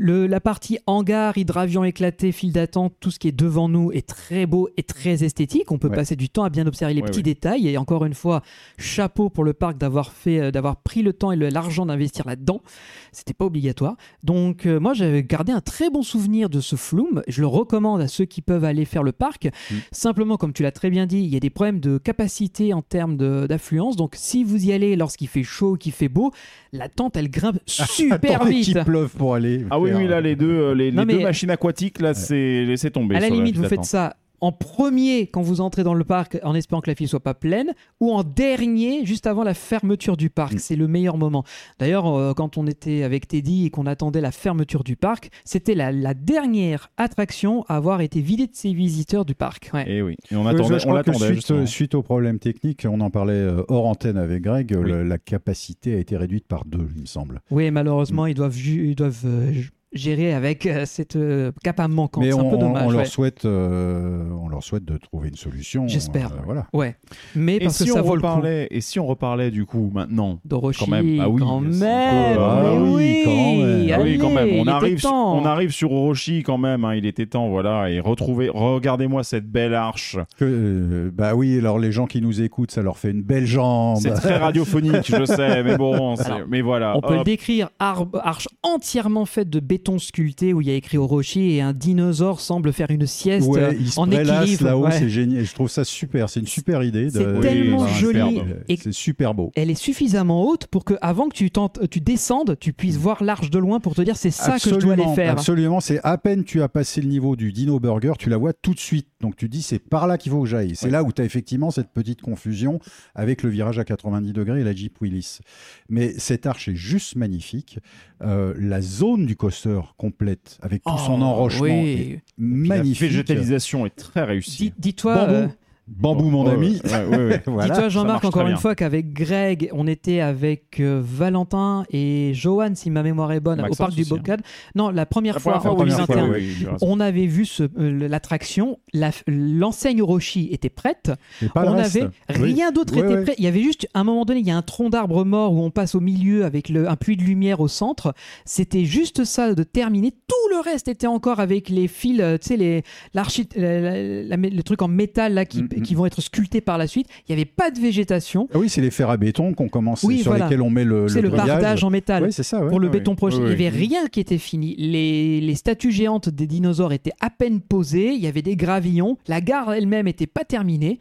Le- la partie hangar, hydravion éclaté, file d'attente, tout ce qui est devant nous est très beau et très esthétique. On peut Ouais. passer du temps à bien observer les Ouais, petits ouais. détails. Et encore une fois, chapeau pour le parc d'avoir fait, euh, d'avoir pris le temps et le- l'argent d'investir là-dedans. C'était pas obligatoire. Donc euh, moi, j'avais gardé un très bon souvenir de ce flume. Je le recommande à ceux qui peuvent aller faire le parc. Mm. Simplement, comme tu l'as très bien dit, il y a des problèmes de capacité en termes d'affluence. Donc si vous y allez lorsqu'il fait chaud, qu'il fait beau, la tente elle grimpe super Attendez vite. qu'il pleuve pour aller. Ah oui, faire- oui, là, les deux, euh, les, deux machines aquatiques, là, c'est laissez tomber. À la limite, vous faites ça en premier quand vous entrez dans le parc en espérant que la file soit pas pleine ou en dernier juste avant la fermeture du parc. Mm. C'est le meilleur moment. D'ailleurs, euh, quand on était avec Teddy et qu'on attendait la fermeture du parc, c'était la, la dernière attraction à avoir été vidée de ses visiteurs du parc. Ouais. Et oui, et on Ouais, attendait, je on crois que l'attendait suite, suite aux problèmes techniques, on en parlait euh, hors antenne avec Greg, Oui. le- la capacité a été réduite par deux, il me semble. Oui, Mm. malheureusement, ils doivent, ils doivent euh, gérer avec euh, cette euh, capa manquante. Mais C'est on, un peu dommage. on leur ouais. souhaite, euh, on leur souhaite de trouver une solution. J'espère. euh, voilà. Ouais. Mais Et parce si, que ça on vaut le coup. reparlait, et si on reparlait du coup maintenant D'Orochi, Quand même. Ah oui, quand même. Ah oui, quand même. Ah oui, quand même. On arrive, on arrive sur Orochi quand même. hein, il était temps, voilà. Et retrouvez, regardez-moi cette belle arche. Que, euh, bah oui, alors les gens qui nous écoutent, ça leur fait une belle jambe. C'est très radiophonique, je sais, mais bon, Alors, mais voilà. On peut le décrire arbre- arche entièrement faite de béton sculpté où il y a écrit Orochi et un dinosaure semble faire une sieste Ouais, il se en équilibre. là-haut, Ouais. c'est génial. Je trouve ça super. C'est une super idée. C'est de- tellement Oui, joli. Et- C'est super beau. Elle est suffisamment haute pour que avant que tu, tentes, tu descendes, tu puisses voir l'arche de loin pour te dire c'est ça que je dois aller faire. Absolument, c'est à peine tu as passé le niveau du Dino Burger, tu la vois tout de suite. Donc tu dis c'est par là qu'il faut que j'aille. C'est là où tu as effectivement cette petite confusion avec le virage à 90 degrés et la Jeep Willys. Mais cette arche est juste magnifique. Euh, la zone du coaster complète avec tout son Oh, enrochement oui. est magnifique. La végétalisation est très réussie. Dis- Dis-toi. Bambou. euh, Bambou, mon ami. ouais, ouais, ouais. Voilà. Dis-toi, Jean-Marc, encore une fois qu'avec Greg, on était avec euh, Valentin et Johan, si ma mémoire est bonne, au Maxence parc du hein. Bocade. Non, la première La fois, en fois, oui, 2021. c'était- oui, tu as raison. On avait vu ce- euh, l'attraction, la- l'enseigne Orochi était prête, pas on avait Oui. rien d'autre était prêt. Il y avait juste, à un moment donné, il y a un tronc d'arbre mort où on passe au milieu avec le, un puits de lumière au centre. C'était juste ça de terminer. Tout le reste était encore avec les fils, euh, tu sais, les, la- la- la- les trucs en métal là qui, Mm, mm. qui vont être sculptés par la suite. Il n'y avait pas de végétation. Ah oui, c'est les fers à béton qu'on commence Oui, sur voilà. lesquels on met le, C'est le, bardage en métal. Oui, ça. ouais. pour le béton proche. Il n'y avait rien qui était fini. Les, les statues géantes des dinosaures étaient à peine posées. Il y avait des gravillons. La gare elle-même n'était pas terminée.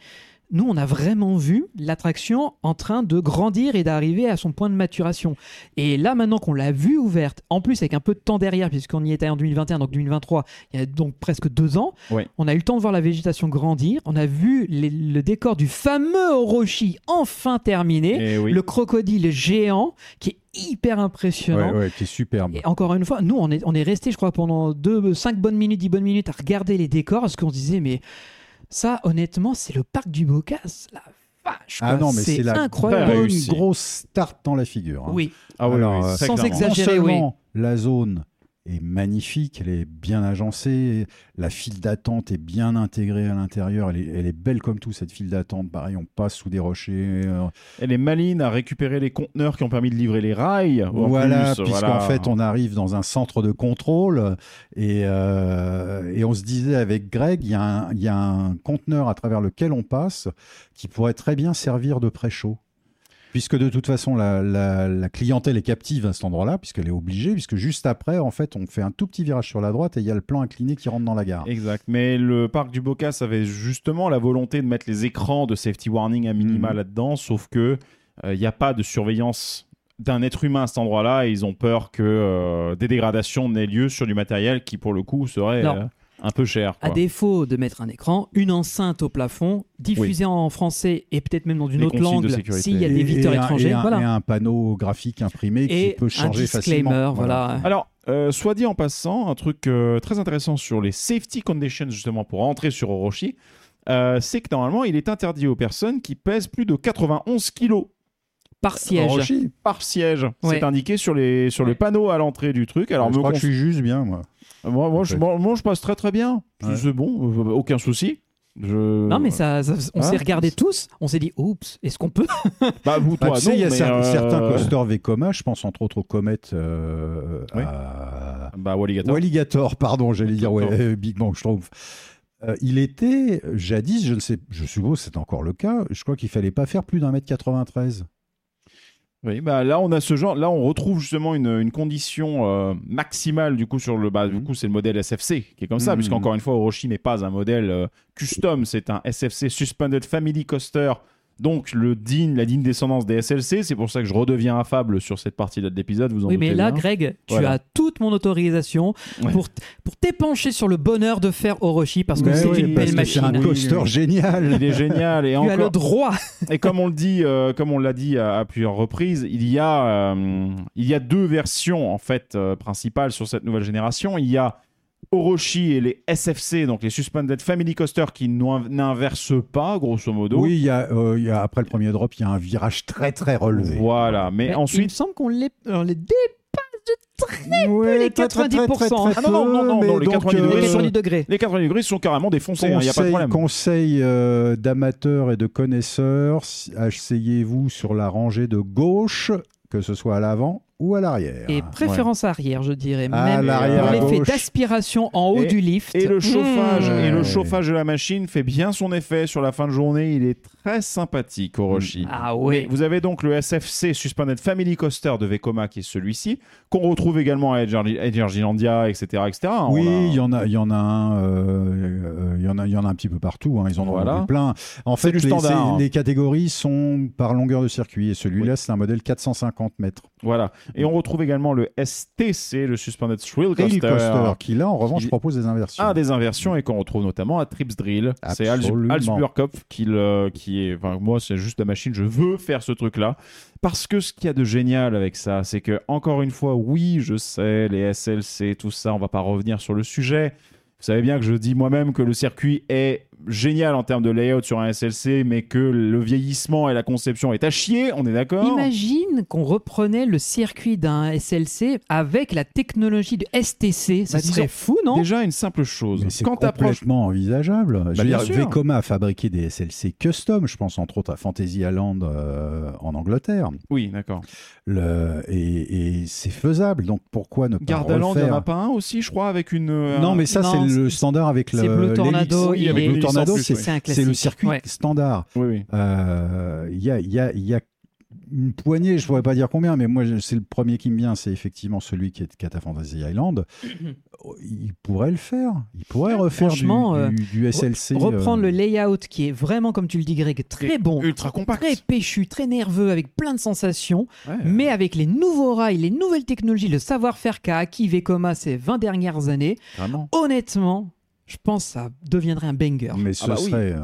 Nous, on a vraiment vu l'attraction en train de grandir et d'arriver à son point de maturation. Et là, maintenant qu'on l'a vue ouverte, en plus avec un peu de temps derrière, puisqu'on y était en 2021, donc 2023, il y a donc presque deux ans, Ouais. on a eu le temps de voir la végétation grandir. On a vu les- le décor du fameux Orochi enfin terminé. Oui. Le crocodile géant qui est hyper impressionnant. Ouais, ouais, qui est superbe. Et encore une fois, nous, on est, on est resté, je crois, pendant 2, 5 bonnes minutes, 10 bonnes minutes à regarder les décors parce qu'on se disait, mais ça, honnêtement, c'est le parc du Bocas. La vache. Ah quoi. non, mais c'est la incroyable. bonne réussi. grosse start dans la figure. hein. Oui, Ah oui, Alors, oui, euh, sans clairement. exagérer. non oui. seulement la zone est magnifique, elle est bien agencée, la file d'attente est bien intégrée à l'intérieur, elle est, elle est belle comme tout cette file d'attente. Pareil, on passe sous des rochers. euh, Elle est maline à récupérer les conteneurs qui ont permis de livrer les rails. en voilà, puisqu'en voilà. fait on arrive dans un centre de contrôle et, euh, et on se disait avec Greg, il y, a un- il y a un conteneur à travers lequel on passe qui pourrait très bien servir de pré-chaud. Puisque de toute façon, la, la- la clientèle est captive à cet endroit-là, puisqu'elle est obligée, puisque juste après, en fait, on fait un tout petit virage sur la droite et il y a le plan incliné qui rentre dans la gare. Exact. Mais le parc du Bocas avait justement la volonté de mettre les écrans de safety warning à minima Mhm. là-dedans, sauf que il n'y a pas de surveillance d'un être humain à cet endroit-là et ils ont peur que euh, des dégradations n'aient lieu sur du matériel qui, pour le coup, serait Non. Un peu cher. à quoi. défaut de mettre un écran, une enceinte au plafond, diffusée en français et peut-être même dans une Les autre langue s'il y a des visiteurs un- étrangers. et un, voilà. et un panneau graphique imprimé Et qui peut un changer disclaimer, facilement. voilà. Alors, euh, soit dit en passant, un truc euh, très intéressant sur les safety conditions, justement, pour entrer sur Orochi, euh, c'est que normalement, il est interdit aux personnes qui pèsent plus de 91 kilos Par siège. Par siège. Ouais. C'est indiqué sur, les, sur le panneau à l'entrée du truc. Alors, je me crois que je suis juste bien, moi. moi, moi, je, moi, moi, je passe très très bien. Ouais. C'est bon, euh, aucun souci. Je... Non, mais ça, ça- on Ah. s'est regardé tous, on s'est dit, oups, est-ce qu'on peut Bah, vous, Bah, toi, il y a euh, certains coasters Vekoma, je pense entre autres au Comet euh, Oui. à- Bah, Walligator. Ou Alligator, pardon, j'allais dire ouais, euh, Big Bang Schtroumpf. Euh, il était jadis, je ne sais, je suppose que c'est encore le cas. Je crois qu'il fallait pas faire plus d'un mètre 93. Oui, bah là on a ce genre, là on retrouve justement une, une condition euh, maximale du coup sur le, bah du Mhm. coup c'est le modèle SFC qui est comme ça, Mhm. puisqu'encore une fois Orochi n'est pas un modèle euh, custom, c'est un SFC Suspended Family Coaster, donc le digne, la digne descendance des SLC, c'est pour ça que je redeviens affable sur cette partie-là de l'épisode, vous en Oui, mais doutez là, bien. Greg, tu Voilà. as toute mon autorisation Ouais. pour, pour t'épancher sur le bonheur de faire Orochi parce que Mais c'est oui, une parce belle que C'est machine. un coaster génial. Il est génial et Tu as le encore droit. et comme on le dit, euh, comme on l'a dit à, à plusieurs reprises, il y a euh, il y a deux versions en fait euh, principales sur cette nouvelle génération. Il y a Orochi et les SFC, donc les Suspended Family Coaster, qui n'in- n'inversent pas, grosso modo. Oui, il y a, euh, il y a- après le premier drop, il y a un virage très très relevé. Voilà, mais Mais Il me ensuite. semble qu'on les, on les dépasse de très Ouais, les très, très, très, 90%. très, très Ah non, non, non, non, peu, non, les donc, 90 euh, degrés les sont- 90 degrés. Les 90 degrés sont carrément défoncés, il n'y a pas de Conseil, problème. conseil, euh, d'amateurs et de connaisseurs, asseyez-vous sur la rangée de gauche, que ce soit à l'avant ou à l'arrière. Et préférence arrière, je dirais. À Même l'arrière, pour l'effet d'aspiration en haut Et- du lift. Et le chauffage, Mmh. et le chauffage de la machine fait bien son effet sur la fin de journée. Il est très sympathique, Orochi. Ah ouais. Vous avez donc le SFC Suspended Family Coaster de Vekoma qui est celui-ci, qu'on retrouve également à Edgergilandia, etc. etc. Oui, a- il y en a, il y en a un, euh, euh, il y en a, il y en a un petit peu partout. hein, Ils en ont Voilà. plein. En fait, les, standard. les catégories sont par longueur de circuit et celui-là, c'est un modèle 450 mètres. Voilà. Et on retrouve également le STC, le Suspended Thrill Coaster. Coaster, qui là, en revanche, Qui- propose des inversions. Un des inversions et qu'on retrouve notamment à Trips Drill. C'est. Halsburkopf qui, est. Enfin, moi, c'est juste la machine. Je veux faire ce truc-là. Parce que ce qu'il y a de génial avec ça, c'est que, encore une fois, oui, je sais, les SLC, tout ça, on va pas revenir sur le sujet. Vous savez bien que je dis moi-même que le circuit est génial en termes de layout sur un SLC, mais que le vieillissement et la conception est à chier, on est d'accord Imagine qu'on reprenait le circuit d'un SLC avec la technologie de STC. Ça Bah, serait fou, non Déjà, une simple chose. C'est complètement envisageable. Je veux dire. Vekoma a fabriqué des SLC custom, je pense entre autres à Fantasy Island euh, en Angleterre. Oui, d'accord. Le, et et c'est faisable, donc pourquoi ne pas Gardaland, il n'y en a pas un aussi, je crois, avec une. euh, Non, mais ça, c'est le standard avec le. C'est Blue Tornado. il le Blue Tornado, c'est le circuit Ouais. standard. Oui, oui. Euh, Il y, a, il y, a, il y a une poignée, je ne pourrais pas dire combien, mais moi, c'est le premier qui me vient, c'est effectivement celui qui est, à Fantasy Island. Il pourrait le faire. Il pourrait refaire du, euh, du, du SLC. Reprendre euh, le layout qui est vraiment, comme tu le dis, Greg, très bon. Ultra compact. Très péchu, très nerveux, avec plein de sensations, Ouais. mais avec les nouveaux rails, les nouvelles technologies, le savoir-faire qu'a acquis Vekoma ces 20 dernières années, Vraiment. honnêtement, je pense que ça deviendrait un banger. Mais ce Ah bah oui. serait euh,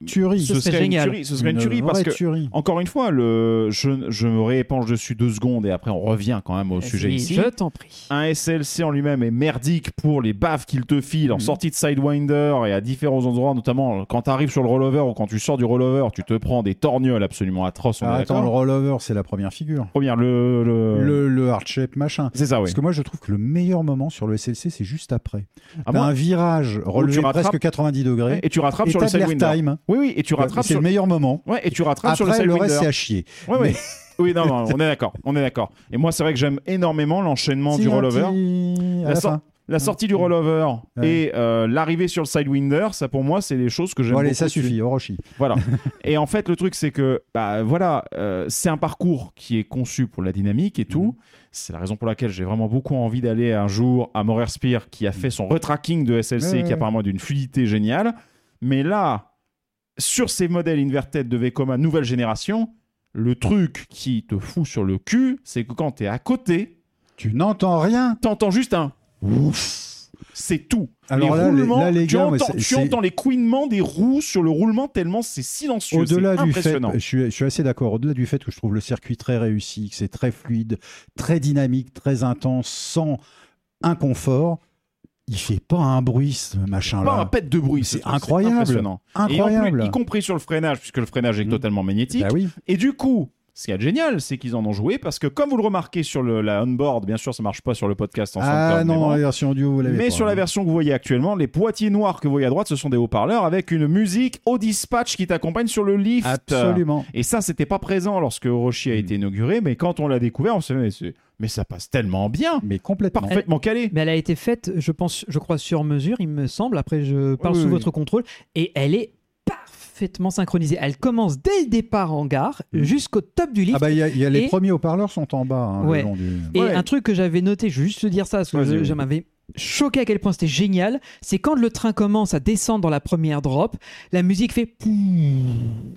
une tuerie. Ce serait une génial. tuerie, ce serait une tuerie parce que, tuerie. encore une fois, le, je, je me réépanche dessus deux secondes et après on revient quand même au sujet Oui, ici. Je t'en prie. Un SLC en lui-même est merdique pour les baffes qu'il te file en Mhm. sortie de Sidewinder et à différents endroits, notamment quand tu arrives sur le rollover ou quand tu sors du rollover, tu te prends des torgnoles absolument atroces. Ah, attends, le rollover, c'est la première figure. Première, le. le... Le, le hard shape machin. C'est ça, oui. Parce que moi, je trouve que le meilleur moment sur le SLC, c'est juste après. Ah, T'as moi- un virage relevé rattrapes- presque 90 degrés. Et tu rattrapes et sur le Sidewinder. l'airtime. Oui, oui, et tu rattrapes C'est sur le meilleur moment. Ouais, et tu rattrapes sur le Après, le Sidewinder. reste, c'est à chier. Ouais, ouais. Mais- Oui, non, non, on est d'accord. On est d'accord. Et moi, c'est vrai que j'aime énormément l'enchaînement du rollover. à La, fin. sortie du rollover Ouais. et euh, l'arrivée sur le Sidewinder, ça pour moi, c'est des choses que j'aime Bon, allez, ça suffit, Orochi. Voilà. et en fait, le truc, c'est que, bah, voilà, euh, c'est un parcours qui est conçu pour la dynamique et tout. C'est la raison pour laquelle j'ai vraiment beaucoup envie d'aller un jour à Morer Spear, qui a fait son retracking de SLC, qui apparemment d'une fluidité géniale. Mais là, sur ces modèles inverted de Vekoma nouvelle génération, le truc qui te fout sur le cul, c'est que quand t'es à côté, Tu n'entends rien. t'entends juste un ouf. C'est tout. Alors les là, roulements, là, les tu, gars, entends, tu entends les couinements des roues sur le roulement tellement c'est silencieux. Au-delà du fait, je suis, je suis assez d'accord, au-delà du fait que je trouve le circuit très réussi, que c'est très fluide, très dynamique, très intense, sans inconfort, il fait pas un bruit ce machin-là. Pas un pet de bruit, C'est incroyable. impressionnant. Et en plus, Incroyable. y compris sur le freinage, puisque le freinage est Mm. totalement magnétique. Bah oui. Et du coup, ce qui est génial, c'est qu'ils en ont joué parce que, comme vous le remarquez sur le, la onboard, bien sûr, ça marche pas sur le podcast en Ah mais non, la version audio, vous l'avez Mais pas, sur la hein. version que vous voyez actuellement, les boîtiers noirs que vous voyez à droite, ce sont des haut-parleurs avec une musique au dispatch qui t'accompagne sur le lift. Absolument. Et ça, c'était pas présent lorsque Orochi a été inauguré, mais quand on l'a découvert, on se dit, mais, ça passe tellement bien, Mais complètement. parfaitement calé. Mais elle a été faite, je pense, je crois, sur mesure, il me semble. Après, je parle Oui, sous oui, votre contrôle. Et elle est parfaitement synchronisée. Elle commence dès le départ en gare jusqu'au top du lift. Ah bah il y a, y a les Et- premiers haut-parleurs sont en bas. hein, le Ouais. long du- Et Ouais. un truc que j'avais noté, je veux juste te dire ça, parce que je m'avais choqué à quel point c'était génial, c'est quand le train commence à descendre dans la première drop, la musique fait poum,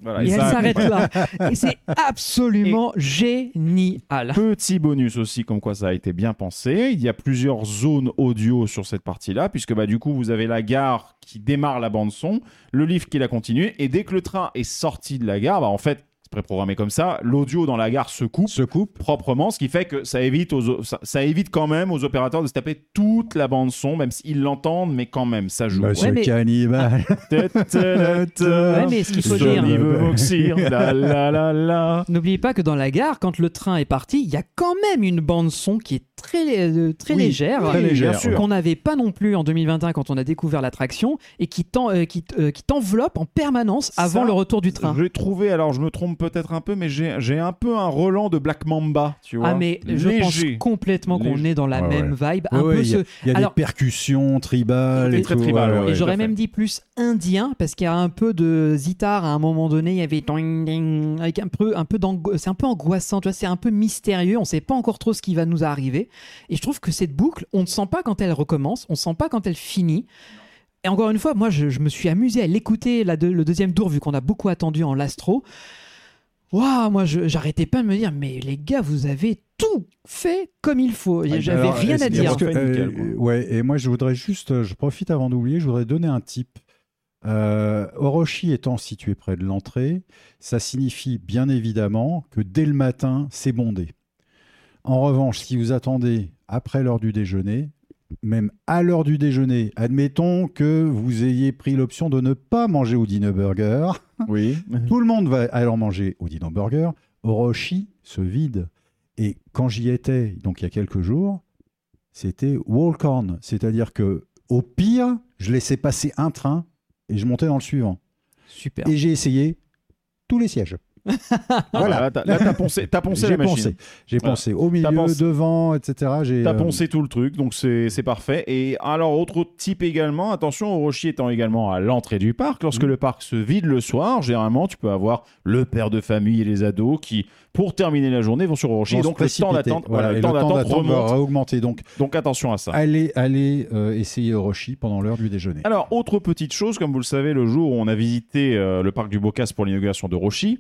Voilà, et et elle s'arrête là. Et c'est absolument génial. Petit bonus aussi, comme quoi ça a été bien pensé. Il y a plusieurs zones audio sur cette partie-là, puisque bah, du coup, vous avez la gare qui démarre la bande-son, le lift qui la continue, et dès que le train est sorti de la gare, bah, en fait, c'est préprogrammé comme ça, l'audio dans la gare se coupe. Se coupe. proprement, ce qui fait que ça évite, aux, ça, ça évite quand même aux opérateurs de se taper toute la bande son, même s'ils l'entendent, mais quand même, ça joue. Monsieur Ouais, mais- Cannibal. Ouais, mais ce qu'il faut dire-. N'oubliez pas que dans la gare, quand le train est parti, il y a quand même une bande son qui est très, euh, très Oui, légère, très qu'on n'avait pas non plus en 2021 quand on a découvert l'attraction et qui euh, qui euh, qui t'enveloppe en permanence avant Ça, le retour du train. J'ai trouvé, alors je me trompe peut-être un peu, mais j'ai un peu un Roland de Black Mamba, tu vois. Ah mais je pense complètement qu'on est dans la Ouais, même vibe, Ouais, il y a, ce- y a Alors- des percussions tribales et très tout, tribal, ouais, ouais. ouais. et j'aurais même dit plus indien parce qu'il y a un peu de zitar à un moment donné, il y avait avec un peu un peu c'est un peu angoissant, tu vois, c'est un peu mystérieux, on sait pas encore trop ce qui va nous arriver et je trouve que cette boucle, on ne sent pas quand elle recommence, on sent pas quand elle finit. Et encore une fois, moi je, je me suis amusé à l'écouter le deuxième tour vu qu'on a beaucoup attendu en lastro. Waouh, moi j'arrêtais pas de me dire mais les gars, vous avez tout fait comme il faut. J'avais rien à dire. que, nickel, euh, ouais, et moi je voudrais juste, euh, je profite avant d'oublier, je voudrais donner un tip. Euh, Orochi étant situé près de l'entrée, ça signifie bien évidemment que dès le matin, c'est bondé. En revanche, si vous attendez après l'heure du déjeuner, même à l'heure du déjeuner, admettons que vous ayez pris l'option de ne pas manger au Dino Burger, Oui. tout le monde va alors manger au Dino Burger. Orochi se vide. Et quand j'y étais, donc il y a quelques jours, c'était walk on. C'est-à-dire que au pire, je laissais passer un train et je montais dans le suivant. Super. Et j'ai essayé tous les sièges. Voilà. Là, t'as- là, t'as poncé, t'as poncé J'ai la machine. J'ai Voilà. pensé au milieu, devant, etc. J'ai, T'as euh, poncé tout le truc, donc c'est c'est parfait. Et alors, autre type également, attention, Orochi étant également à l'entrée du parc, lorsque Mm. le parc se vide le soir, généralement, tu peux avoir le père de famille et les ados qui, pour terminer la journée, vont sur Orochi. vont Et donc, le temps d'attente Voilà, voilà, et le temps d'attente d'attente va remonte. augmenter. Donc, Donc, attention à ça. allez, allez euh, essayer Orochi pendant l'heure du déjeuner. Alors, autre petite chose, comme vous le savez, le jour où on a visité euh, le parc du Bocas pour l'inauguration de Roshi,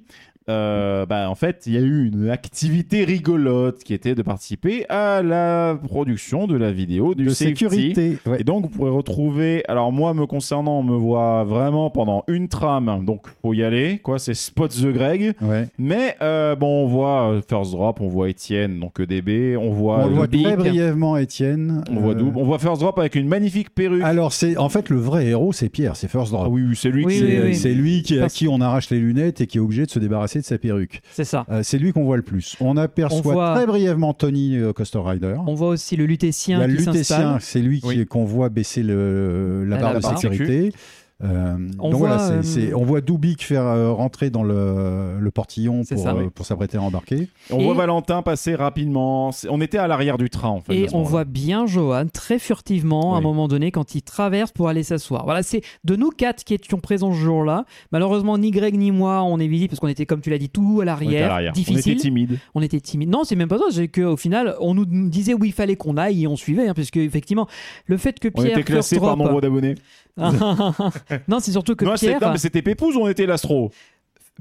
euh, bah, en fait, il y a eu une activité rigolote qui était de participer à la production de la vidéo du de safety. sécurité. ouais. Et donc, vous pourrez retrouver. Alors, moi, me concernant, on me voit vraiment pendant une trame. Donc, faut y aller. Quoi, c'est Spot the Greg. Ouais. Mais, euh, bon, on voit euh, First Drop, on voit Étienne, donc EDB. On voit. On le voit Big, très brièvement, Étienne. On voit Euh, Double. On voit First Drop avec une magnifique perruque. Alors, c'est en fait le vrai héros, c'est Pierre, c'est First Drop. Ah oui, oui, c'est lui Oui, qui. oui, C'est lui qui, à qui on arrache les lunettes et qui est obligé de se débarrasser de sa perruque. C'est ça. Euh, c'est lui qu'on voit le plus. On aperçoit On voit- très brièvement Tony euh, Coaster Rider. On voit aussi le Il y lutétien a le lutétien, c'est lui Oui. qu'on voit baisser le, la La- barre la de barre. sécurité. Euh, On donc voilà, voit, c'est- euh, c'est- on voit Dubik faire euh, rentrer dans le, le portillon pour, ça, euh, oui. pour s'apprêter à embarquer. On Et- voit Valentin passer rapidement. C'est- On était à l'arrière du train, en fait. Et on voit bien Johan très furtivement à un moment donné quand il traverse pour aller s'asseoir. Voilà, c'est de nous quatre qui étions présents ce jour-là. Malheureusement, ni Greg ni moi on est visibles parce qu'on était, comme tu l'as dit, tout à On était à l'arrière. l'arrière. On Difficile. était timide. On était timide. Non, c'est même pas ça. C'est qu'au final, on nous disait où il fallait qu'on aille et on suivait. Hein, parce que effectivement, le fait que On Pierre était classé par nombre d'abonnés. non, c'est surtout que Non, Pierre. non, mais c'était Pépouze ou on était l'Astro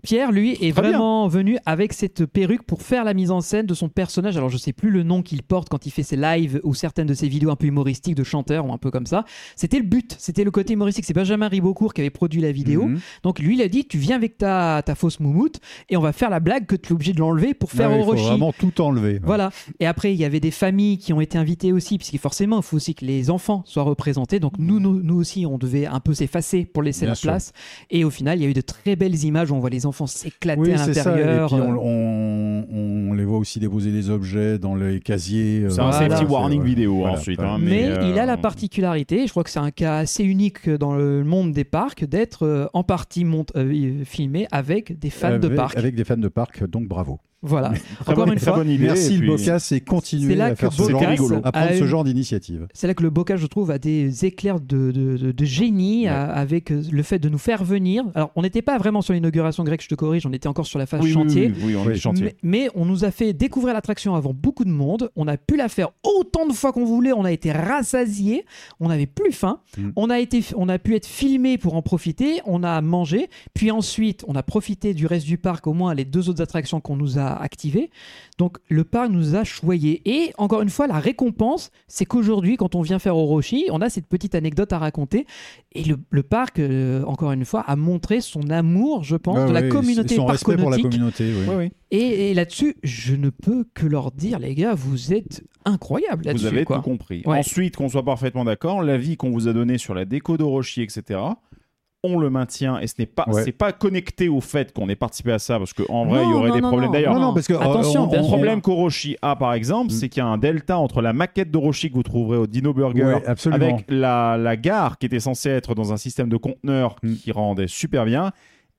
Pierre, lui, est bien. vraiment venu avec cette perruque pour faire la mise en scène de son personnage. Alors, je sais plus le nom qu'il porte quand il fait ses lives ou certaines de ses vidéos un peu humoristiques de chanteur ou un peu comme ça. C'était le but, c'était le côté humoristique. C'est Benjamin Ribocourt qui avait produit la vidéo. Mhm. Donc, lui, il a dit Tu viens avec ta, ta fausse moumoute et on va faire la blague que tu es obligé de l'enlever pour faire Ouais, il faut Orochi. vraiment tout enlever. Voilà. Et après, il y avait des familles qui ont été invitées aussi, puisque forcément, il faut aussi que les enfants soient représentés. Donc, nous, nous, nous aussi, on devait un peu s'effacer pour laisser Bien la sûr. place. Et au final, il y a eu de très belles images où on voit les les enfants s'éclater Oui, à l'intérieur. puis euh, on, on- on les voit aussi déposer des objets dans les casiers. euh, C'est un Voilà. safety warning ouais. vidéo Voilà, ensuite. hein, Mais, euh, il a la particularité, je crois que c'est un cas assez unique dans le monde des parcs, d'être en partie mont- euh, filmé avec des fans de parc. Avec des fans de parc, donc bravo. Voilà. Très Encore bonne- une très fois, bonne idée. Merci le Bocas et C'est continuez à faire ce genre, Bocas rigolo. à prendre a ce une- genre d'initiative. C'est là que le bocage, je trouve, a des éclairs de, de- de- de génie Ouais. à- avec euh, le fait de nous faire venir. Alors, on n'était pas vraiment sur l'inauguration grecque, je te corrige, on était encore sur la phase Oui, chantier. oui, oui, on est chantier. Mais, mais on nous a fait découvrir l'attraction avant beaucoup de monde. On a pu la faire autant de fois qu'on voulait. On a été rassasiés. On n'avait plus faim. Mm. On, a été, on a pu être filmé pour en profiter. On a mangé. Puis ensuite, on a profité du reste du parc, au moins les deux autres attractions qu'on nous a activées. Donc le parc nous a choyés. Et encore une fois, la récompense, c'est qu'aujourd'hui, quand on vient faire Orochi, on a cette petite anecdote à raconter. Et le, le parc, euh, encore une fois, a montré son amour, je pense, Ouais, de la communauté Son respect pour la communauté, oui. Et, et là-dessus, je ne peux que leur dire, les gars, vous êtes incroyables Vous là-dessus. avez quoi. tout compris. Ouais. Ensuite, qu'on soit parfaitement d'accord, l'avis qu'on vous a donné sur la déco d'Orochi, etc., on le maintient et ce n'est pas, Ouais. c'est pas connecté au fait qu'on ait participé à ça parce qu'en vrai, il y aurait non, des non, problèmes. D'ailleurs, Non, non, parce que, euh, Attention, le problème qu'Orochi a, par exemple, Mm. c'est qu'il y a un delta entre la maquette d'Orochi que vous trouverez au Dino Burger Ouais, avec la, la gare qui était censée être dans un système de conteneurs Mm. qui rendait super bien.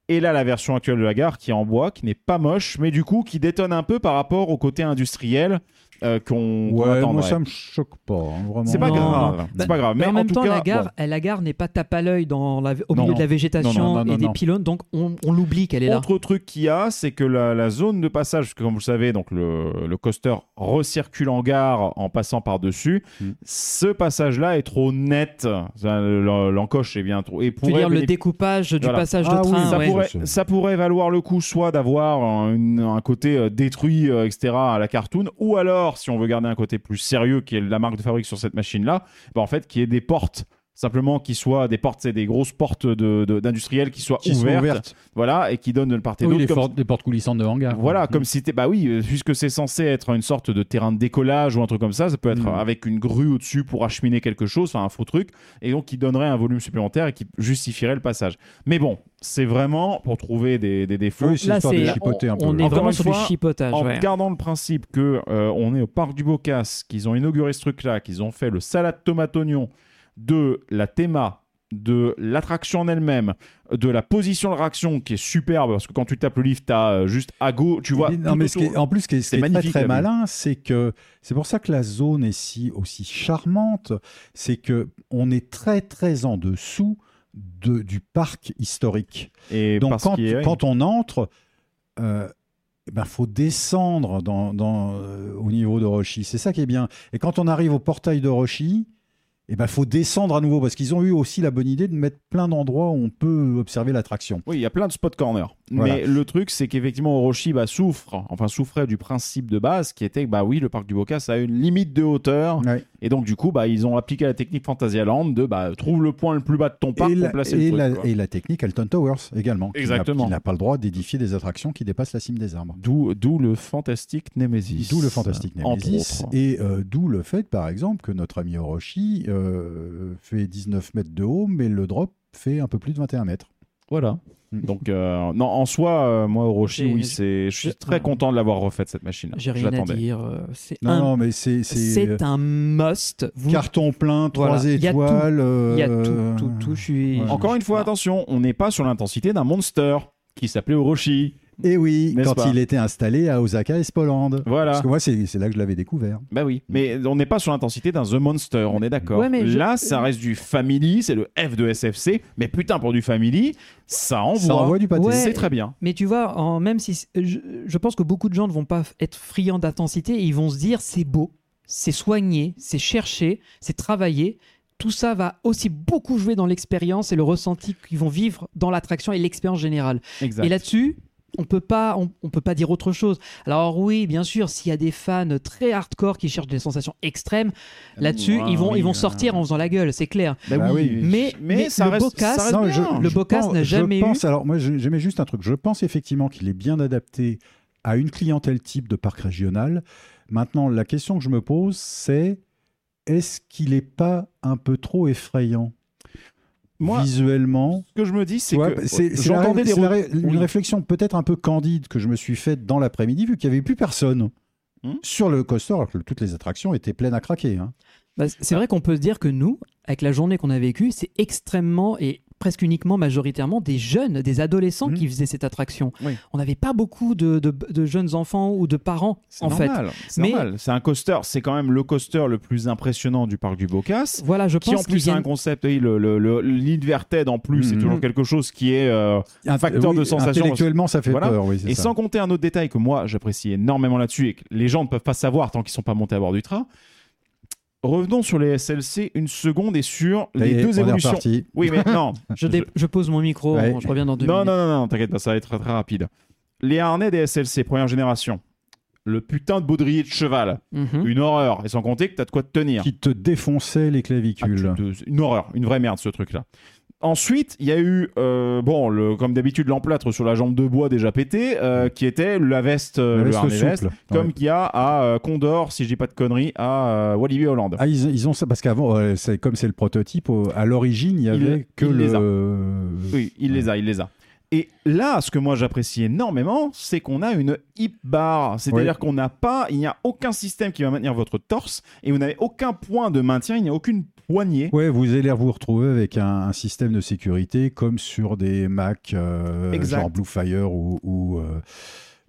Et là, la version actuelle de la gare qui est en bois, qui n'est pas moche, mais du coup qui détonne un peu par rapport au côté industriel euh, qu'on Ouais, moi ça me choque pas, hein, vraiment. C'est pas Non, grave. C'est Bah, pas grave. Mais, Mais en même tout temps, cas, la gare, bon. elle- la gare n'est pas tape à l'œil dans la- au Non, milieu non. de la végétation Non, non, non, et non, des non. pylônes, donc on, on l'oublie qu'elle est là. Autre truc qu'il y a, c'est que la, la zone de passage, parce que comme vous le savez, donc le, le coaster recircule en gare en passant par-dessus. Mm. Ce passage-là est trop net. L'encoche est bien trop. Et pourrait dire le découpage du Voilà. passage Ah de oui, train ça, ouais. pourrait, Ça, valoir le coup soit d'avoir un, un côté euh, détruit, euh, etc. à la cartoon, ou alors, si on veut garder un côté plus sérieux, qui est la marque de fabrique sur cette machine-là, bah, en fait, qui est des portes. Simplement qui soient des portes, c'est des grosses portes de- de- d'industriels qui soient Qui ouvertes, ouvertes. voilà, et qui donnent de part et Oui, d'autre. comme- portes- coulissantes de hangar. voilà, Mm. comme si t'es. Bah oui, euh, puisque c'est censé être une sorte de terrain de décollage ou un truc comme ça, ça peut être Mm. avec une grue au-dessus pour acheminer quelque chose, enfin un faux truc, et donc qui donnerait un volume supplémentaire et qui justifierait le passage. Mais bon, c'est vraiment pour trouver des, des défauts. Oui, c'est Là, histoire de c'est- chipoter un peu. On est Encore vraiment sur du fois, chipotage. en ouais. gardant le principe que euh, on est au parc du Bocas, qu'ils ont inauguré ce truc-là, qu'ils ont fait le salade tomate oignon de la théma, de l'attraction en elle-même, de la position de réaction qui est superbe parce que quand tu tapes le livre, t'as euh, juste à go, tu vois. non, mais ce qui est- en plus, ce qui est, ce C'est qui est très, très malin, c'est que c'est pour ça que la zone est si aussi charmante, c'est que on est très très en dessous de, du parc historique. Et Donc quand, quand on entre, euh, eh ben faut descendre dans, dans, euh, au niveau de Rochi. C'est ça qui est bien. Et quand on arrive au portail de Rochi, eh ben faut descendre à nouveau parce qu'ils ont eu aussi la bonne idée de mettre plein d'endroits où on peut observer l'attraction. Oui, il y a plein de spot corner. Voilà. Mais le truc, c'est qu'effectivement, Orochi bah, souffre, enfin souffrait du principe de base qui était que, bah oui, le parc du Bocas a une limite de hauteur. Ouais. Et donc, du coup, bah, ils ont appliqué la technique Fantasyland de bah, trouve le point le plus bas de ton parc et, pour la, placer et le truc. la- et la technique Alton Towers également. Exactement. Qui n'a pas le droit d'édifier des attractions qui dépassent la cime des arbres. D'où, le fantastique Nemesis. D'où le fantastique Nemesis. Et euh, d'où le fait, par exemple, que notre ami Orochi euh, fait 19 mètres de haut, mais le drop fait un peu plus de 21 mètres. Voilà. Mm. Donc, euh, non, en soi, euh, moi, Orochi, oui, c'est, je suis très content de l'avoir refaite cette machine. J'ai Je rien à dire. euh, C'est Non, un, non, mais c'est. C'est c'est un must. Vous- carton plein, trois Voilà. Il y a tout. étoiles. Il y a tout, tout, tout. Je suis. ouais. Encore une fois, Ah. attention, on n'est pas sur l'intensité d'un monster qui s'appelait Orochi. Et oui, N'est-ce quand pas il était installé à Osaka Espoland. Voilà. Parce que moi, c'est c'est là que je l'avais découvert. Bah oui, mais on n'est pas sur l'intensité d'un The Monster, on est d'accord. Ouais, mais je- Là, ça reste du Family, c'est le F de SFC, mais putain, pour du Family, ça envoie. Ça envoie du pâté. Ouais. C'est très bien. Mais tu vois, en, même si c'est- je, je pense que beaucoup de gens ne vont pas être friands d'intensité, et ils vont se dire c'est beau, c'est soigné, c'est cherché, c'est travaillé. Tout ça va aussi beaucoup jouer dans l'expérience et le ressenti qu'ils vont vivre dans l'attraction et l'expérience générale. Exact. Et là-dessus, on peut pas, on, on peut pas dire autre chose. Alors oui, bien sûr, s'il y a des fans très hardcore qui cherchent des sensations extrêmes, là-dessus, Ouais, ils vont, oui, ils vont sortir en faisant la gueule, c'est clair. Bah Bah oui, oui. Mais- mais ça le reste, Bocas- ça reste Non, bien. je- Le Bocas n'a jamais je pense, eu- Alors, moi, je- j'aimais juste un truc. Je pense effectivement qu'il est bien adapté à une clientèle type de parc régional. Maintenant, la question que je me pose, c'est est-ce qu'il n'est pas un peu trop effrayant Moi, visuellement. ce que je me dis, c'est Ouais, que c'est c'est la- j'entendais des ré- une Oui. réflexion peut-être un peu candide que je me suis faite dans l'après-midi, vu qu'il n'y avait plus personne Hmm. sur le coaster, alors que toutes les attractions étaient pleines à craquer. hein. Bah, c'est vrai qu'on peut se dire que nous, avec la journée qu'on a vécue, c'est extrêmement et presque uniquement majoritairement des jeunes, des adolescents qui faisaient cette attraction. Oui. On n'avait pas beaucoup de, de- de jeunes enfants ou de parents, en fait. c'est Mais- normal. C'est un coaster, c'est quand même le coaster le plus impressionnant du parc du Bocas. Voilà, je Qui en pense plus a un concept, oui, le, le, le- l'inverted en plus, c'est Mhm. toujours quelque chose qui est euh, un facteur Oui, de sensation. Intellectuellement, ça fait Voilà. peur, oui, c'est Et ça. sans compter un autre détail que moi j'apprécie énormément là-dessus et que les gens ne peuvent pas savoir tant qu'ils sont pas montés à bord du train. Revenons sur les SLC une seconde et sur les deux on est évolutions. reparti. Oui, mais non. Je, dé- je pose mon micro, Ouais. je reviens dans deux non, minutes. non, non, non, t'inquiète pas, ça va être très très rapide. Les harnais des SLC première génération. Le putain de baudrier de cheval. Mhm. Une horreur. Et sans compter que t'as de quoi te tenir. Qui te défonçait les Ah, clavicules. te- Une horreur, une vraie merde ce truc-là. Ensuite, il y a eu, euh, bon, le, comme d'habitude, l'emplâtre sur la jambe de bois déjà pété, euh, qui était la veste, euh, le veste souple. veste, Ouais. comme qu'il y a à Condor, si je dis pas de conneries, à Walibi Holland. Ah, ils, ils ont ça parce qu'avant, comme c'est le prototype, à l'origine, il y avait que il les a. le. Oui, il les a, il les a. Et là, ce que moi j'apprécie énormément, c'est qu'on a une hip bar. C'est-à-dire Oui. qu'on n'a pas, il n'y a aucun système qui va maintenir votre torse et vous n'avez aucun point de maintien, il n'y a aucune poignée. Ouais, vous allez vous retrouver avec un, un système de sécurité comme sur des Mac euh, genre Blue Fire ou, ou, euh,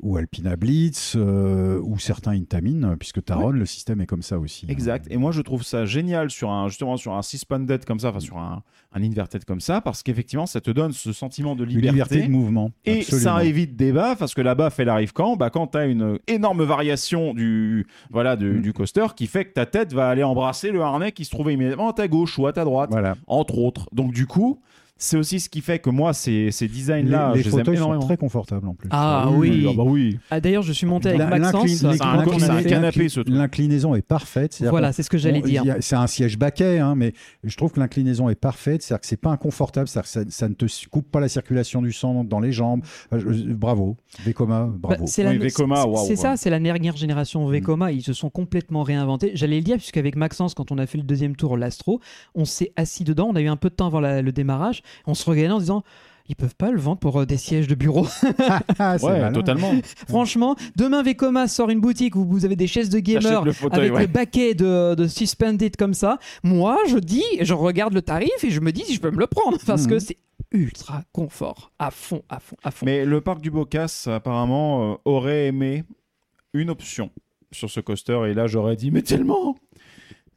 ou Alpina Blitz euh, ou certains Intamin, puisque Taron, le système est comme ça aussi. hein. Exact. Et moi, je trouve ça génial sur un, justement, sur un suspended comme ça, enfin, sur un, un inverted comme ça, parce qu'effectivement, ça te donne ce sentiment de Une liberté. liberté de mouvement. Et absolument. ça évite des baffes, parce que la baffe, elle arrive quand? Bah, Quand tu as une énorme variation du, voilà, du, Mm. du coaster qui fait que ta tête va aller embrasser le harnais qui se trouvait immédiatement à ta gauche ou à ta droite, Voilà. entre autres. Donc, du coup, c'est aussi ce qui fait que moi, ces, ces designs-là, les, les je les aime fauteuils sont énormément. très confortables en plus. Ah oui. ah bah oui. Ah, D'ailleurs, je suis monté avec Maxence. l'inclin- C'est un- l'inclin- c'est un l'inclin- canapé, ce truc. L'inclinaison est parfaite. Voilà, c'est ce que j'allais dire. C'est un siège baquet, hein, mais je trouve que l'inclinaison est parfaite. C'est-à-dire que c'est pas inconfortable. C'est-à-dire que ça, ça ne te coupe pas la circulation du sang dans les jambes. Euh, je- Bravo, Vekoma, Bah, bravo. c'est Oui, c'est- c'est ça, c'est la dernière génération Vekoma. Ils se sont complètement réinventés. J'allais le dire, puisqu'avec Maxence, quand on a fait le deuxième tour l'Astro, on s'est assis dedans. On a eu un peu de temps avant la- le démarrage. On se regardait en disant. Ils peuvent pas le vendre pour euh, des sièges de bureau. Ah, Ouais, malin. totalement. Franchement, demain Vekoma sort une boutique où vous avez des chaises de gamer T'achètes le fauteuil, avec ouais. le baquet de, de suspended comme ça. Moi, je dis, je regarde le tarif et je me dis si je peux me le prendre parce Mhm. que c'est ultra confort, à fond, à fond, à fond. Mais le parc du Bocas, apparemment, euh, aurait aimé une option sur ce coaster. Et là, j'aurais dit, mais tellement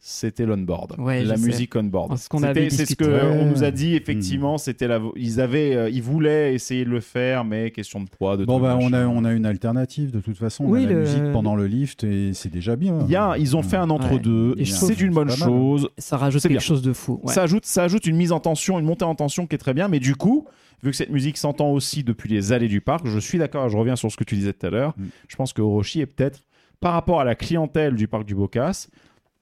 C'était l'on-board. Ouais, la musique on-board. Ce qu'on C'était- avait C'est ce qu'on Ouais. nous a dit, effectivement. C'était la... ils, avaient, euh, ils voulaient essayer de le faire, mais question de poids, de Bon, bah, on, a, on a une alternative de toute façon. Oui, on a la musique pendant le lift et c'est déjà bien. Il y a, ils ont fait un entre-deux. Et je C'est une bonne chose. Ça rajoute C'est quelque bien. chose de fou. ouais. Ça, ajoute, ça ajoute une mise en tension, une montée en tension qui est très bien. Mais du coup, vu que cette musique s'entend aussi depuis les allées du parc, je suis d'accord, je reviens sur ce que tu disais tout à l'heure. Mm. Je pense que Orochi est peut-être, par rapport à la clientèle du parc du Bocas,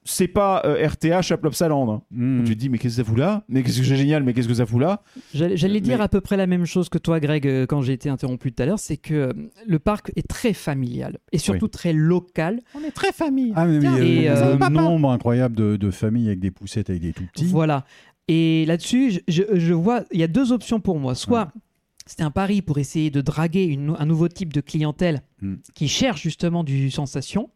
c'est pas euh, RTH à Plopsaland. hein. Mm. Tu te dis, mais qu'est-ce que ça fout là? Mais qu'est-ce que c'est génial, mais qu'est-ce que ça fout là? J'allais j'allais dire Mais- à peu près la même chose que toi, Greg, euh, quand j'ai été interrompu tout à l'heure, c'est que euh, le parc est très familial et surtout très local. On est très famille. Ah, mais, mais, Et, euh, euh, le nombre incroyable de, de familles avec des poussettes avec des tout petits. Voilà. Et là-dessus, je, je- je vois, il y a deux options pour moi. Soit c'était un pari pour essayer de draguer une- un nouveau type de clientèle Hmm. qui cherche justement du sensation.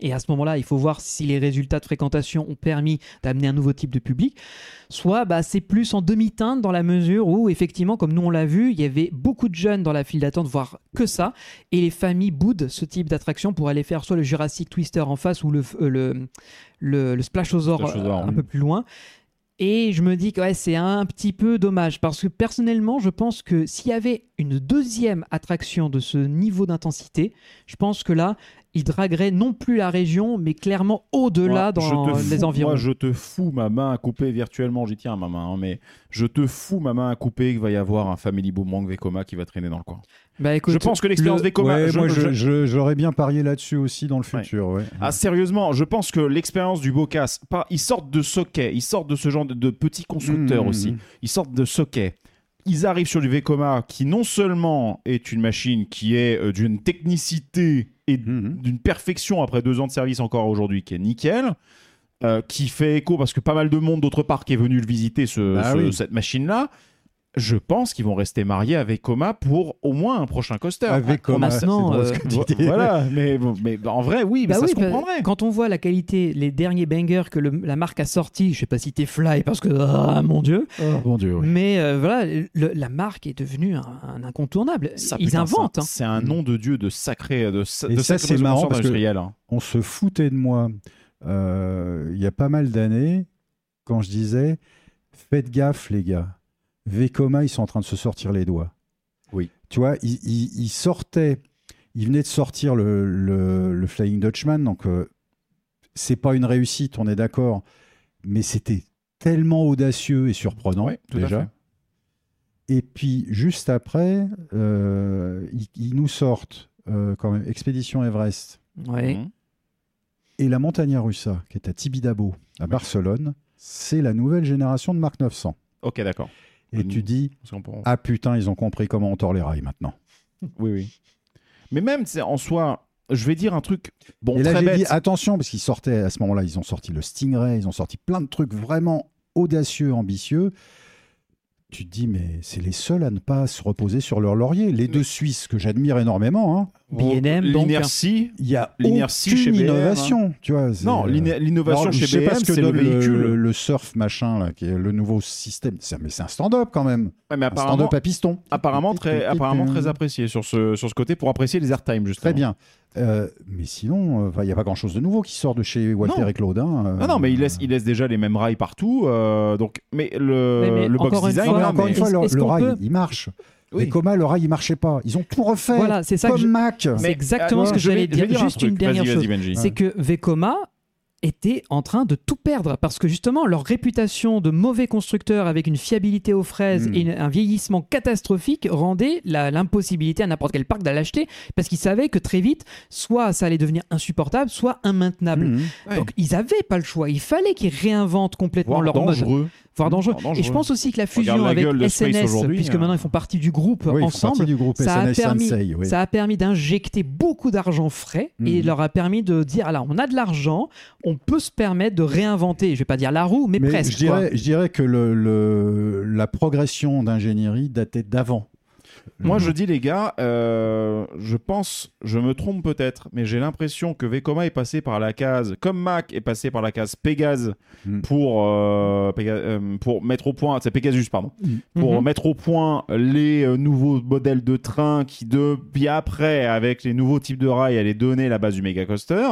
Et à ce moment-là, il faut voir si les résultats de fréquentation ont permis d'amener un nouveau type de public. Soit bah, c'est plus en demi-teinte dans la mesure où, effectivement, comme nous on l'a vu, il y avait beaucoup de jeunes dans la file d'attente, voire que ça. Et les familles boudent ce type d'attraction pour aller faire soit le Jurassic Twister en face ou le, euh, le, le, le Splashosaur Splashosaur, euh, un oui. peu plus loin. Et je me dis que ouais, c'est un petit peu dommage parce que personnellement, je pense que s'il y avait une deuxième attraction de ce niveau d'intensité, je pense que là, il draguerait non plus la région, mais clairement au-delà Moi, dans je te les fous- environs. Moi, je te fous ma main à couper virtuellement. J'y tiens ma main, hein, mais je te fous ma main à couper qu'il va y avoir un Family Boomerang Vekoma qui va traîner dans le coin. Bah, écoute, je pense que l'expérience le- Vekoma. Ouais, je- moi, je- je- je- j'aurais bien parié là-dessus aussi dans le futur. ouais. Ah, sérieusement, je pense que l'expérience du Bocas, pas, ils sortent de socket, ils sortent de ce genre de, de petits constructeurs Mmh, aussi. mmh. Ils sortent de socket. Ils arrivent sur du Vekoma qui non seulement est une machine qui est euh, d'une technicité et Mhm. d'une perfection après deux ans de service encore aujourd'hui qui est nickel. euh, qui fait écho parce que pas mal de monde d'autre part qui est venu le visiter ce, Bah ce- oui. cette machine-là. Je pense qu'ils vont rester mariés avec Coma pour au moins un prochain coaster. Avec Ah, Coma, maintenant, c'est drôle euh. Voilà, mais, bon, mais en vrai, oui, mais Bah ça oui, se bah, comprendrait. quand on voit la qualité, les derniers bangers que le- la marque a sortis, je sais pas si t'es fly parce que ah mon dieu, Bon Dieu, oui. mais euh, voilà, le- la marque est devenue un, un incontournable. Ça, Ils putain, inventent. hein. C'est un nom de dieu de sacré, de, sa- Et de ça, c'est marrant parce que- industrielle, hein. on se foutait de moi euh, il y a pas mal d'années quand je disais faites gaffe les gars Vekoma ils sont en train de se sortir les doigts Oui. tu vois ils, ils- ils sortaient ils venaient de sortir le, le- le Flying Dutchman donc euh, c'est pas une réussite on est d'accord mais c'était tellement audacieux et surprenant Ouais, tout à déjà fait. et puis juste après euh, ils, ils nous sortent euh, quand même Expédition Everest Ouais. Mhm. et la Montagna Russa, qui est à Tibidabo, à Barcelone, c'est la nouvelle génération de Mark 900. Ok, d'accord. Et Mm. tu dis, ah putain, ils ont compris comment on tord les rails maintenant. Oui, oui. Mais même, en soi, je vais dire un truc. Bon, et là, j'ai dit, attention, parce qu'ils sortaient à ce moment-là, ils ont sorti le Stingray, ils ont sorti plein de trucs vraiment audacieux, ambitieux. Tu te dis, mais c'est les seuls à ne pas se reposer sur leur laurier. Les deux Suisses, que j'admire énormément, hein, B&M, donc, L'inertie. il y a L'inertie aucune chez BM, innovation. Tu vois, Non, l'innovation chez je sais BM, pas ce que c'est le véhicule. le, le surf machin là, qui est le nouveau système. C'est- Mais c'est un stand-up quand même. Ouais, mais Un stand-up à piston. apparemment, très, apparemment très apprécié sur ce, sur ce côté pour apprécier les airtime, justement. Très bien. Euh, mais sinon, il n'y a pas grand-chose de nouveau qui sort de chez Walter Non. et Claude. hein, euh. Non, mais il laisse, il laisse déjà les mêmes rails partout. euh, donc, mais le, mais le box encore une design, fois, mais là, encore mais- une fois, le, rail, peut- il marche. Oui. Et Coma, le rail, il marchait pas. Ils ont tout refait. Voilà, c'est ça comme je- Mac. C'est exactement euh, ce que j'allais dire. un Juste une dernière chose. C'est que Vekoma était en train de tout perdre parce que justement leur réputation de mauvais constructeur avec une fiabilité aux fraises Mm. et une- un vieillissement catastrophique rendait l'impossibilité à n'importe quel parc d'aller l'acheter parce qu'ils savaient que très vite soit ça allait devenir insupportable soit immaintenable. Ouais. Donc ils avaient pas le choix, il fallait qu'ils réinventent complètement Voire leur mode dangereux. voire dangereux. Voire dangereux. Et je pense aussi que la fusion la avec SNS, puisque hein. maintenant ils font partie du groupe Oui, ensemble, partie du groupe ça a permis, Sensei, oui. ça a permis d'injecter beaucoup d'argent frais et leur a permis de dire alors on a de l'argent, on peut se permettre de réinventer, je vais pas dire la roue, mais, Mais presque. je dirais, je dirais que le, le- la progression d'ingénierie datait d'avant. Moi, je dis, les gars, euh, je pense, je me trompe peut-être, mais j'ai l'impression que Vekoma est passé par la case, comme Mac est passé par la case Pégase Mm. pour, euh, Péga- euh, pour mettre au point, c'est Pegasus, pardon, quoi. pour Mhm. mettre au point les euh, nouveaux modèles de train qui, de, puis après, avec les nouveaux types de rails, allaient donner la base du méga coaster.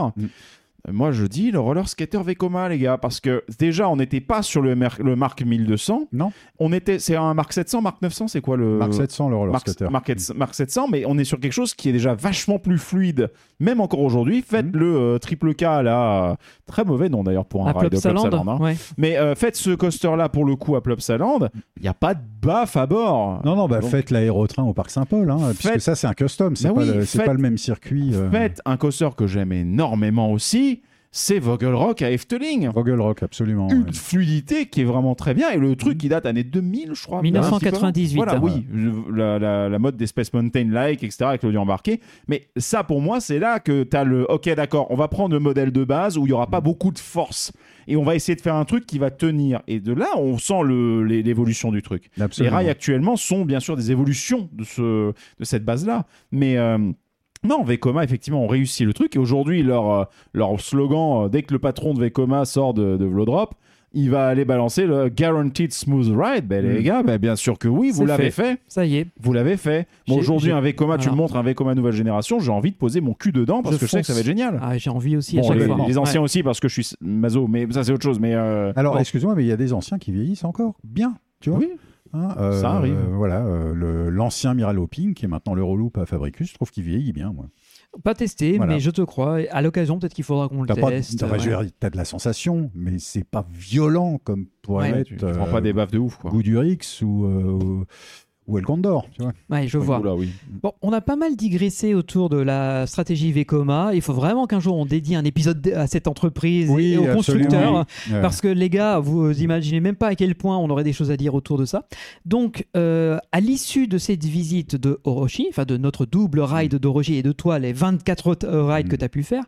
Moi, je dis le roller skater Vekoma, les gars, parce que déjà, on n'était pas sur le, le Mark 1200. Non. On était, c'est un Mark 700, Mark 900, c'est quoi le Mark 700, le roller Mark, skater. Mark, Mark 700, mais on est sur quelque chose qui est déjà vachement plus fluide, même encore aujourd'hui. Faites Mhm. le euh, triple K là, euh, très mauvais nom d'ailleurs pour un À ride de Plopsaland, Plopsaland, hein. ouais. Mais euh, faites ce coaster là pour le coup à Plopsaland, il n'y a pas de baffe à bord. Non, non, bah Donc, faites l'aérotrain au Parc Saint-Paul, hein, puisque ça, c'est un custom. C'est Bah pas, oui, le, c'est faites- pas le même circuit. euh, Faites un coaster que j'aime énormément aussi, c'est Vogelrock à Efteling. Vogelrock, absolument. Une ouais. fluidité qui est vraiment très bien et le truc qui date année 2000 je crois 1998, voilà hein. oui la, la- la mode des Space Mountain like etc avec l'audio embarqué mais ça pour moi c'est là que tu as le ok d'accord on va prendre le modèle de base où il y aura pas beaucoup de force et on va essayer de faire un truc qui va tenir et de là on sent l'évolution du truc les rails actuellement sont bien sûr des évolutions de, ce, de cette base-là. Mais euh, non, Vekoma, effectivement, ont réussi le truc. Et aujourd'hui, leur, euh, leur slogan, euh, dès que le patron de Vekoma sort de, de Vlodrop, il va aller balancer le Guaranteed Smooth Ride. Ben, Les Mm. gars, ben, bien sûr que oui, vous l'avez fait. Ça y est. Vous l'avez fait. Bon, aujourd'hui, un Vekoma, tu me montres un Vekoma nouvelle génération, j'ai envie de poser mon cul dedans parce Je que je sais que ça va être génial. Ah, J'ai envie aussi à chaque les, fois. les anciens Ouais. aussi parce que je suis mazo, mais ça c'est autre chose. Mais euh, Alors, bon. excuse-moi, mais il y a des anciens qui vieillissent encore bien, tu vois. oui, Hein, euh, Ça arrive. euh, voilà, euh, l'ancien Miraloping, qui est maintenant l'Euroloop à Fabricus, je trouve qu'il vieillit bien. Moi. Pas testé, Voilà. mais je te crois. À l'occasion, peut-être qu'il faudra qu'on le teste. t'as- ouais. de la sensation, mais c'est pas violent comme pourrait Ouais. être tu, tu prends euh, pas des baffes de ouf. Quoi. Goudurix ou, euh, ou El Condor, tu vois. Ouais, je vois. Oula, oui. Bon, on a pas mal digressé autour de la stratégie Vekoma. Il faut vraiment qu'un jour on dédie un épisode à cette entreprise et aux constructeurs. Parce que les gars, vous imaginez même pas à quel point on aurait des choses à dire autour de ça. Donc, euh, à l'issue de cette visite de Orochi, enfin de notre double ride d'Orochi et de toi, les 24 autres, euh, rides Mm. que tu as pu faire,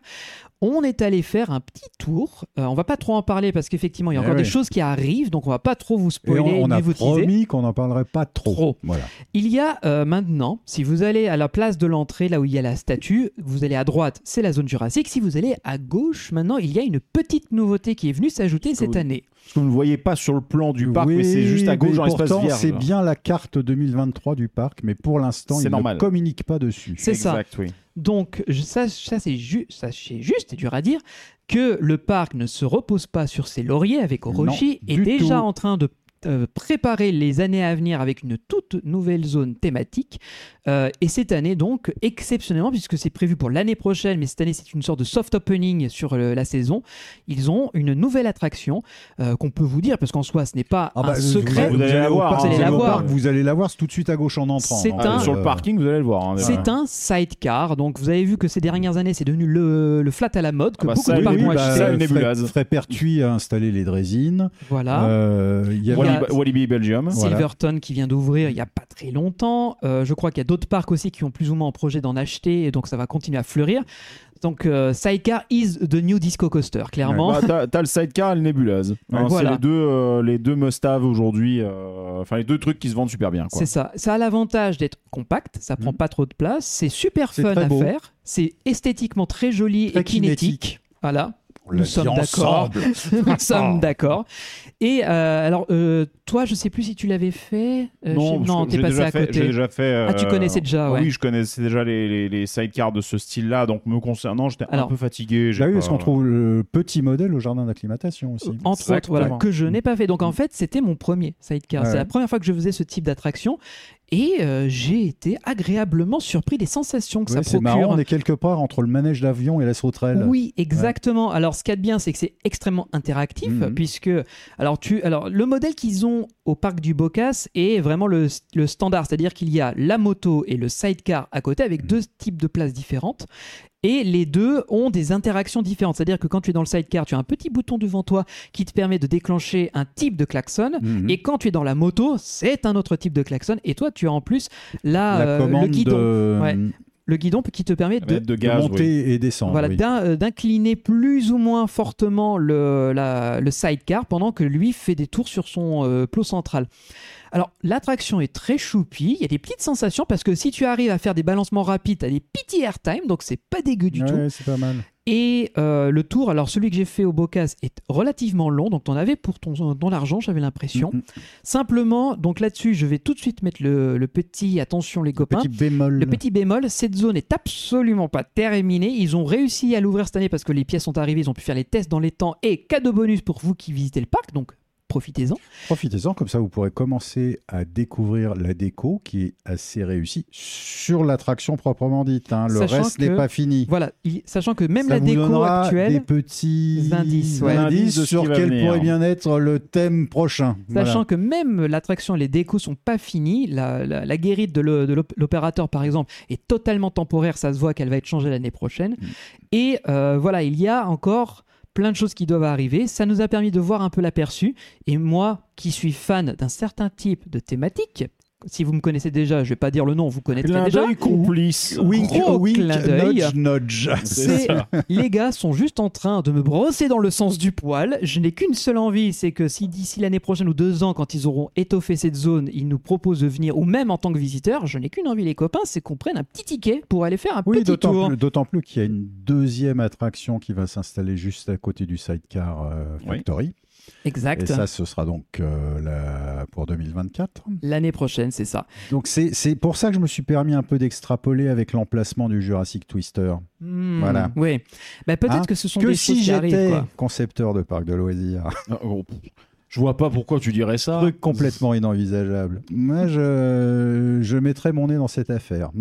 on est allé faire un petit tour. Euh, on va pas trop en parler parce qu'effectivement, il y a Eh encore des oui. choses qui arrivent, donc on va pas trop vous Et spoiler on, on ni a vous promis qu'on n'en parlerait pas trop. Trop. Voilà. Il y a euh, maintenant, si vous allez à la place de l'entrée, là où il y a la statue, vous allez à droite, c'est la zone jurassique. Si vous allez à gauche, maintenant, il y a une petite nouveauté qui est venue s'ajouter cette vous- année. Parce que vous ne voyez pas sur le plan du parc, Oui, mais c'est juste à gauche pourtant, vierge. C'est bien la carte 2023 du parc, mais pour l'instant, il normal. ne communique pas dessus. C'est ça. Exact, oui. Donc, ça, ça c'est ju- c'est juste et dur à dire que le parc ne se repose pas sur ses lauriers avec Orochi Non, est déjà tout. en train de euh, préparer les années à venir avec une toute nouvelle zone thématique. Euh, et cette année, donc, exceptionnellement, puisque c'est prévu pour l'année prochaine, mais cette année, c'est une sorte de soft opening sur euh, la saison, ils ont une nouvelle attraction euh, qu'on peut vous dire, parce qu'en soi, ce n'est pas Ah bah, un secret. vous allez la voir, parc- hein, vous allez la voir. parc, Vous allez la voir c'est tout de suite à gauche en entrant. C'est Donc, un- Ah, sur le parking, vous allez le voir. hein. C'est un sidecar, donc vous avez vu que ces dernières années c'est devenu le, le flat à la mode, que Ah bah beaucoup ça, de oui, parcs oui, ont bah, acheté. Fred Pertuis a installé les drésines. Voilà. Euh, il y a- A- Walibi Belgium. Voilà. Silverton qui vient d'ouvrir il n'y a pas très longtemps. Euh, je crois qu'il y a d'autres parcs aussi qui ont plus ou moins en projet d'en acheter, et donc ça va continuer à fleurir. Donc euh, Sidecar is the new disco coaster, clairement. Bah, t'as, le sidecar et le nébuleuse. Hein, Voilà. C'est les deux, euh, les deux must-have aujourd'hui. euh, Enfin, les deux trucs qui se vendent super bien. C'est ça. Ça a l'avantage d'être compact, ça prend Mhm. pas trop de place, c'est super fun à beau. faire, c'est esthétiquement très joli Très et kinétique. kinétique. Voilà. Nous sommes d'accord. Nous sommes d'accord. Et euh, alors, euh, toi, je sais plus si tu l'avais fait. Euh, non, que t'es passé déjà à fait, côté. J'ai déjà fait. Ah, tu euh, connaissais déjà, ouais. Oui, je connaissais déjà les, les, les sidecars de ce style-là. Donc, me concernant, j'étais un peu fatigué. j'ai Bah oui, pas- parce qu'on trouve le petit modèle au jardin d'acclimatation aussi. Entre autres, voilà, que je n'ai pas fait. Donc en fait, c'était mon premier sidecar. Ouais. C'est la première fois que je faisais ce type d'attraction. Et euh, j'ai été agréablement surpris des sensations que Ouais, ça c'est procure. marrant, on est quelque part entre le manège d'avion et la sauterelle. Oui, exactement. Alors, ce qu'il y a de bien, c'est que c'est extrêmement interactif, Mhm. puisque alors tu, alors le modèle qu'ils ont au parc du Bocas est vraiment le, le standard, c'est-à-dire qu'il y a la moto et le sidecar à côté avec deux types de places différentes. Et les deux ont des interactions différentes. C'est-à-dire que quand tu es dans le sidecar, tu as un petit bouton devant toi qui te permet de déclencher un type de klaxon. Mhm. Et quand tu es dans la moto, c'est un autre type de klaxon. Et toi, tu as en plus la, la euh, le guidon. de, Ouais. Le guidon qui te permet de, de gaz. monter oui. et descendre. voilà, oui. d'in- euh, d'incliner plus ou moins fortement le, la- le sidecar pendant que lui fait des tours sur son euh, plot central. Alors, l'attraction est très choupie, il y a des petites sensations parce que si tu arrives à faire des balancements rapides, tu as des petits airtime, donc c'est pas dégueu du tout. Ouais, c'est pas mal. Et euh, le tour, alors celui que j'ai fait au Bocas est relativement long, donc t'en avais pour ton, ton argent, j'avais l'impression. Simplement, donc là-dessus, je vais tout de suite mettre le, le petit, attention les copains, Petit bémol. le petit bémol, cette zone est absolument pas terminée. Ils ont réussi à l'ouvrir cette année parce que les pièces sont arrivées, ils ont pu faire les tests dans les temps et cadeau bonus pour vous qui visitez le parc, donc profitez-en. Profitez-en, comme ça vous pourrez commencer à découvrir la déco qui est assez réussie sur l'attraction proprement dite. hein. Le Sachant reste n'est pas fini. Voilà, il- sachant que même Ça la vous déco actuelle, des petits indices, ouais. Indices sur quel venir. pourrait bien être le thème prochain. Sachant Voilà. que même l'attraction et les décos sont pas finis, la, la- la guérite de l'opérateur par exemple est totalement temporaire, ça se voit qu'elle va être changée l'année prochaine. Mm. Et euh, voilà, il y a encore plein de choses qui doivent arriver. Ça nous a permis de voir un peu l'aperçu. Et moi, qui suis fan d'un certain type de thématique, si vous me connaissez déjà, je vais pas dire le nom, vous connaissez Clin déjà. complice. Wink, Gros wink, clin d'œil. nudge, nudge. C'est- les gars sont juste en train de me brosser dans le sens du poil. Je n'ai qu'une seule envie, c'est que si d'ici l'année prochaine ou deux ans, quand ils auront étoffé cette zone, ils nous proposent de venir, ou même en tant que visiteur, je n'ai qu'une envie, les copains, c'est qu'on prenne un petit ticket pour aller faire un Oui, petit d'autant tour. plus, d'autant plus qu'il y a une deuxième attraction qui va s'installer juste à côté du Sidecar euh, Oui. Exact. Et ça, ce sera donc euh, la- pour 2024. L'année prochaine, c'est ça. Donc c'est c'est pour ça que je me suis permis un peu d'extrapoler avec l'emplacement du Jurassic Twister. Hmm, Voilà. Oui. Bah, peut-être Hein que ce sont que des choses si qui arrivent. j'étais concepteur de parc de loisirs, Ah, oh, Je vois pas pourquoi tu dirais ça. truc complètement inenvisageable. Moi, je, je mettrais mon nez dans cette affaire.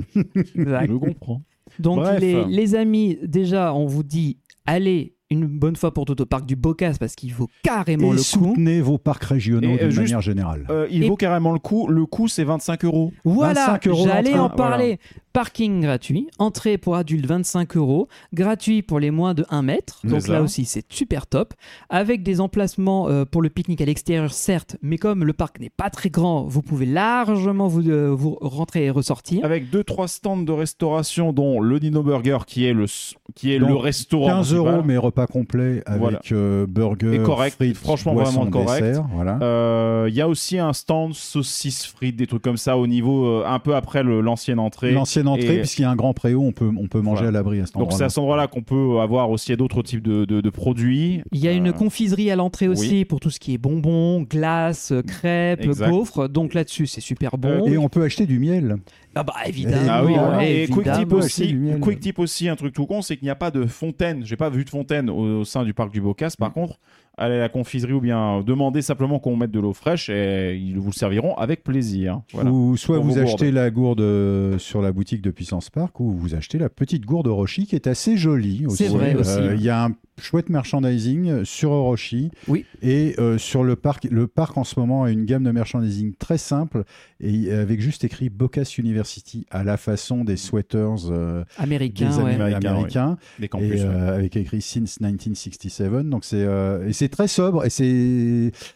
Exact. Je comprends. Donc, Bref. les, les amis, déjà, on vous dit allez une bonne fois pour toutes au parc du Bocas parce qu'il vaut carrément Et le coup. soutenez vos parcs régionaux euh, juste- manière générale. Euh, il Et- vaut carrément le coup. Le coût, c'est 25 euros. Voilà, 25 euros j'allais en parler. Parking gratuit, entrée pour adultes 25 euros, gratuit pour les moins de 1 mètre. Donc ça. là aussi, c'est super top. Avec des emplacements euh, pour le pique-nique à l'extérieur, certes, mais comme le parc n'est pas très grand, vous pouvez largement vous, euh, vous rentrer et ressortir. Avec deux trois stands de restauration, dont le Dino Burger qui est le qui est Donc, le restaurant 15 principal. euros, mais repas complet avec Voilà. euh, burger, Et correct, frites, franchement vraiment correct. dessert, voilà. Euh, Il y a aussi un stand saucisses frites, des trucs comme ça au niveau euh, un peu après l'ancienne entrée. L'ancienne entrée, et- puisqu'il y a un grand préau, on peut, on peut manger Voilà. à l'abri à cet Donc endroit. c'est à cet endroit-là qu'on peut avoir aussi d'autres types de, de- de produits. Il y a une Euh, confiserie à l'entrée aussi oui. pour tout ce qui est bonbons, glaces, crêpes, Exact. gaufres. Donc là-dessus, c'est super bon. Et on peut acheter du miel. Ah bah évidemment. Ah oui, Évidemment, et évidemment. quick tip aussi, quick tip aussi, un truc tout con, c'est qu'il n'y a pas de fontaine. J'ai pas vu de fontaine au, au sein du parc du Bocas. Mm. Par contre, allez à la confiserie ou bien demandez simplement qu'on mette de l'eau fraîche et ils vous le serviront avec plaisir. Voilà. Ou soit vous achetez gourdes. la gourde euh, sur la boutique de Puissance Park, ou vous achetez la petite gourde Orochi qui est assez jolie aussi. C'est vrai Euh, aussi. Il y a un chouette merchandising sur Orochi. Oui. Et euh, sur le parc, le parc en ce moment a une gamme de merchandising très simple et avec juste écrit Bocas University à la façon des sweaters euh, Américain, des ouais. Américains. Des campus. et ouais. euh, avec écrit since 1967 donc c'est euh, et c'est très sobre et c'est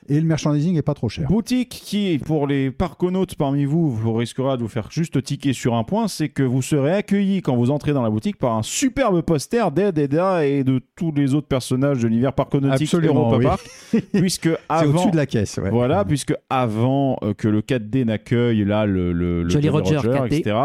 et le merchandising est pas trop cher Boutique qui, pour les parconautes parmi vous, vous risquera de vous faire juste tiquer sur un point, c'est que vous serez accueilli quand vous entrez dans la boutique par un superbe poster d'Ed, Eda et de tous les autres personnages de l'univers parconautique Europa oui. Park, puisque c'est avant... au-dessus de la caisse ouais. Voilà, puisque avant euh, que le 4D n'accueille là le, le, le Jolly Roger 4D. etc.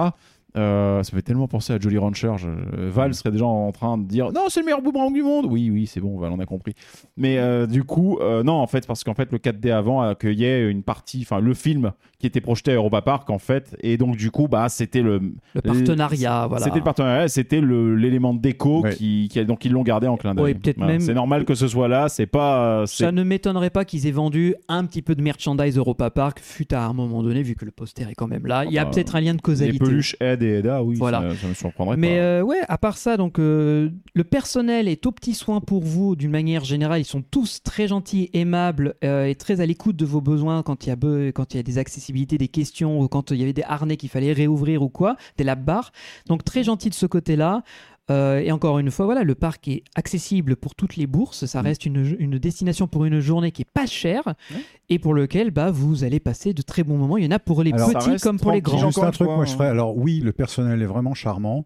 euh, ça fait tellement penser à Jolly Rancher. Je- euh, Val serait déjà en train de dire non, c'est le meilleur boomerang du monde. Oui, oui, c'est bon, Val, on a compris. Mais euh, du coup, euh, non, en fait, parce qu'en fait, le 4D avant accueillait une partie, enfin, le film qui était projeté à Europa Park, en fait, et donc du coup, bah, c'était le, Le partenariat, voilà. c'était le partenariat, c'était le- l'élément de déco Ouais. qui, qui- donc ils l'ont gardé en clin d'œil. Ouais, peut-être Voilà. même- C'est normal que ce soit là. C'est pas. Ça ne m'étonnerait pas qu'ils aient vendu un petit peu de merchandise Europa Park, fut à un moment donné, vu que le poster est quand même là. Il y a bah, peut-être un lien de Les causalité. peluches Ed et Eda, oui, Voilà. ça, ça me surprendrait Mais pas. euh, ouais, à part ça, donc euh, le personnel est au petit soin pour vous d'une manière générale. Ils sont tous très gentils, aimables euh, et très à l'écoute de vos besoins quand il y a be- quand il y a des accessibilités, des questions ou quand il y avait des harnais qu'il fallait réouvrir ou quoi, des lap bars. Donc très gentil de ce côté-là. Euh, et encore une fois, voilà, le parc est accessible pour toutes les bourses. Ça reste une, une destination pour une journée qui est pas chère et pour lequel bah, vous allez passer de très bons moments. Il y en a pour les Alors, petits comme pour les grands. Juste encore un truc, fois, moi je hein. ferais. Alors oui, le personnel est vraiment charmant.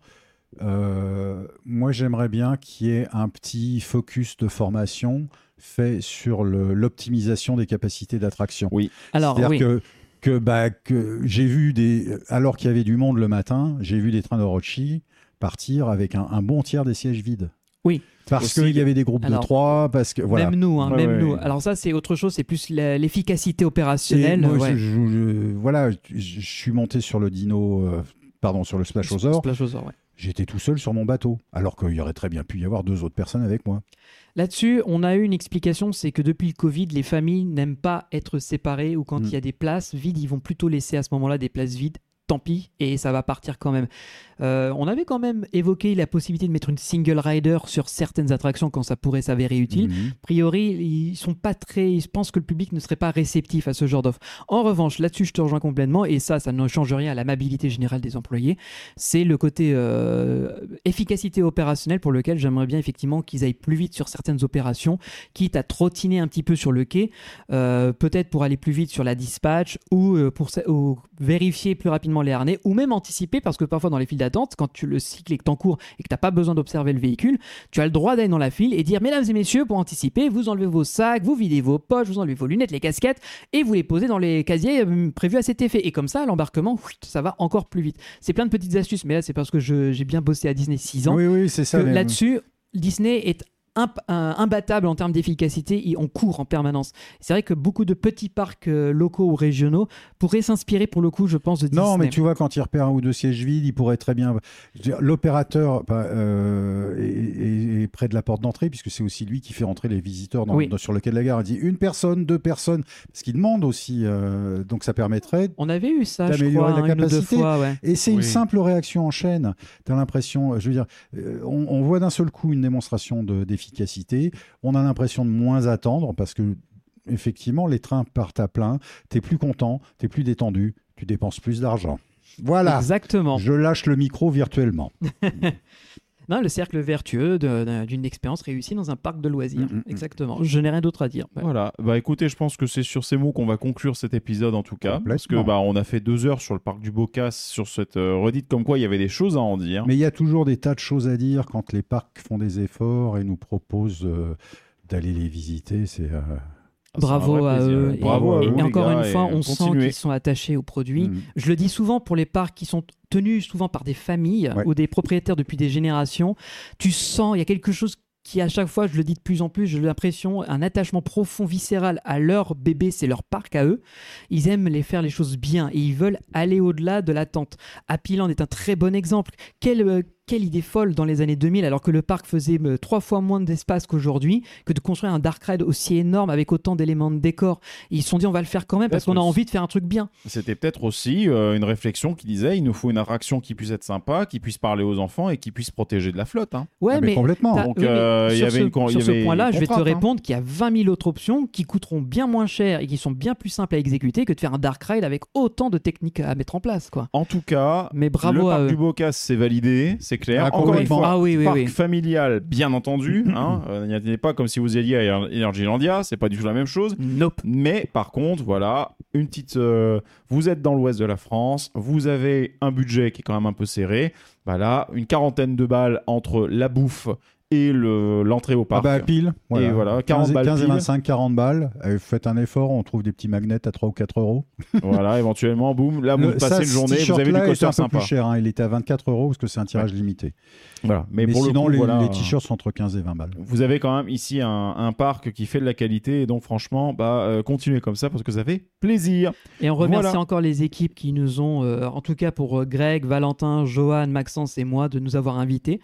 Euh, moi, j'aimerais bien qu'il y ait un petit focus de formation fait sur l'optimisation des capacités d'attraction. Oui. Alors C'est-à-dire oui. que, que, bah, que j'ai vu des. Alors qu'il y avait du monde le matin, j'ai vu des trains de Rochi partir avec un, un bon tiers des sièges vides. Oui. Parce qu'il y avait des groupes Alors, de trois, parce que voilà. Même nous, hein, Ouais, même ouais, nous. ouais. Alors ça, c'est autre chose, c'est plus l'efficacité opérationnelle. moi, ouais. je, je- je- voilà, je, suis monté sur le dino, euh, pardon, sur le Splashosaur. Splashosaur, ouais. J'étais tout seul sur mon bateau, alors qu'il y aurait très bien pu y avoir deux autres personnes avec moi. Là-dessus, on a eu une explication, c'est que depuis le Covid, les familles n'aiment pas être séparées ou quand Mm. il y a des places vides, ils vont plutôt laisser à ce moment-là des places vides. Tant pis, et ça va partir quand même. Euh, on avait quand même évoqué la possibilité de mettre une single rider sur certaines attractions quand ça pourrait s'avérer utile. Mhm. A priori, ils sont pas très. Ils pensent que le public ne serait pas réceptif à ce genre d'offre. En revanche, là-dessus, je te rejoins complètement, et ça, ça ne change rien à la mobilité générale des employés. C'est le côté euh, efficacité opérationnelle pour lequel j'aimerais bien effectivement qu'ils aillent plus vite sur certaines opérations, quitte à trottiner un petit peu sur le quai, euh, peut-être pour aller plus vite sur la dispatch ou pour ou vérifier plus rapidement les harnais, ou même anticiper, parce que parfois dans les files d'attente, quand tu le cycle est que t'en cours et que t'as pas besoin d'observer le véhicule, tu as le droit d'aller dans la file et dire mesdames et messieurs pour anticiper vous enlevez vos sacs vous videz vos poches vous enlevez vos lunettes les casquettes et vous les posez dans les casiers euh, prévus à cet effet et comme ça l'embarquement ça va encore plus vite c'est plein de petites astuces mais là c'est parce que j'ai bien bossé à Disney 6 ans Oui, oui, c'est ça. là-dessus Disney est imp- un- imbattable en termes d'efficacité, on court en permanence. C'est vrai que beaucoup de petits parcs euh, locaux ou régionaux pourraient s'inspirer pour le coup, je pense, de Disney. Non, mais tu vois, quand il repère un ou deux sièges vides, il pourrait très bien. L'opérateur bah, euh, est, près de la porte d'entrée, puisque c'est aussi lui qui fait rentrer les visiteurs dans- Oui. dans- sur le quai de la gare. Il dit une personne, deux personnes, parce qu'il demande aussi. euh, donc ça permettrait. On avait eu ça, je D'améliorer crois, la une ou deux capacité. fois. Ouais. Et c'est une simple réaction en chaîne. Tu as l'impression, je veux dire, euh, on, on voit d'un seul coup une démonstration de- d'efficacité. On a l'impression de moins attendre parce que effectivement, les trains partent à plein. T'es plus content, t'es plus détendu, tu dépenses plus d'argent. Voilà. Exactement. Je lâche le micro virtuellement. Non, le cercle vertueux d'une expérience réussie dans un parc de loisirs. Mm, mm, mm. Exactement. Je n'ai rien d'autre à dire. Ouais. Voilà, bah écoutez, je pense que c'est sur ces mots qu'on va conclure cet épisode en tout cas, parce que bah on a fait deux heures sur le parc du Bocas, sur cette euh, redite comme quoi il y avait des choses à en dire. Mais il y a toujours des tas de choses à dire quand les parcs font des efforts et nous proposent euh, d'aller les visiter. C'est euh, Bravo à eux. Et- Bravo à et, vous, les encore gars, une fois, on sent qu'ils sont attachés aux produits. mm. Je le dis souvent pour les parcs qui sont tenus souvent par des familles Ouais. ou des propriétaires depuis des générations. Tu sens, il y a quelque chose qui à chaque fois, je le dis de plus en plus, j'ai l'impression, un attachement profond, viscéral à leur bébé, c'est leur parc à eux. Ils aiment les faire les choses bien et ils veulent aller au-delà de l'attente. Happy Land est un très bon exemple. Quelle, euh, quelle idée folle dans les années 2000, alors que le parc faisait euh, trois fois moins d'espace qu'aujourd'hui, que de construire un dark ride aussi énorme avec autant d'éléments de décor. Ils se sont dit, on va le faire quand même parce qu'on a envie de faire un truc bien. C'était peut-être aussi euh, une réflexion qui disait il nous faut une attraction qui puisse être sympa, qui puisse parler aux enfants et qui puisse protéger de la flotte. hein. Ouais, Ah, mais complètement. Donc, oui, mais euh, y sur avait ce, une y point-là, je vais te hein. répondre qu'il y a 20 000 autres options qui coûteront bien moins cher et qui sont bien plus simples à exécuter que de faire un dark ride avec autant de techniques à mettre en place, quoi. En tout cas, Mais bravo le à parc eux. du Bocas c'est validé, c'est clair. Ah, Encore une fois, Ah oui, oui, parc oui. familial, bien entendu. hein. Euh, N'y attendez pas comme si vous alliez à Energylandia, c'est pas du tout la même chose. Nope. Mais par contre, voilà, une petite. euh, vous êtes dans l'ouest de la France, vous avez un budget qui est quand même un peu serré. Bah là, une quarantaine de balles entre la bouffe et le- l'entrée au Ah parc. bah pile. Et voilà, 40 15, et- balles 15 et pile. 25, 40 balles. Euh, faites un effort, on trouve des petits magnets à 3 ou 4 euros. voilà, éventuellement, boum, là, vous Le- passez ça, une journée, vous avez du peu sympa. plus cher. hein. Il était à 24 euros parce que c'est un tirage limité. Voilà. Mais, Mais, pour sinon, le coup, les, voilà, les t-shirts sont entre 15 et 20 balles. Vous avez quand même ici un, un parc qui fait de la qualité et donc franchement, bah, euh, continuez comme ça parce que ça fait plaisir. Et on remercie Voilà. encore les équipes qui nous ont, euh, en tout cas pour euh, Greg, Valentin, Johan, Maxence et moi, de nous avoir invités.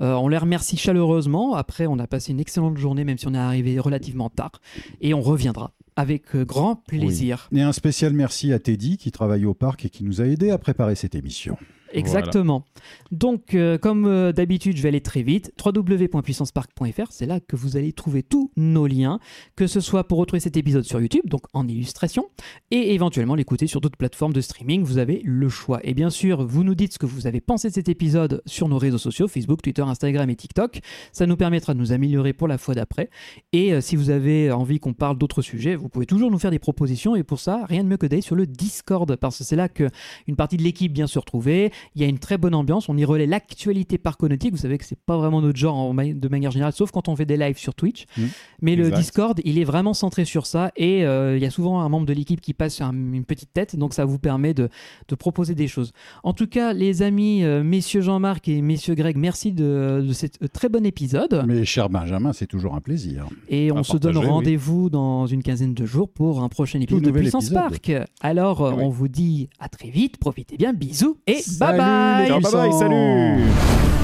Euh, on les remercie chaleureusement. Après, on a passé une excellente journée, même si on est arrivé relativement tard. Et on reviendra avec euh, grand plaisir. Et un spécial merci à Teddy qui travaille au parc et qui nous a aidés à préparer cette émission. Exactement. Donc, euh, comme euh, d'habitude, je vais aller très vite. www.puissancepark.fr, c'est là que vous allez trouver tous nos liens, que ce soit pour retrouver cet épisode sur YouTube, donc en illustration, et éventuellement l'écouter sur d'autres plateformes de streaming. Vous avez le choix. Et bien sûr, vous nous dites ce que vous avez pensé de cet épisode sur nos réseaux sociaux, Facebook, Twitter, Instagram et TikTok. Ça nous permettra de nous améliorer pour la fois d'après. Et euh, si vous avez envie qu'on parle d'autres sujets, vous pouvez toujours nous faire des propositions. Et pour ça, rien de mieux que d'aller sur le Discord, parce que c'est là que une partie de l'équipe vient se retrouver. Il y a une très bonne ambiance. On y relaie l'actualité parconautique. Vous savez que c'est pas vraiment notre genre en de manière générale, sauf quand on fait des lives sur Twitch. Mmh. Mais le. Discord, il est vraiment centré sur ça. Et euh, il y a souvent un membre de l'équipe qui passe sur un- une petite tête. Donc ça vous permet de, de proposer des choses. En tout cas, les amis, euh, messieurs Jean-Marc et messieurs Greg, merci de, de cet euh, très bon épisode. Mais cher Benjamin, c'est toujours un plaisir. Et on À se donne oui. rendez-vous dans une quinzaine de jours pour un prochain épisode de Puissance épisode. Park. Alors, Oui. on vous dit à très vite, profitez bien, bisous et Salut, Bye bye. Bye bye. Salut.